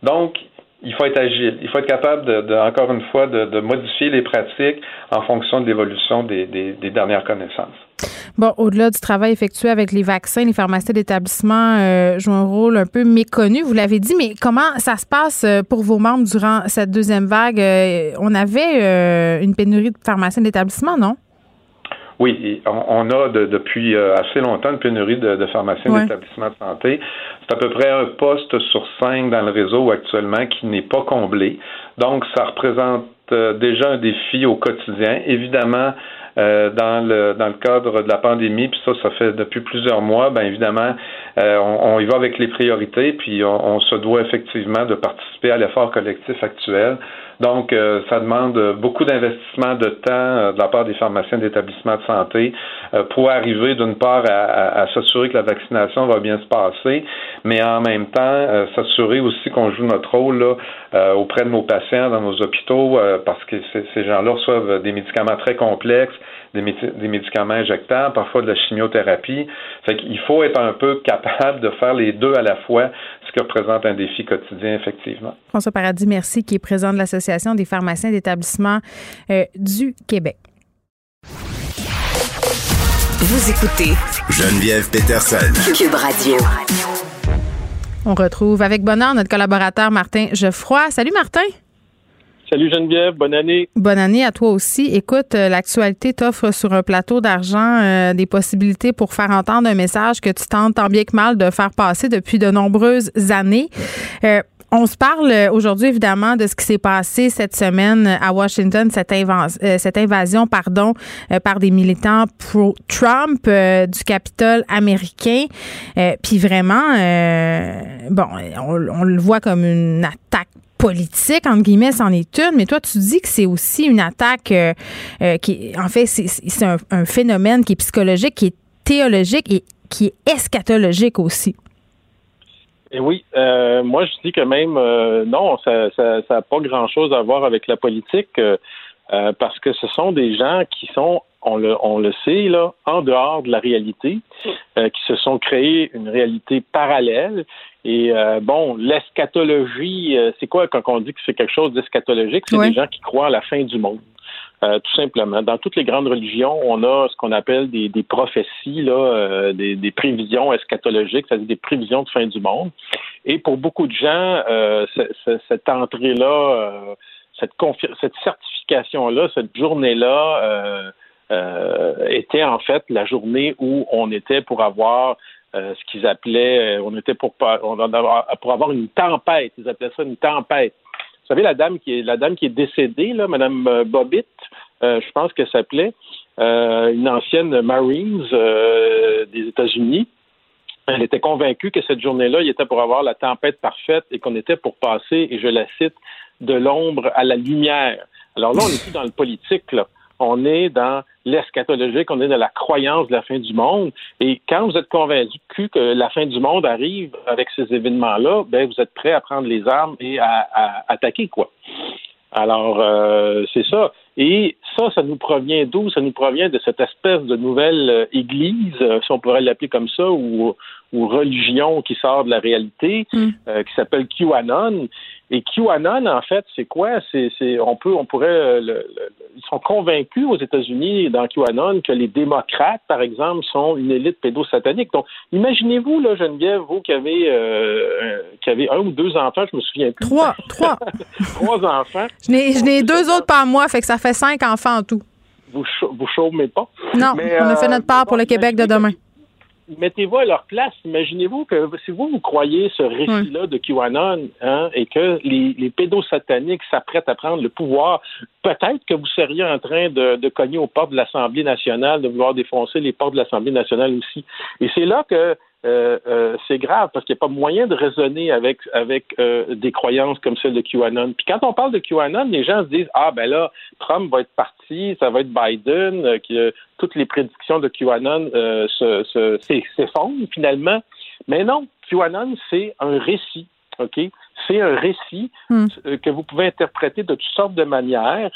Donc, il faut être agile. Il faut être capable, de, encore une fois, de, modifier les pratiques en fonction de l'évolution des dernières connaissances. Bon, au-delà du travail effectué avec les vaccins, les pharmacies d'établissement euh, jouent un rôle un peu méconnu, vous l'avez dit, mais comment ça se passe euh, pour vos membres durant cette deuxième vague? Euh, on avait une pénurie de pharmaciens d'établissement, non? Oui, on, a depuis assez longtemps une pénurie de, pharmaciens d'établissement de santé. C'est à peu près un poste sur cinq dans le réseau actuellement qui n'est pas comblé. Donc, ça représente déjà un défi au quotidien. Évidemment, euh, dans le dans le cadre de la pandémie, puis ça, ça fait depuis plusieurs mois, ben évidemment, euh, on, y va avec les priorités, puis on, se doit effectivement de participer à l'effort collectif actuel. Donc, euh, ça demande beaucoup d'investissement de temps de la part des pharmaciens d'établissements de santé pour arriver, d'une part, à, s'assurer que la vaccination va bien se passer, mais en même temps, s'assurer aussi qu'on joue notre rôle là, auprès de nos patients dans nos hôpitaux, parce que ces gens-là reçoivent des médicaments très complexes, des, médicaments injectables, parfois de la chimiothérapie. Fait qu'il faut être un peu capable de faire les deux à la fois, ce qui représente un défi quotidien, effectivement. François Paradis, merci, qui est président de l'Association des pharmaciens d'établissement euh, du Québec. Vous écoutez Geneviève Peterson. Cube Radio. On retrouve avec bonheur notre collaborateur Martin Geoffroy. Salut Martin. Salut Geneviève, bonne année. Bonne année à toi aussi. Écoute, euh, l'actualité t'offre sur un plateau d'argent euh, des possibilités pour faire entendre un message que tu tentes tant bien que mal de faire passer depuis de nombreuses années. Euh, on se parle aujourd'hui évidemment de ce qui s'est passé cette semaine à Washington, cette, invasion pardon, par des militants pro-Trump du Capitole américain. Puis vraiment, bon, on, on, le voit comme une attaque politique, entre guillemets, c'en est une, mais toi, tu dis que c'est aussi une attaque euh, euh, qui, en fait, c'est un, phénomène qui est psychologique, qui est théologique et qui est eschatologique aussi. Et oui, euh, moi, je dis que même, non, ça n'a pas grand-chose à voir avec la politique. Parce que ce sont des gens qui sont on le, on le sait, là, en dehors de la réalité, euh, qui se sont créés une réalité parallèle. Et euh, bon, l'eschatologie, euh, c'est quoi quand on dit que c'est quelque chose d'eschatologique? C'est des gens qui croient à la fin du monde. tout simplement. Dans toutes les grandes religions, on a ce qu'on appelle des, des prophéties, là, des, des, prévisions eschatologiques, c'est-à-dire des prévisions de fin du monde. Et pour beaucoup de gens, cette entrée-là, cette, certification-là, cette journée-là, euh, était en fait la journée où on était pour avoir euh, ce qu'ils appelaient, euh, on était pour, pour avoir une tempête. Ils appelaient ça une tempête. Vous savez, la dame qui est la dame qui est décédée, là, Madame Bobbitt, je pense qu'elle s'appelait, une ancienne Marines des États-Unis. Elle était convaincue que cette journée-là, il était pour avoir la tempête parfaite et qu'on était pour passer, et je la cite, de l'ombre à la lumière. Alors là, on n'est plus dans le politique, là on est dans l'eschatologique, on est dans la croyance de la fin du monde. Et quand vous êtes convaincu que la fin du monde arrive avec ces événements-là, ben vous êtes prêt à prendre les armes et à, attaquer quoi. Alors euh, c'est ça. Et ça, ça nous provient d'où? Ça nous provient de cette espèce de nouvelle euh, église, euh, si on pourrait l'appeler comme ça, ou, ou religion qui sort de la réalité, mm. qui s'appelle QAnon et QAnon, en fait, c'est quoi? C'est, on peut, on pourrait, euh, ils sont convaincus aux États-Unis dans QAnon que les démocrates, par exemple, sont une élite pédosatanique. Donc, imaginez-vous, là, Geneviève, vous qui avez, euh, qui avez un ou deux enfants, je me souviens plus. Trois, trois. trois enfants. Je n'ai, je n'ai deux autres par mois, fait que ça fait cinq enfants en tout. Vous, vous chômez pas? Non, on a fait notre part pour le Québec de demain mettez-vous à leur place. Imaginez-vous que si vous, vous croyez ce récit-là de QAnon hein, et que les, les pédosataniques s'apprêtent à prendre le pouvoir, peut-être que vous seriez en train de, de cogner aux portes de l'Assemblée nationale, de vouloir défoncer les portes de l'Assemblée nationale aussi. Et c'est là que euh, euh, c'est grave parce qu'il n'y a pas moyen de raisonner avec avec euh, des croyances comme celle de QAnon. Puis quand on parle de QAnon, les gens se disent ah ben là Trump va être parti, ça va être Biden, que toutes les prédictions de QAnon se, s'effondrent finalement. Mais non, QAnon c'est un récit, ok? C'est un récit hmm. que vous pouvez interpréter de toutes sortes de manières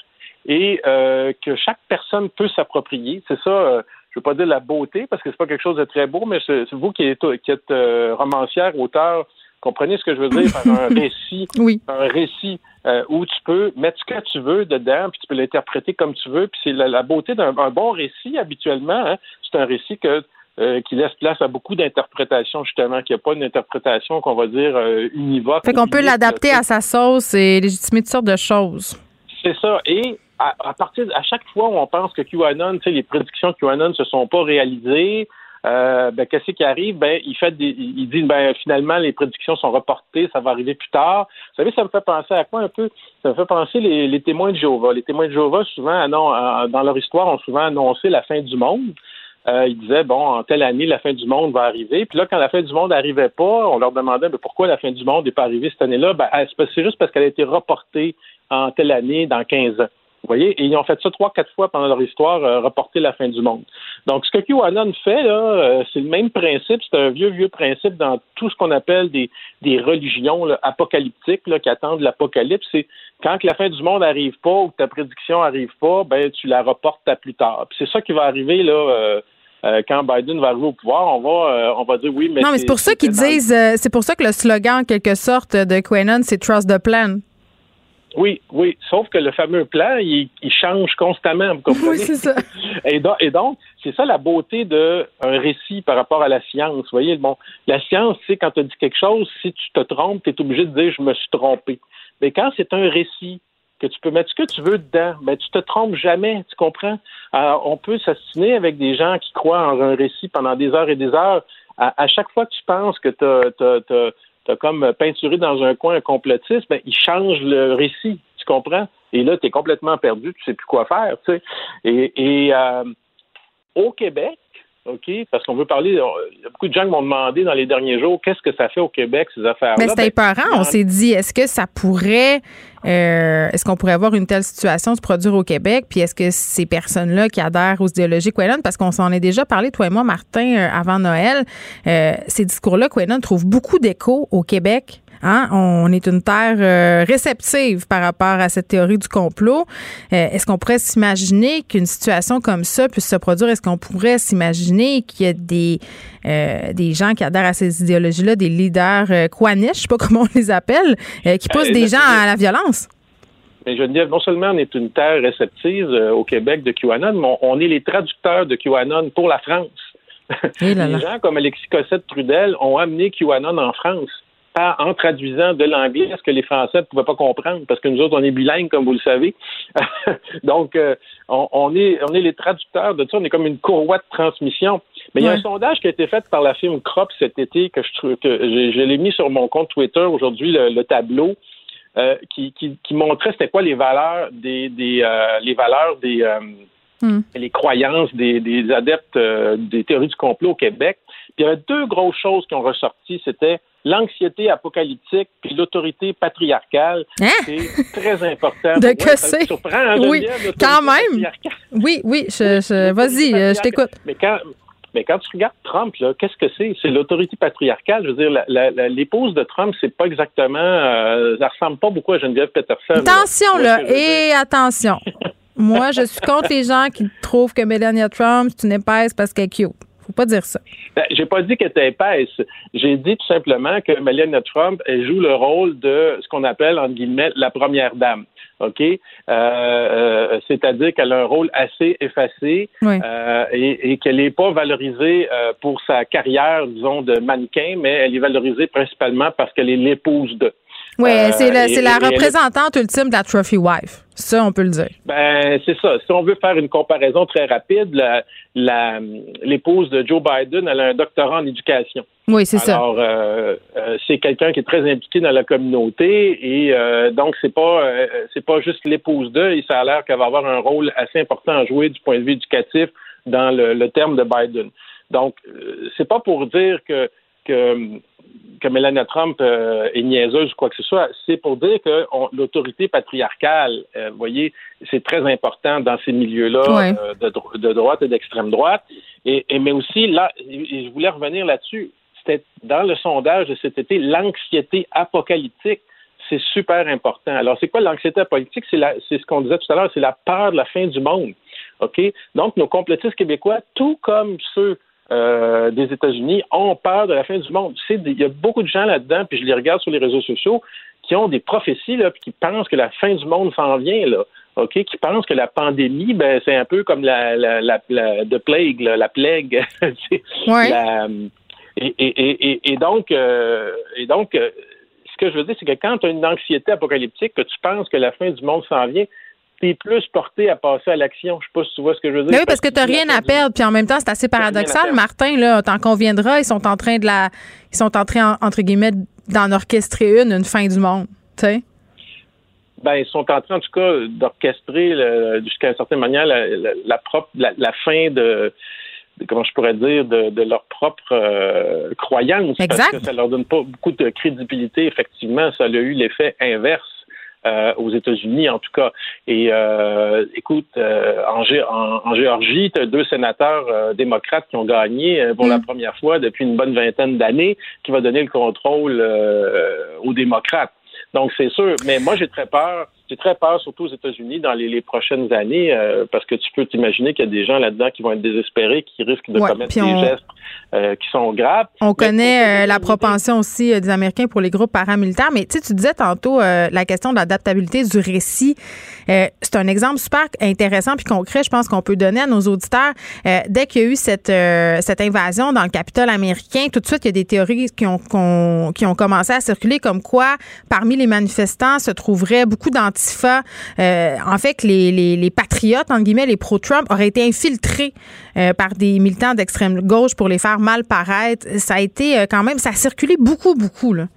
et que chaque personne peut s'approprier. C'est ça je veux pas dire la beauté parce que c'est pas quelque chose de très beau, mais c'est vous qui êtes, qui êtes euh, romancière, auteur, comprenez ce que je veux dire par un récit, oui. un récit euh, où tu peux mettre ce que tu veux dedans, puis tu peux l'interpréter comme tu veux, puis c'est la, beauté d'un bon récit habituellement, hein, c'est un récit que euh, qui laisse place à beaucoup d'interprétations, justement, qu'il n'y a pas une interprétation qu'on va dire univoque. Fait qu'on peut l'adapter à sa sauce et légitimer toutes sortes de choses. C'est ça. Et à, partir à chaque fois où on pense que QAnon, les prédictions QAnon se sont pas réalisées, euh, ben, qu'est-ce qui arrive? Ben, il fait des, il dit, ben, finalement, les prédictions sont reportées, ça va arriver plus tard. Vous savez, ça me fait penser à quoi un peu? Ça me fait penser les, témoins de Jéhovah. Les témoins de Jéhovah, souvent, dans leur histoire, ont souvent annoncé la fin du monde. Euh, ils disaient, bon, en telle année, la fin du monde va arriver. Puis là, quand la fin du monde n'arrivait pas, on leur demandait, mais pourquoi la fin du monde n'est pas arrivée cette année-là? Ben, c'est juste parce qu'elle a été reportée en telle année dans 15 ans. Vous voyez, et ils ont fait ça trois, quatre fois pendant leur histoire, euh, reporter la fin du monde. Donc, ce que QAnon fait, là, euh, c'est le même principe, c'est un vieux, vieux principe dans tout ce qu'on appelle des, des religions apocalyptiques là, qui attendent l'apocalypse. C'est quand la fin du monde n'arrive pas ou que ta prédiction n'arrive pas, ben tu la reportes à plus tard. c'est ça qui va arriver là. Euh, quand Biden va arriver au pouvoir, on va, on va dire oui, mais. Non, mais c'est pour ça qu'ils disent, c'est pour ça que le slogan, en quelque sorte, de QAnon, c'est Trust the Plan. Oui, oui. Sauf que le fameux plan, il, change constamment, vous comprenez? Oui, c'est ça. Et, donc, c'est ça la beauté d'un récit par rapport à la science. Vous voyez, bon, la science, c'est quand tu dis quelque chose, si tu te trompes, tu es obligé de dire je me suis trompé. Mais quand c'est un récit, que tu peux mettre ce que tu veux dedans, mais tu te trompes jamais, tu comprends? Alors, on peut s'assiner avec des gens qui croient en un récit pendant des heures et des heures. À, chaque fois que tu penses que tu as t'as comme peinturé dans un coin un complotiste, ben, il change le récit, tu comprends? Et là, tu es complètement perdu, tu sais plus quoi faire, tu sais. Et, et euh, au Québec, OK? Parce qu'on veut parler. Il y a beaucoup de gens qui m'ont demandé dans les derniers jours qu'est-ce que ça fait au Québec, ces affaires-là? Mais c'était ben, On s'est dit, est-ce que ça pourrait. Euh, est-ce qu'on pourrait avoir une telle situation se produire au Québec? Puis est-ce que ces personnes-là qui adhèrent aux idéologies Quenon, parce qu'on s'en est déjà parlé, toi et moi, Martin, euh, avant Noël, euh, ces discours-là, Quenon trouvent beaucoup d'écho au Québec Hein? On est une terre euh, réceptive par rapport à cette théorie du complot. Euh, est-ce qu'on pourrait s'imaginer qu'une situation comme ça puisse se produire? Est-ce qu'on pourrait s'imaginer qu'il y a des, euh, des gens qui adhèrent à ces idéologies-là, des leaders euh, je sais pas comment on les appelle, qui poussent des gens à la violence? Mais Geneviève, non seulement on est une terre réceptive au Québec de QAnon, mais on, est les traducteurs de QAnon pour la France. Eh les gens comme Alexis Cossette-Trudel ont amené QAnon en France en traduisant de l'anglais ce que les Français ne pouvaient pas comprendre, parce que nous autres, on est bilingues, comme vous le savez. Donc, euh, on, est, on est les traducteurs de ça, on est comme une courroie de transmission. Mais il y a un sondage qui a été fait par la firme Crop cet été, que je, que je, l'ai mis sur mon compte Twitter aujourd'hui, le, tableau, euh, qui, qui, montrait c'était quoi les valeurs des, des euh, les valeurs des hmm. les croyances des, des adeptes des théories du complot au Québec. Puis il y avait deux grosses choses qui ont ressorti, c'était l'anxiété apocalyptique puis l'autorité patriarcale. Hein? C'est très important. De que c'est? Oui, quand même. Oui, oui, je, vas-y, euh, je t'écoute. Mais quand, mais quand tu regardes Trump, qu'est-ce que c'est? C'est l'autorité patriarcale. Je veux dire, l'épouse de Trump, c'est pas exactement. Euh, ça ressemble pas beaucoup à Geneviève Peterson. Attention, là, et attention. Moi, je suis contre les gens qui trouvent que Melania Trump, c'est une épaisse parce qu'elle est cute. Faut pas dire ça. Ben, j'ai pas dit qu'elle était épaisse. J'ai dit tout simplement que Melania Trump elle joue le rôle de ce qu'on appelle, entre guillemets, la première dame. OK? Euh, euh, c'est-à-dire qu'elle a un rôle assez effacé euh, et, qu'elle n'est pas valorisée pour sa carrière, disons, de mannequin, mais elle est valorisée principalement parce qu'elle est l'épouse de. Oui, c'est la, représentante ultime de la trophy wife. Ça, on peut le dire. Ben, c'est ça. Si on veut faire une comparaison très rapide, l'épouse de Joe Biden, elle a un doctorat en éducation. Oui, c'est ça. Alors, euh, euh, c'est quelqu'un qui est très impliqué dans la communauté et euh, donc c'est pas c'est pas juste l'épouse d'eux. Et ça a l'air qu'elle va avoir un rôle assez important à jouer du point de vue éducatif dans le, le terme de Biden. Donc, c'est pas pour dire que que que Melania Trump euh, est niaiseuse ou quoi que ce soit, c'est pour dire que l'autorité patriarcale, euh, vous voyez, c'est très important dans ces milieux-là euh, de, droite et d'extrême droite. Et, mais aussi, là, je voulais revenir là-dessus, c'était dans le sondage de cet été, l'anxiété apocalyptique. C'est super important. Alors, c'est quoi l'anxiété apocalyptique? C'est ce qu'on disait tout à l'heure, c'est la peur de la fin du monde. OK? Donc, nos complétistes québécois, tout comme ceux euh, des États-Unis ont peur de la fin du monde. Il y a beaucoup de gens là-dedans, puis je les regarde sur les réseaux sociaux, qui ont des prophéties, là, puis qui pensent que la fin du monde s'en vient, là. OK, qui pensent que la pandémie, ben, c'est un peu comme la, la, la, la plague, la plague. et, donc, euh, et donc euh, ce que je veux dire, c'est que quand tu as une anxiété apocalyptique, que tu penses que la fin du monde s'en vient, plus porté à passer à l'action. Je sais pas si tu vois ce que je veux dire. Mais oui, parce que tu n'as rien à perdre. Puis en même temps, c'est assez paradoxal. Martin, là, t'en conviendras, ils sont en train de la. Ils sont en train, entre guillemets, d'en orchestrer une, une fin du monde. Tu sais? Ben, ils sont en train, en tout cas, d'orchestrer jusqu'à une certaine manière la, propre, la, fin de, comment je pourrais dire, de, leur propre euh, croyance. Exact. Parce que ça leur donne pas beaucoup de crédibilité. Effectivement, ça a eu l'effet inverse. Euh, aux États-Unis en tout cas. Et euh, écoute, euh, en, en, Géorgie, tu as deux sénateurs démocrates qui ont gagné pour la mm. première fois depuis une bonne vingtaine d'années, qui va donner le contrôle aux démocrates. Donc c'est sûr, mais moi j'ai très peur j'ai très peur, surtout aux États-Unis, dans les, prochaines années, euh, parce que tu peux t'imaginer qu'il y a des gens là-dedans qui vont être désespérés, qui risquent de commettre des gestes euh, qui sont graves. On connaît euh, la propension aussi des Américains pour les groupes paramilitaires, mais tu disais tantôt la question de l'adaptabilité du récit. C'est un exemple super intéressant puis concret, je pense qu'on peut donner à nos auditeurs. dès qu'il y a eu cette, cette invasion dans le Capitole américain, tout de suite, il y a des théories qui ont, qui ont commencé à circuler comme quoi, parmi les manifestants, se trouverait beaucoup d'anti euh, en fait, que les, patriotes, entre guillemets, les pro-Trump, auraient été infiltrés euh, par des militants d'extrême gauche pour les faire mal paraître. Ça a été euh, quand même, ça a circulé beaucoup, beaucoup, là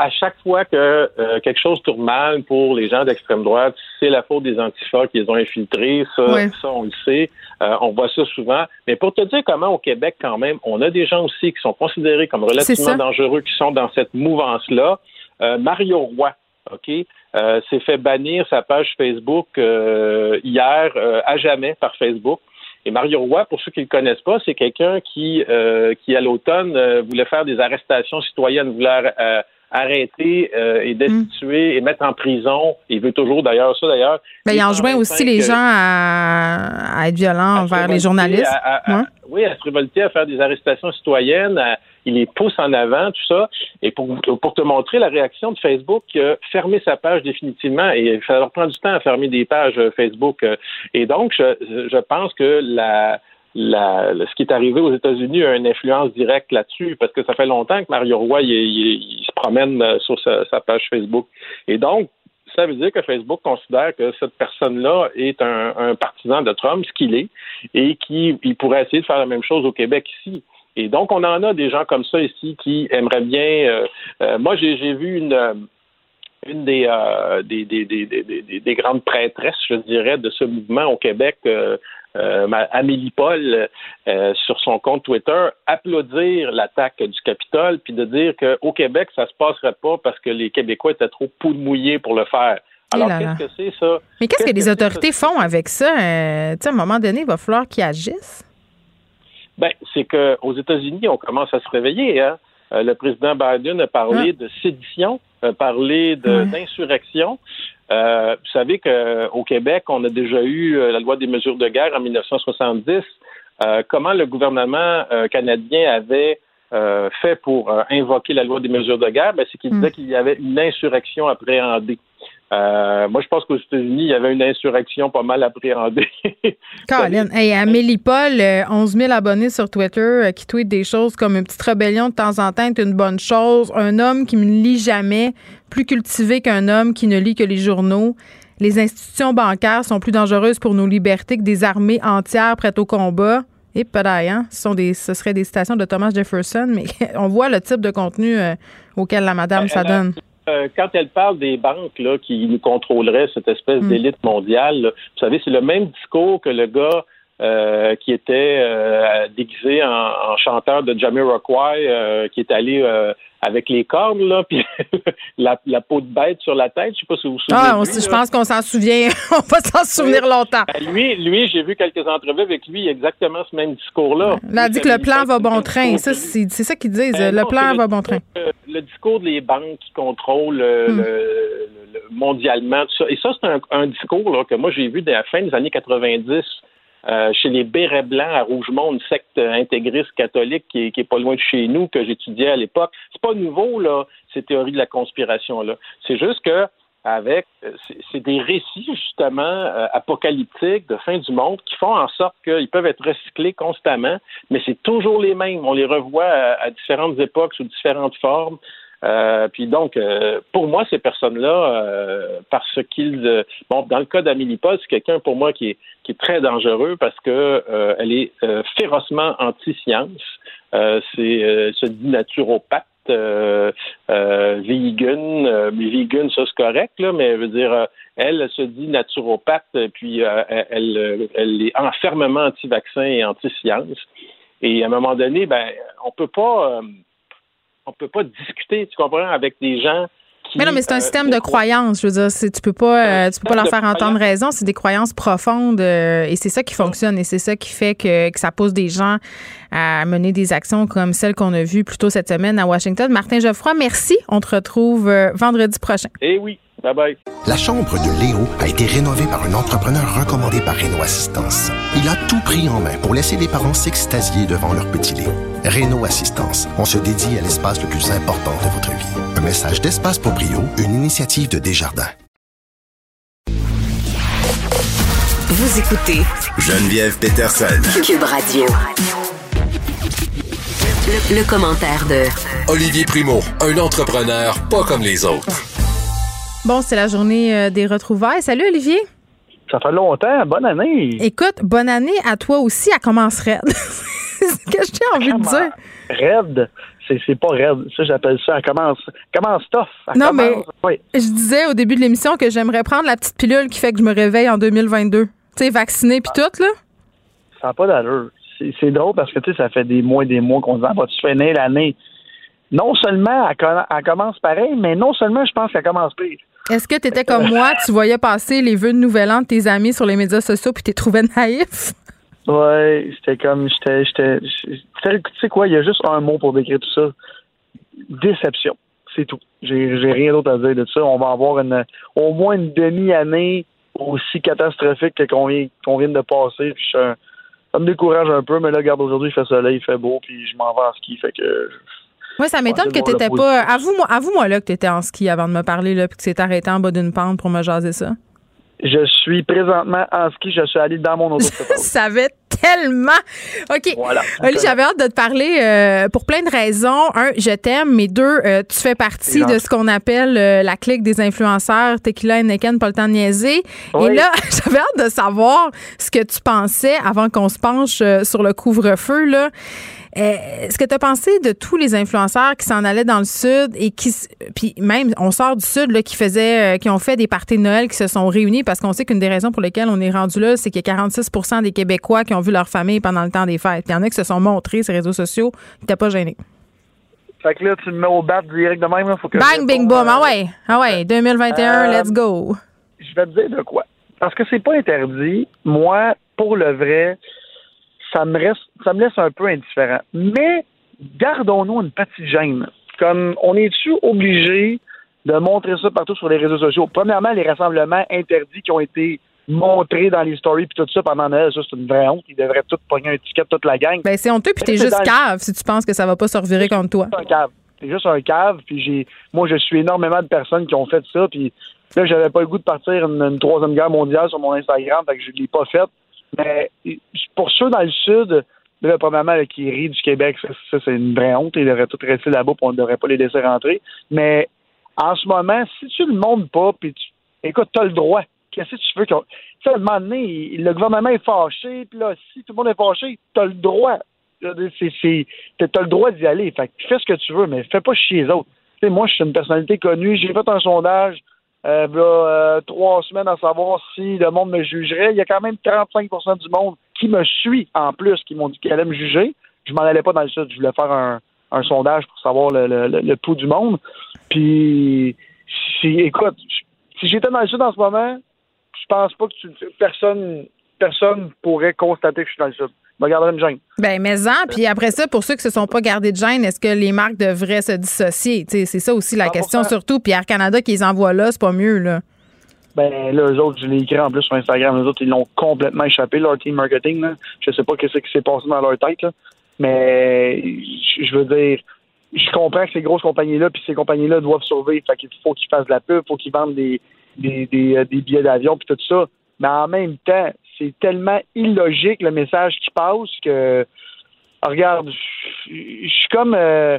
à chaque fois que quelque chose tourne mal pour les gens d'extrême droite, c'est la faute des antifas qui les ont infiltrés. Ça, ça on le sait. on voit ça souvent. Mais pour te dire comment au Québec, quand même, on a des gens aussi qui sont considérés comme relativement dangereux, qui sont dans cette mouvance-là. Mario Roy, OK, euh, s'est fait bannir sa page Facebook euh, hier euh, à jamais par Facebook. Et Mario Roy, pour ceux qui ne le connaissent pas, c'est quelqu'un qui, qui à l'automne voulait faire des arrestations citoyennes, voulait arrêter euh, et destituer et mettre en prison. Il veut toujours d'ailleurs ça d'ailleurs. Ben, il enjoint aussi les gens à, être violents envers les journalistes. Oui, à se révolter, à faire des arrestations citoyennes. il les pousse en avant, tout ça. Et pour, pour te montrer la réaction de Facebook, euh, fermer sa page définitivement. Et ça leur prend du temps à fermer des pages euh, Facebook. Et donc, je, je pense que la la, ce qui est arrivé aux États-Unis a une influence directe là-dessus, parce que ça fait longtemps que Mario Roy il, se promène euh, sur sa, page Facebook. Et donc, ça veut dire que Facebook considère que cette personne-là est un, partisan de Trump, ce qu'il est, et qu'il pourrait essayer de faire la même chose au Québec ici. Et donc, on en a des gens comme ça ici qui aimeraient bien. Euh, euh, moi, j'ai vu une une des, des, des, des, des, grandes prêtresses, je dirais, de ce mouvement au Québec, euh, Amélie Paul euh, sur son compte Twitter applaudir l'attaque du Capitole puis de dire qu'au Québec ça se passerait pas parce que les Québécois étaient trop poule mouillés pour le faire. Alors qu'est-ce que c'est ça? Mais qu'est-ce que, les autorités font avec ça? Euh, À un moment donné, il va falloir qu'ils agissent. Ben c'est que aux États-Unis on commence à se réveiller. Hein? Le président Biden a parlé ah. de sédition, a parlé d'insurrection. Euh, vous savez qu'au Québec, on a déjà eu euh, la loi des mesures de guerre en 1970. Euh, comment le gouvernement canadien avait fait pour invoquer la loi des mesures de guerre? Ben, c'est qu'il disait hmm. qu'il y avait une insurrection appréhendée. Euh, moi, je pense qu'aux États-Unis, il y avait une insurrection pas mal appréhendée. Colin, hey, Amélie Paul, 11 000 abonnés sur Twitter qui tweet des choses comme une petite rébellion de temps en temps est une bonne chose. Un homme qui ne lit jamais, plus cultivé qu'un homme qui ne lit que les journaux. Les institutions bancaires sont plus dangereuses pour nos libertés que des armées entières prêtes au combat. Et peut-être, hein, ce, sont des, ce seraient des citations de Thomas Jefferson, mais on voit le type de contenu euh, auquel la madame s'adonne. Euh, quand elle parle des banques là, qui nous contrôleraient, cette espèce mm. d'élite mondiale, vous savez, c'est le même discours que le gars euh, qui était euh, déguisé en, chanteur de Jamiroquai, euh, qui est allé avec les cornes, là, puis la, peau de bête sur la tête. Je sais pas si vous vous souvenez. Ah, je pense qu'on s'en souvient. on va s'en souvenir longtemps. Ben, lui, lui j'ai vu quelques entrevues avec lui, exactement ce même discours-là. Il a dit que le plan va bon train. Ça, c'est ça qu'ils disent. Ben le plan va bon train. Le, discours des banques qui contrôlent hmm. le, mondialement, tout ça. Et ça, c'est un, un, discours là, que moi, j'ai vu dès la fin des années 90 euh, chez les bérets blancs à Rougemont, une secte intégriste catholique qui est, pas loin de chez nous, que j'étudiais à l'époque. C'est pas nouveau, là, ces théories de la conspiration-là. C'est juste que avec c'est des récits justement euh, apocalyptiques de fin du monde qui font en sorte qu'ils peuvent être recyclés constamment, mais c'est toujours les mêmes. On les revoit à différentes époques sous différentes formes. Euh, puis donc, euh, pour moi, ces personnes-là, euh, parce qu'ils, bon, dans le cas d'Amélie Paul, c'est quelqu'un pour moi qui est, qui est très dangereux parce que elle est férocement anti-science. c'est se dit naturopathe. Euh, vegan, mais vegan, ça c'est correct, là, mais veut dire, elle, se dit naturopathe, puis elle, elle est enfermement anti-vaccin et anti-science. Et à un moment donné, ben, on peut pas on peut pas discuter, tu comprends, avec des gens qui, mais non, mais c'est un euh, système de croyances. Je veux dire, tu peux pas, euh, tu peux pas leur faire entendre raison. C'est des croyances profondes euh, et c'est ça qui fonctionne et c'est ça qui fait que, que, ça pousse des gens à mener des actions comme celles qu'on a vues plus tôt cette semaine à Washington. Martin Geoffroy, merci. On te retrouve vendredi prochain. Eh oui. Bye bye. La chambre de Léo a été rénovée par un entrepreneur recommandé par Renault Assistance. Il a tout pris en main pour laisser les parents s'extasier devant leur petit Léo. Renault Assistance, on se dédie à l'espace le plus important de votre vie. Un message d'Espace pour Brio, une initiative de Desjardins. Vous écoutez Geneviève Peterson. Cube Radio. Le, le commentaire de Olivier Primo, un entrepreneur pas comme les autres. Bon, c'est la journée euh, des retrouvailles. Salut Olivier. Ça fait longtemps. Bonne année. Écoute, bonne année à toi aussi. Elle commence raide. c'est ce que j'ai envie de dire. Raide? C'est pas raide. Ça, j'appelle ça. Elle commence, commence tough. non, mais je disais au début de l'émission que j'aimerais prendre la petite pilule qui fait que je me réveille en 2022. Tu sais, vacciné puis tout, là. Ça n'a pas d'allure. C'est drôle parce que, tu sais, ça fait des mois et des mois qu'on se dit, ah, tu finir l'année? Non seulement elle, commence pareil, mais non seulement je pense qu'elle commence pire. Est-ce que tu étais comme moi, tu voyais passer les vœux de nouvel an de tes amis sur les médias sociaux puis t'es trouvé naïf? Ouais, c'était comme j'étais j'étais tu sais quoi, il y a juste un mot pour décrire tout ça. Déception. C'est tout. J'ai j'ai rien d'autre à dire de ça. On va avoir une, au moins une demi-année aussi catastrophique que qu'on vient, qu'on vient de passer. Puis je- ça me décourage un peu, mais là, regarde, aujourd'hui, il fait soleil, il fait beau, puis je m'en vais en ski. Fait que Moi, ça m'étonne que tu n'étais pas. Avoue-moi avoue -moi, là que tu étais en ski avant de me parler, là, puis que tu t'es arrêté en bas d'une pente pour me jaser ça. Je suis présentement en ski. Je suis allé dans mon auto. Je savais tellement. OK. Voilà. Oli, j'avais hâte de te parler euh, pour plein de raisons. Un, je t'aime, mais deux, euh, tu fais partie de ce qu'on appelle euh, la clique des influenceurs Tequila et Neken, pas le temps de niaiser. Oui. Et là, j'avais hâte de savoir ce que tu pensais avant qu'on se penche euh, sur le couvre-feu. Là. Euh, Est-ce que tu as pensé de tous les influenceurs qui s'en allaient dans le sud et qui, puis même, on sort du sud, là, qui faisaient, euh, qui ont fait des parties de Noël, qui se sont réunis parce qu'on sait qu'une des raisons pour lesquelles on est rendu là, c'est qu'il y a 46% des Québécois qui ont vu leur famille pendant le temps des fêtes. Puis il y en a qui se sont montrés sur les réseaux sociaux, qui n'étaient pas gênés. Fait que là, tu me mets au bat direct de même. Là, faut que Bang, bing, boom. Ah ouais, ah ouais, 2021, Euh, let's go. je vais te dire de quoi. Parce que c'est pas interdit. Moi, pour le vrai, ça me reste, ça me laisse un peu indifférent. Mais gardons-nous une petite gêne. Comme on est-tu obligé de montrer ça partout sur les réseaux sociaux? Premièrement, les rassemblements interdits qui ont été montrés dans les stories puis tout ça pendant Noël, ça c'est une vraie honte. Ils devraient tous pogner un ticket toute la gang. Ben, c'est honteux, puis t'es juste cave si tu penses que ça va pas se revirer contre toi. c'est un cave. C'est juste un cave. Puis j'ai, moi, je suis énormément de personnes qui ont fait ça. Puis là, j'avais pas le goût de partir une, une troisième guerre mondiale sur mon Instagram, fait que je l'ai pas fait. Mais pour ceux dans le sud, là, premièrement, qui rient du Québec, ça, c'est une vraie honte. Ils devraient tous rester là-bas, puis on ne devrait pas les laisser rentrer. Mais en ce moment, si tu le montres pas, puis tu, écoute, t'as le droit. Qu'est-ce que tu veux qu'on. Tu sais, à un moment donné, le gouvernement est fâché, puis là, si tout le monde est fâché, t'as le droit. T'as le droit d'y aller. Fait fais ce que tu veux, mais fais pas chier les autres. Tu sais, moi, je suis une personnalité connue. J'ai fait un sondage euh, v'là, euh, trois semaines à savoir si le monde me jugerait. Il y a quand même 35% du monde qui me suit en plus, qui m'ont dit qu'ils allaient me juger. Je m'en allais pas dans le sud. Je voulais faire un, un sondage pour savoir le, le, le- le pouls du monde. Puis, si, écoute, si j'étais dans le sud en ce moment, je pense pas que tu, personne personne pourrait constater que je suis dans le sud. Me une gêne. Ben, mais en, puis après ça, pour ceux qui se sont pas gardés de gêne, est-ce que les marques devraient se dissocier? C'est ça aussi la 100%. question, surtout. Puis Air Canada qui les envoie là, c'est pas mieux, là. Ben là, eux autres, je l'ai écrit en plus sur Instagram. Eux autres, ils l'ont complètement échappé, leur team marketing. Là. Je sais pas ce qui s'est passé dans leur tête, là. mais je veux dire, je comprends que ces grosses compagnies-là, puis ces compagnies-là doivent survivre. Fait qu'il faut qu'ils fassent de la pub, faut qu'ils vendent des, des, des, euh, des billets d'avion, puis tout ça. Mais en même temps, c'est tellement illogique le message qui passe que, regarde, je suis comme. euh,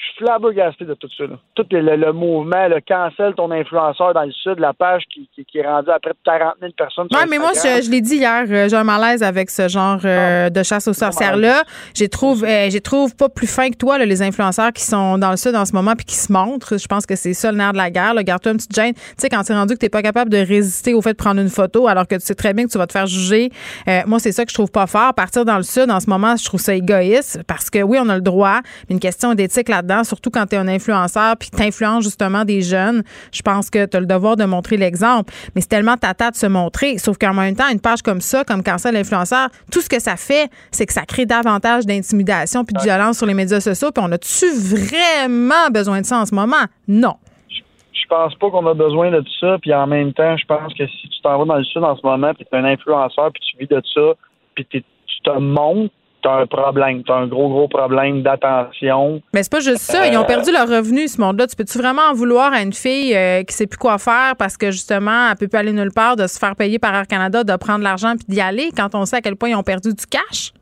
je suis flabbergasté de tout ça. Là. Tout le, mouvement, le cancel ton influenceur dans le sud, la page qui, qui, qui est rendue à près de 40 000 personnes. Ouais, mais moi, je, je l'ai dit hier, euh, j'ai un malaise avec ce genre euh, de chasse aux sorcières-là. J'ai trouve, euh, j'ai trouve pas plus fin que toi, là, les influenceurs qui sont dans le sud en ce moment puis qui se montrent. Je pense que c'est ça le nerf de la guerre. Garde-toi une petite gêne. Tu sais, quand tu es rendu que t'es pas capable de résister au fait de prendre une photo alors que tu sais très bien que tu vas te faire juger. Euh, moi, c'est ça que je trouve pas fort. Partir dans le sud en ce moment, je trouve ça égoïste parce que oui, on a le droit, mais une question d'éthique là-dedans, surtout quand tu es un influenceur puis que t'influences justement des jeunes. Je pense que tu as le devoir de montrer l'exemple. Mais c'est tellement tata de se montrer. Sauf qu'en même temps, une page comme ça, comme Cancel l'influenceur, tout ce que ça fait, c'est que ça crée davantage d'intimidation puis de violence sur les médias sociaux. Puis on a-tu vraiment besoin de ça en ce moment? Non. Je pense pas qu'on a besoin de tout ça. Puis en même temps, je pense que si tu t'en vas dans le sud en ce moment, puis tu es un influenceur, puis tu vis de ça, puis tu te montres, tu as un problème. Tu as un gros, gros problème d'attention. Mais c'est pas juste ça. Ils ont Euh, perdu leur revenu, ce monde-là. Tu peux-tu vraiment en vouloir à une fille euh, qui sait plus quoi faire parce que justement, elle peut plus aller nulle part, de se faire payer par Air Canada, de prendre l'argent puis d'y aller quand on sait à quel point ils ont perdu du cash?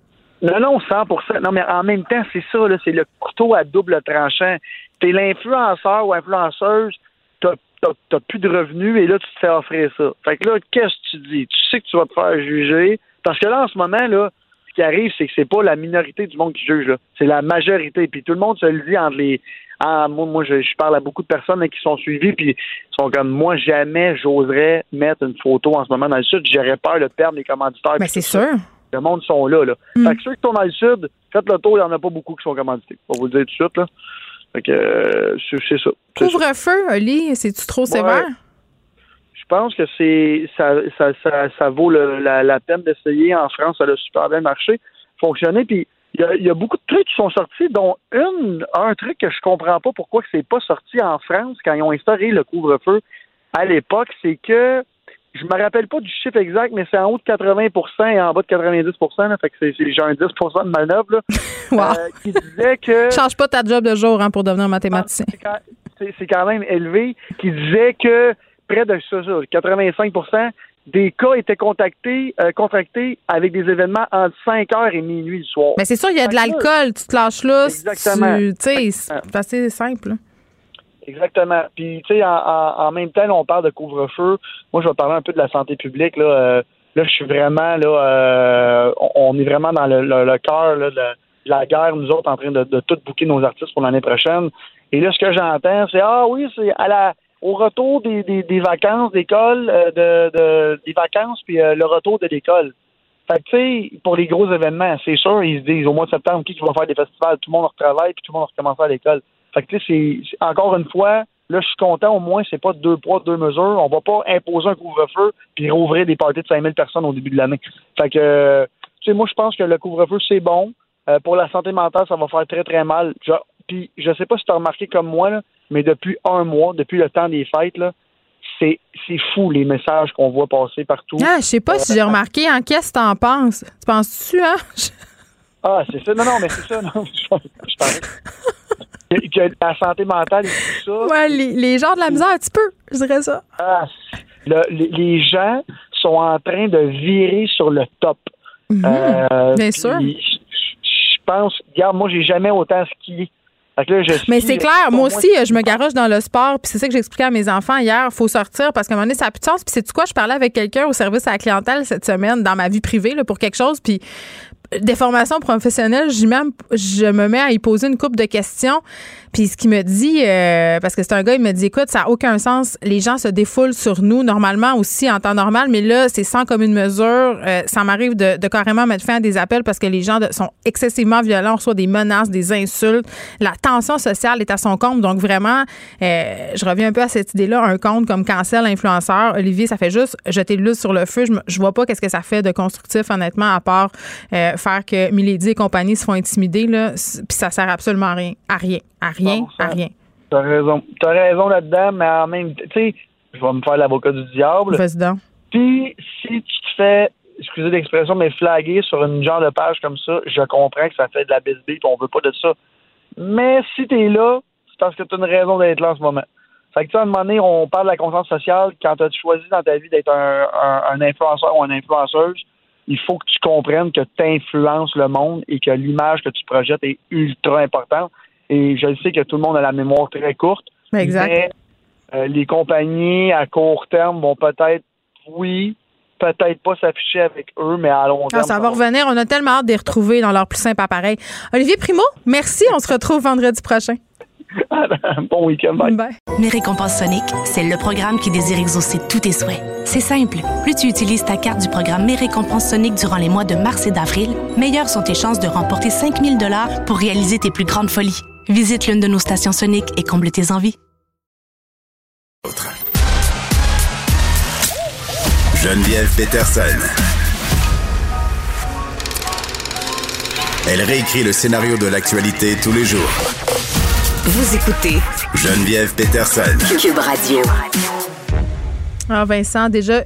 Non, non, 100 Non, mais en même temps, c'est ça, là, c'est le couteau à double tranchant. T'es l'influenceur ou influenceuse, t'as t'as- t'as plus de revenus et là, tu te fais offrir ça. Fait que là, qu'est-ce que tu dis? Tu sais que tu vas te faire juger. Parce que là, en ce moment, là, qui arrive, c'est que c'est pas la minorité du monde qui juge. C'est la majorité. Puis tout le monde se le dit entre les. en- moi, moi je, je parle à beaucoup de personnes là, qui sont suivies, puis ils sont comme moi, jamais j'oserais mettre une photo en ce moment dans le sud. J'aurais peur de perdre les commanditaires. Mais puis c'est sûr. Le monde sont là, là. Fait que ceux qui sont dans le sud, faites le tour, il n'y en a pas beaucoup qui sont commandités. On va vous le dire tout de suite, là. Fait que euh, c'est c'est ça. C'est ça. Couvre-feu, Oli, c'est-tu trop sévère? Je pense que c'est ça, ça, ça, ça vaut le- la, la peine d'essayer. En France, ça a super bien marché, fonctionné. Puis il y, a, il y a beaucoup de trucs qui sont sortis, dont une, un truc que je comprends pas pourquoi c'est pas sorti en France quand ils ont instauré le couvre-feu à l'époque, c'est que je me rappelle pas du chiffre exact, mais c'est en haut de 80% et en bas de 90 là, fait que genre un 10% de manœuvre, là, euh, qui disait que... Change pas ta job de jour hein, pour devenir mathématicien. c'est c'est quand même élevé, qui disait que près de ça, ça, 85% des cas étaient contactés, euh, contractés avec des événements entre 5 heures et minuit le soir. Mais c'est sûr, il y a de l'alcool, tu te lâches là. Exactement. tu- sais, c'est assez simple. Exactement. Puis, tu sais, en, même temps, là, on parle de couvre-feu. Moi, je vais parler un peu de la santé publique. Là, Euh, là je suis vraiment, là, euh, on, on est vraiment dans le, le, le cœur de, la- de la guerre, nous autres, en train de, de tout booker nos artistes pour l'année prochaine. Et là, ce que j'entends, c'est Ah oui, c'est à la au retour des, des, vacances d'école, euh, de, de, des vacances, puis euh, le retour de l'école. Fait que, tu sais, pour les gros événements, c'est sûr, ils se disent au mois de septembre, qui qui va faire des festivals? Tout le monde retravaille, puis tout le monde recommence à l'école. Fait que, tu sais, c'est- encore une fois, là, je suis content, au moins, c'est pas deux poids, deux mesures. On va pas imposer un couvre-feu puis rouvrir des parties de 5000 personnes au début de l'année. Fait que, tu sais, moi, je pense que le couvre-feu, c'est bon. Euh, pour la santé mentale, ça va faire très, très mal. Puis, je sais pas si tu as remarqué comme moi, là, mais depuis un mois, depuis le temps des fêtes, là, c'est c'est fou les messages qu'on voit passer partout. Ah, je sais pas si j'ai remarqué. En qu'est-ce que t'en penses? Tu penses-tu, hein? Ah, c'est ça. Non, non, mais c'est ça. Non, je, parlais. Que, la santé mentale et tout ça. Ouais, les, les gens de la misère, un petit peu, je dirais ça. Ah, le- les, les gens sont en train de virer sur le top. Euh, bien sûr. Je je pense, regarde, moi, j'ai jamais autant skié. Là, je Mais c'est clair, moi aussi, je me garoche dans le sport, puis c'est ça que j'expliquais à mes enfants hier. faut sortir parce qu'à un moment donné, ça n'a plus de sens. Puis c'est quoi, je parlais avec quelqu'un au service à la clientèle cette semaine dans ma vie privée là, pour quelque chose, puis des formations professionnelles, même, je me mets à y poser une couple de questions. Puis ce qu'il me dit, euh, parce que c'est un gars, il me dit, écoute, ça n'a aucun sens. Les gens se défoulent sur nous normalement aussi en temps normal, mais là, c'est sans commune mesure. Euh, ça m'arrive de, de carrément mettre fin à des appels parce que les gens sont excessivement violents, on reçoit des menaces, des insultes. La tension sociale est à son compte. Donc vraiment, euh, je reviens un peu à cette idée-là. Un compte comme Cancel Influenceur, Olivier, ça fait juste jeter de l'huile sur le feu. Je, je vois pas qu'est-ce que ça fait de constructif, honnêtement, à part euh, faire que Milady et compagnie se font intimider. Là, puis ça sert absolument à rien. À rien. À rien. À rien. T'as raison. T'as raison là-dedans, mais en même temps, tu sais, je vais me faire l'avocat du diable. Donc. Puis, si tu te fais, excusez l'expression, mais flaguer sur une genre de page comme ça, je comprends que ça fait de la bisbille, on veut pas de ça. Mais si t'es là, c'est parce que t'as une raison d'être là en ce moment. Fait que, tu sais, à un moment donné, on parle de la conscience sociale. Quand tu as choisi dans ta vie d'être un, un, un influenceur ou une influenceuse, il faut que tu comprennes que tu influences le monde et que l'image que tu projettes est ultra importante. Et je le sais que tout le monde a la mémoire très courte. Exact. Mais euh, les compagnies à court terme vont peut-être, oui, peut-être pas s'afficher avec eux, mais à long Ah, terme. ça va revenir. On a tellement hâte de les retrouver dans leur plus simple appareil. Olivier Primo, merci. On se retrouve vendredi prochain. bon week-end. Bye. Mes récompenses Sonic, c'est le programme qui désire exaucer tous tes souhaits. C'est simple. Plus tu utilises ta carte du programme Mes récompenses Sonic durant les mois de mars et d'avril, meilleures sont tes chances de remporter 5000 dollars pour réaliser tes plus grandes folies. Visite l'une de nos stations Sonic et comble tes envies. Geneviève Peterson. Elle réécrit le scénario de l'actualité tous les jours. Vous écoutez Geneviève Peterson. Cube Radio. Ah, Vincent, déjà,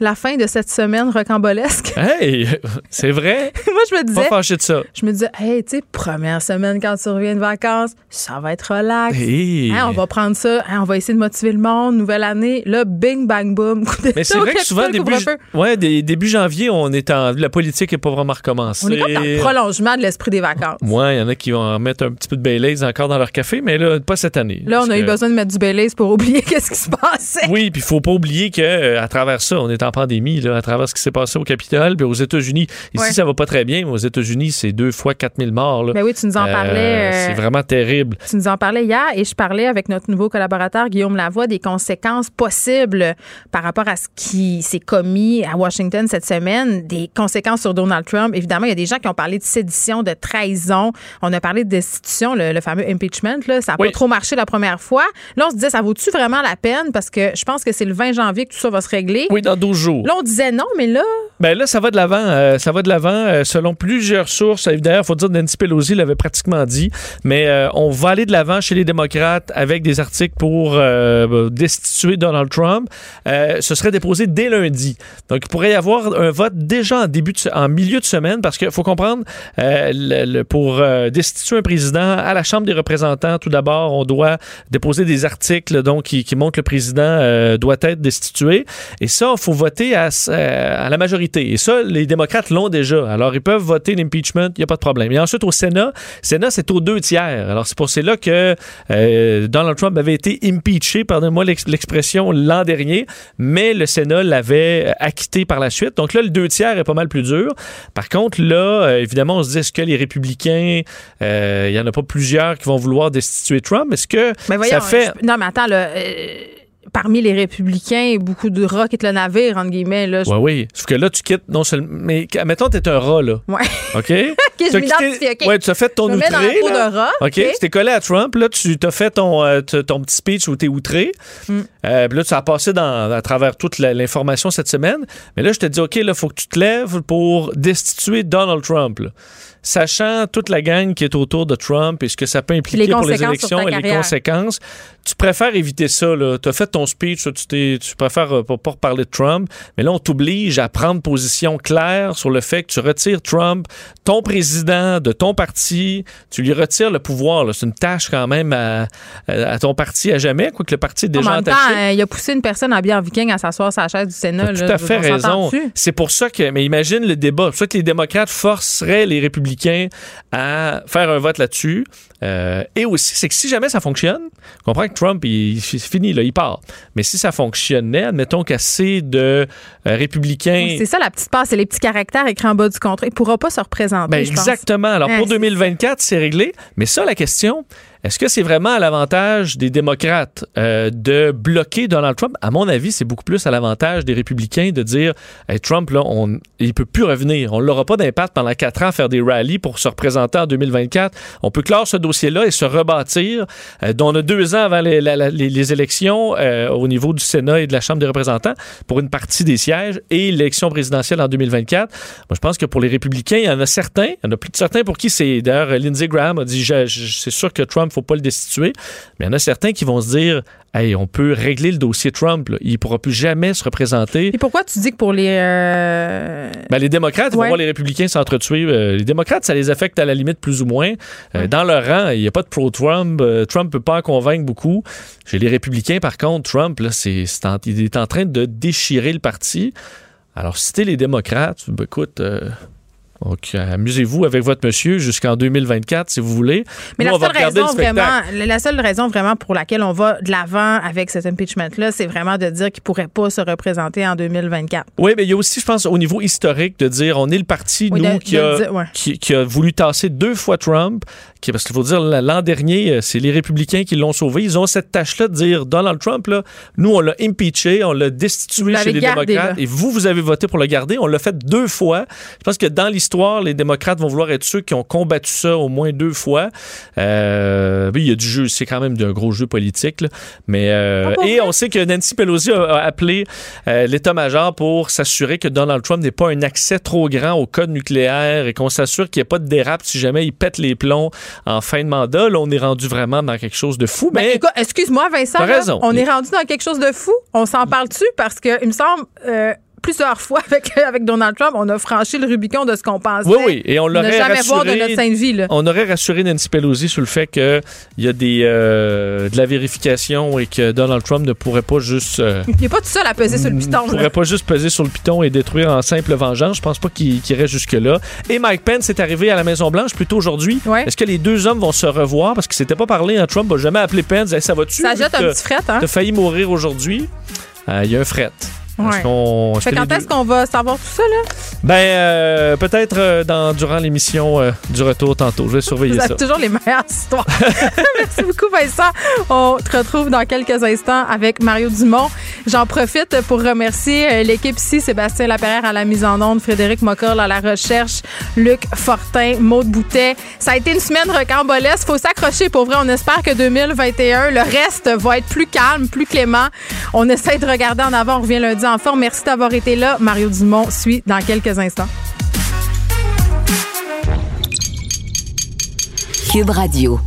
la fin de cette semaine rocambolesque. Hey, c'est vrai? Moi, je me disais. Pas fâché de ça. Je me disais, hey, tu sais, première semaine quand tu reviens de vacances, ça va être relax. Hey. Hein, on va prendre ça, hein, on va essayer de motiver le monde, nouvelle année. Là, bing, bang, boom. coup Mais c'est vrai que souvent, début, ouais, des- début janvier, on est en. La politique n'est pas vraiment recommencée. On est comme dans le prolongement de l'esprit des vacances. Ouais, il y en a qui vont en mettre un petit peu de Baileys encore dans leur café, mais là, pas cette année. Là, on a eu que- besoin de mettre du Baileys pour oublier qu'est-ce qui se passait. Oui, puis il faut pas oublier que euh, travers ça, on est en pandémie, là, à travers ce qui s'est passé au Capitole, puis aux États-Unis. Ici, Ouais. ça va pas très bien, mais aux États-Unis, c'est deux fois 4000 morts. Là. Ben oui, tu nous en parlais, euh, c'est vraiment terrible. Tu nous en parlais hier et je parlais avec notre nouveau collaborateur Guillaume Lavoie des conséquences possibles par rapport à ce qui s'est commis à Washington cette semaine, des conséquences sur Donald Trump. Évidemment, il y a des gens qui ont parlé de sédition, de trahison. On a parlé de destitution, le, le fameux impeachment. Là. Ça n'a Oui. pas trop marché la première fois. Là, on se disait, ça vaut-tu vraiment la peine? Parce que je pense que c'est le 20 janvier que tout ça va se régler. Oui, dans 12 toujours. Là, on disait non, mais là. Ben là, ça va de l'avant. euh, ça va de l'avant. euh, selon plusieurs sources, d'ailleurs, il faut dire Nancy Pelosi l'avait pratiquement dit, mais euh, on va aller de l'avant chez les démocrates avec des articles pour euh, destituer Donald Trump. Ce serait déposé dès lundi. Donc, il pourrait y avoir un vote déjà en début de, en milieu de semaine parce qu'il faut comprendre, le- le- pour destituer un président à la Chambre des représentants, tout d'abord, on doit déposer des articles donc qui, qui montrent que le président doit être destitué. Et ça, il faut voter à, euh, à la majorité. Et ça, les démocrates l'ont déjà. Alors, ils peuvent voter l'impeachment, il n'y a pas de problème. Et ensuite, au Sénat, Sénat, c'est aux deux tiers. Alors, c'est pour cela que euh, Donald Trump avait été impeaché, pardonnez-moi l'ex- l'expression, l'an dernier, mais le Sénat l'avait acquitté par la suite. Donc là, le deux tiers est pas mal plus dur. Par contre, là, euh, évidemment, on se dit, est-ce que les républicains, euh, il n'y en a pas plusieurs qui vont vouloir destituer Trump? Est-ce que Mais voyons, ça fait... je- non, mais attends, là. euh, parmi les républicains, beaucoup de rats quittent le navire, entre guillemets. Là, Oui, oui. Sauf que là, tu quittes non seulement. Mais mettons, t'es un rat, là. Ouais. OK? je quitté- OK. Ouais, tu as fait ton Je dans la outré. peau rat, OK? Tu t'es collé à Trump, là, tu t'as fait ton, euh, ton petit speech où t'es outré. Mm. Euh, puis là, tu as passé dans, à travers toute l'information cette semaine. Mais là, je te dis, OK, là, faut que tu te lèves pour destituer Donald Trump, là. Sachant toute la gang qui est autour de Trump et ce que ça peut impliquer Les pour les élections et les conséquences, tu préfères éviter ça. Tu as fait ton speech, tu, préfères euh, pas, pas reparler de Trump, mais là, on t'oblige à prendre position claire sur le fait que tu retires Trump, ton président de ton parti, tu lui retires le pouvoir. C'est une tâche quand même à, à ton parti à jamais, quoique le parti est déjà en même temps, entaché. euh, il a poussé une personne en viking à s'asseoir sur la chaise du Sénat. Là. tout à fait raison. C'est pour ça que, mais imagine le débat. C'est pour ça que les démocrates forceraient les républicains à faire un vote là-dessus. Euh, et aussi, c'est que si jamais ça fonctionne, on comprend que Trump, il, c'est fini, là, il part. Mais si ça fonctionnait, admettons qu'assez de euh, républicains. C'est ça la petite passe, c'est les petits caractères écrits en bas du contrat. Il ne pourra pas se représenter. Ben, je pense. exactement. Alors, Ouais, pour c'est- 2024, c'est réglé. Mais ça, la question, est-ce que c'est vraiment à l'avantage des démocrates euh, de bloquer Donald Trump? À mon avis, c'est beaucoup plus à l'avantage des républicains de dire Hey, Trump, là, on, il peut plus revenir. On n'aura pas d'impact pendant quatre ans à faire des rallyes pour se représenter en 2024. On peut clore ce dossier-là et se rebâtir. Euh, dont on a deux ans avant les, élections euh, au niveau du Sénat et de la Chambre des représentants pour une partie des sièges et l'élection présidentielle en 2024. Moi, je pense que pour les républicains, il y en a certains, il y en a plus de certains pour qui c'est. D'ailleurs, Lindsey Graham a dit c'est sûr que Trump, faut pas le destituer. Mais il y en a certains qui vont se dire hey, on peut régler le dossier Trump. là. Il pourra plus jamais se représenter. Et pourquoi tu dis que pour les. euh, Ben, les démocrates ils vont Ouais. voir les républicains s'entretuer. Euh, les démocrates, ça les affecte à la limite plus ou moins. Euh, Dans leur rang, il n'y a pas de pro-Trump. Trump peut pas en convaincre beaucoup. Chez les républicains, par contre, Trump, là, en- il est en train de déchirer le parti. Alors, si t'es les démocrates, ben, écoute, donc, amusez-vous avec votre monsieur jusqu'en 2024, si vous voulez. Mais Nous, la seule, raison vraiment, la seule raison vraiment pour laquelle on va de l'avant avec cet impeachment-là, c'est vraiment de dire qu'il ne pourrait pas se représenter en 2024. Oui, mais il y a aussi, je pense, au niveau historique, de dire on est le parti, Oui, nous, de- qui, de a, dire, ouais. qui, qui a voulu tasser deux fois Trump. Qui, parce qu'il faut dire, l'an dernier, euh, c'est les républicains qui l'ont sauvé. Ils ont cette tâche-là de dire Donald Trump, là, nous, on l'a impeaché, on l'a destitué chez les gardé, démocrates. là. Et vous, vous avez voté pour le garder. On l'a fait deux fois. Je pense que dans l'histoire, les démocrates vont vouloir être ceux qui ont combattu ça au moins deux fois. Euh, il y a du jeu, c'est quand même d'un gros jeu politique. là. Mais, euh, Ah, et on sait que Nancy Pelosi a, a appelé euh, l'état-major pour s'assurer que Donald Trump n'ait pas un accès trop grand au code nucléaire et qu'on s'assure qu'il n'y ait pas de dérape si jamais il pète les plombs en fin de mandat. Là, on est rendu vraiment dans quelque chose de fou. Ben, Mais excuse-moi, Vincent. T'as là, raison. on est rendu dans quelque chose de fou. On s'en parle-tu? Parce que, il me semble, euh, plusieurs fois avec, avec Donald Trump, on a franchi le Rubicon de ce qu'on pensait. Oui, oui, et on ne l'aurait jamais voir de rassuré- notre sainte vie. Là. On aurait rassuré Nancy Pelosi sur le fait qu'il y a des, euh, de la vérification et que Donald Trump ne pourrait pas juste... euh, Il n'est pas tout seul à peser sur le piton. ne là. pourrait pas juste peser sur le piton et détruire en simple vengeance. Je pense pas qu'il irait jusque-là. Et Mike Pence est arrivé à la Maison-Blanche plutôt aujourd'hui. Est-ce que les deux hommes vont se revoir? Parce qu'ils s'étaient pas parlé. Hein? Trump n'a jamais appelé Pence. Hey, ça va-tu? Ça jette un petit fret, hein? T'as failli mourir aujourd'hui. Euh, Il y a un fret. Ouais. Fait quand est-ce qu'on va savoir tout ça, là? Ben, euh, peut-être euh, dans durant l'émission euh, du retour tantôt. Je vais surveiller Vous ça. avez toujours les meilleures histoires. Merci beaucoup, Vincent. On te retrouve dans quelques instants avec Mario Dumont. J'en profite pour remercier l'équipe ici, Sébastien Laperrière à la mise en onde, Frédéric Mocorle à la recherche, Luc Fortin, Maude Boutet. Ça a été une semaine recambolesque. Faut s'accrocher pour vrai. On espère que 2021, le reste va être plus calme, plus clément. On essaie de regarder en avant. On revient lundi Merci d'avoir été là. Mario Dumont suit dans quelques instants. Cube Radio.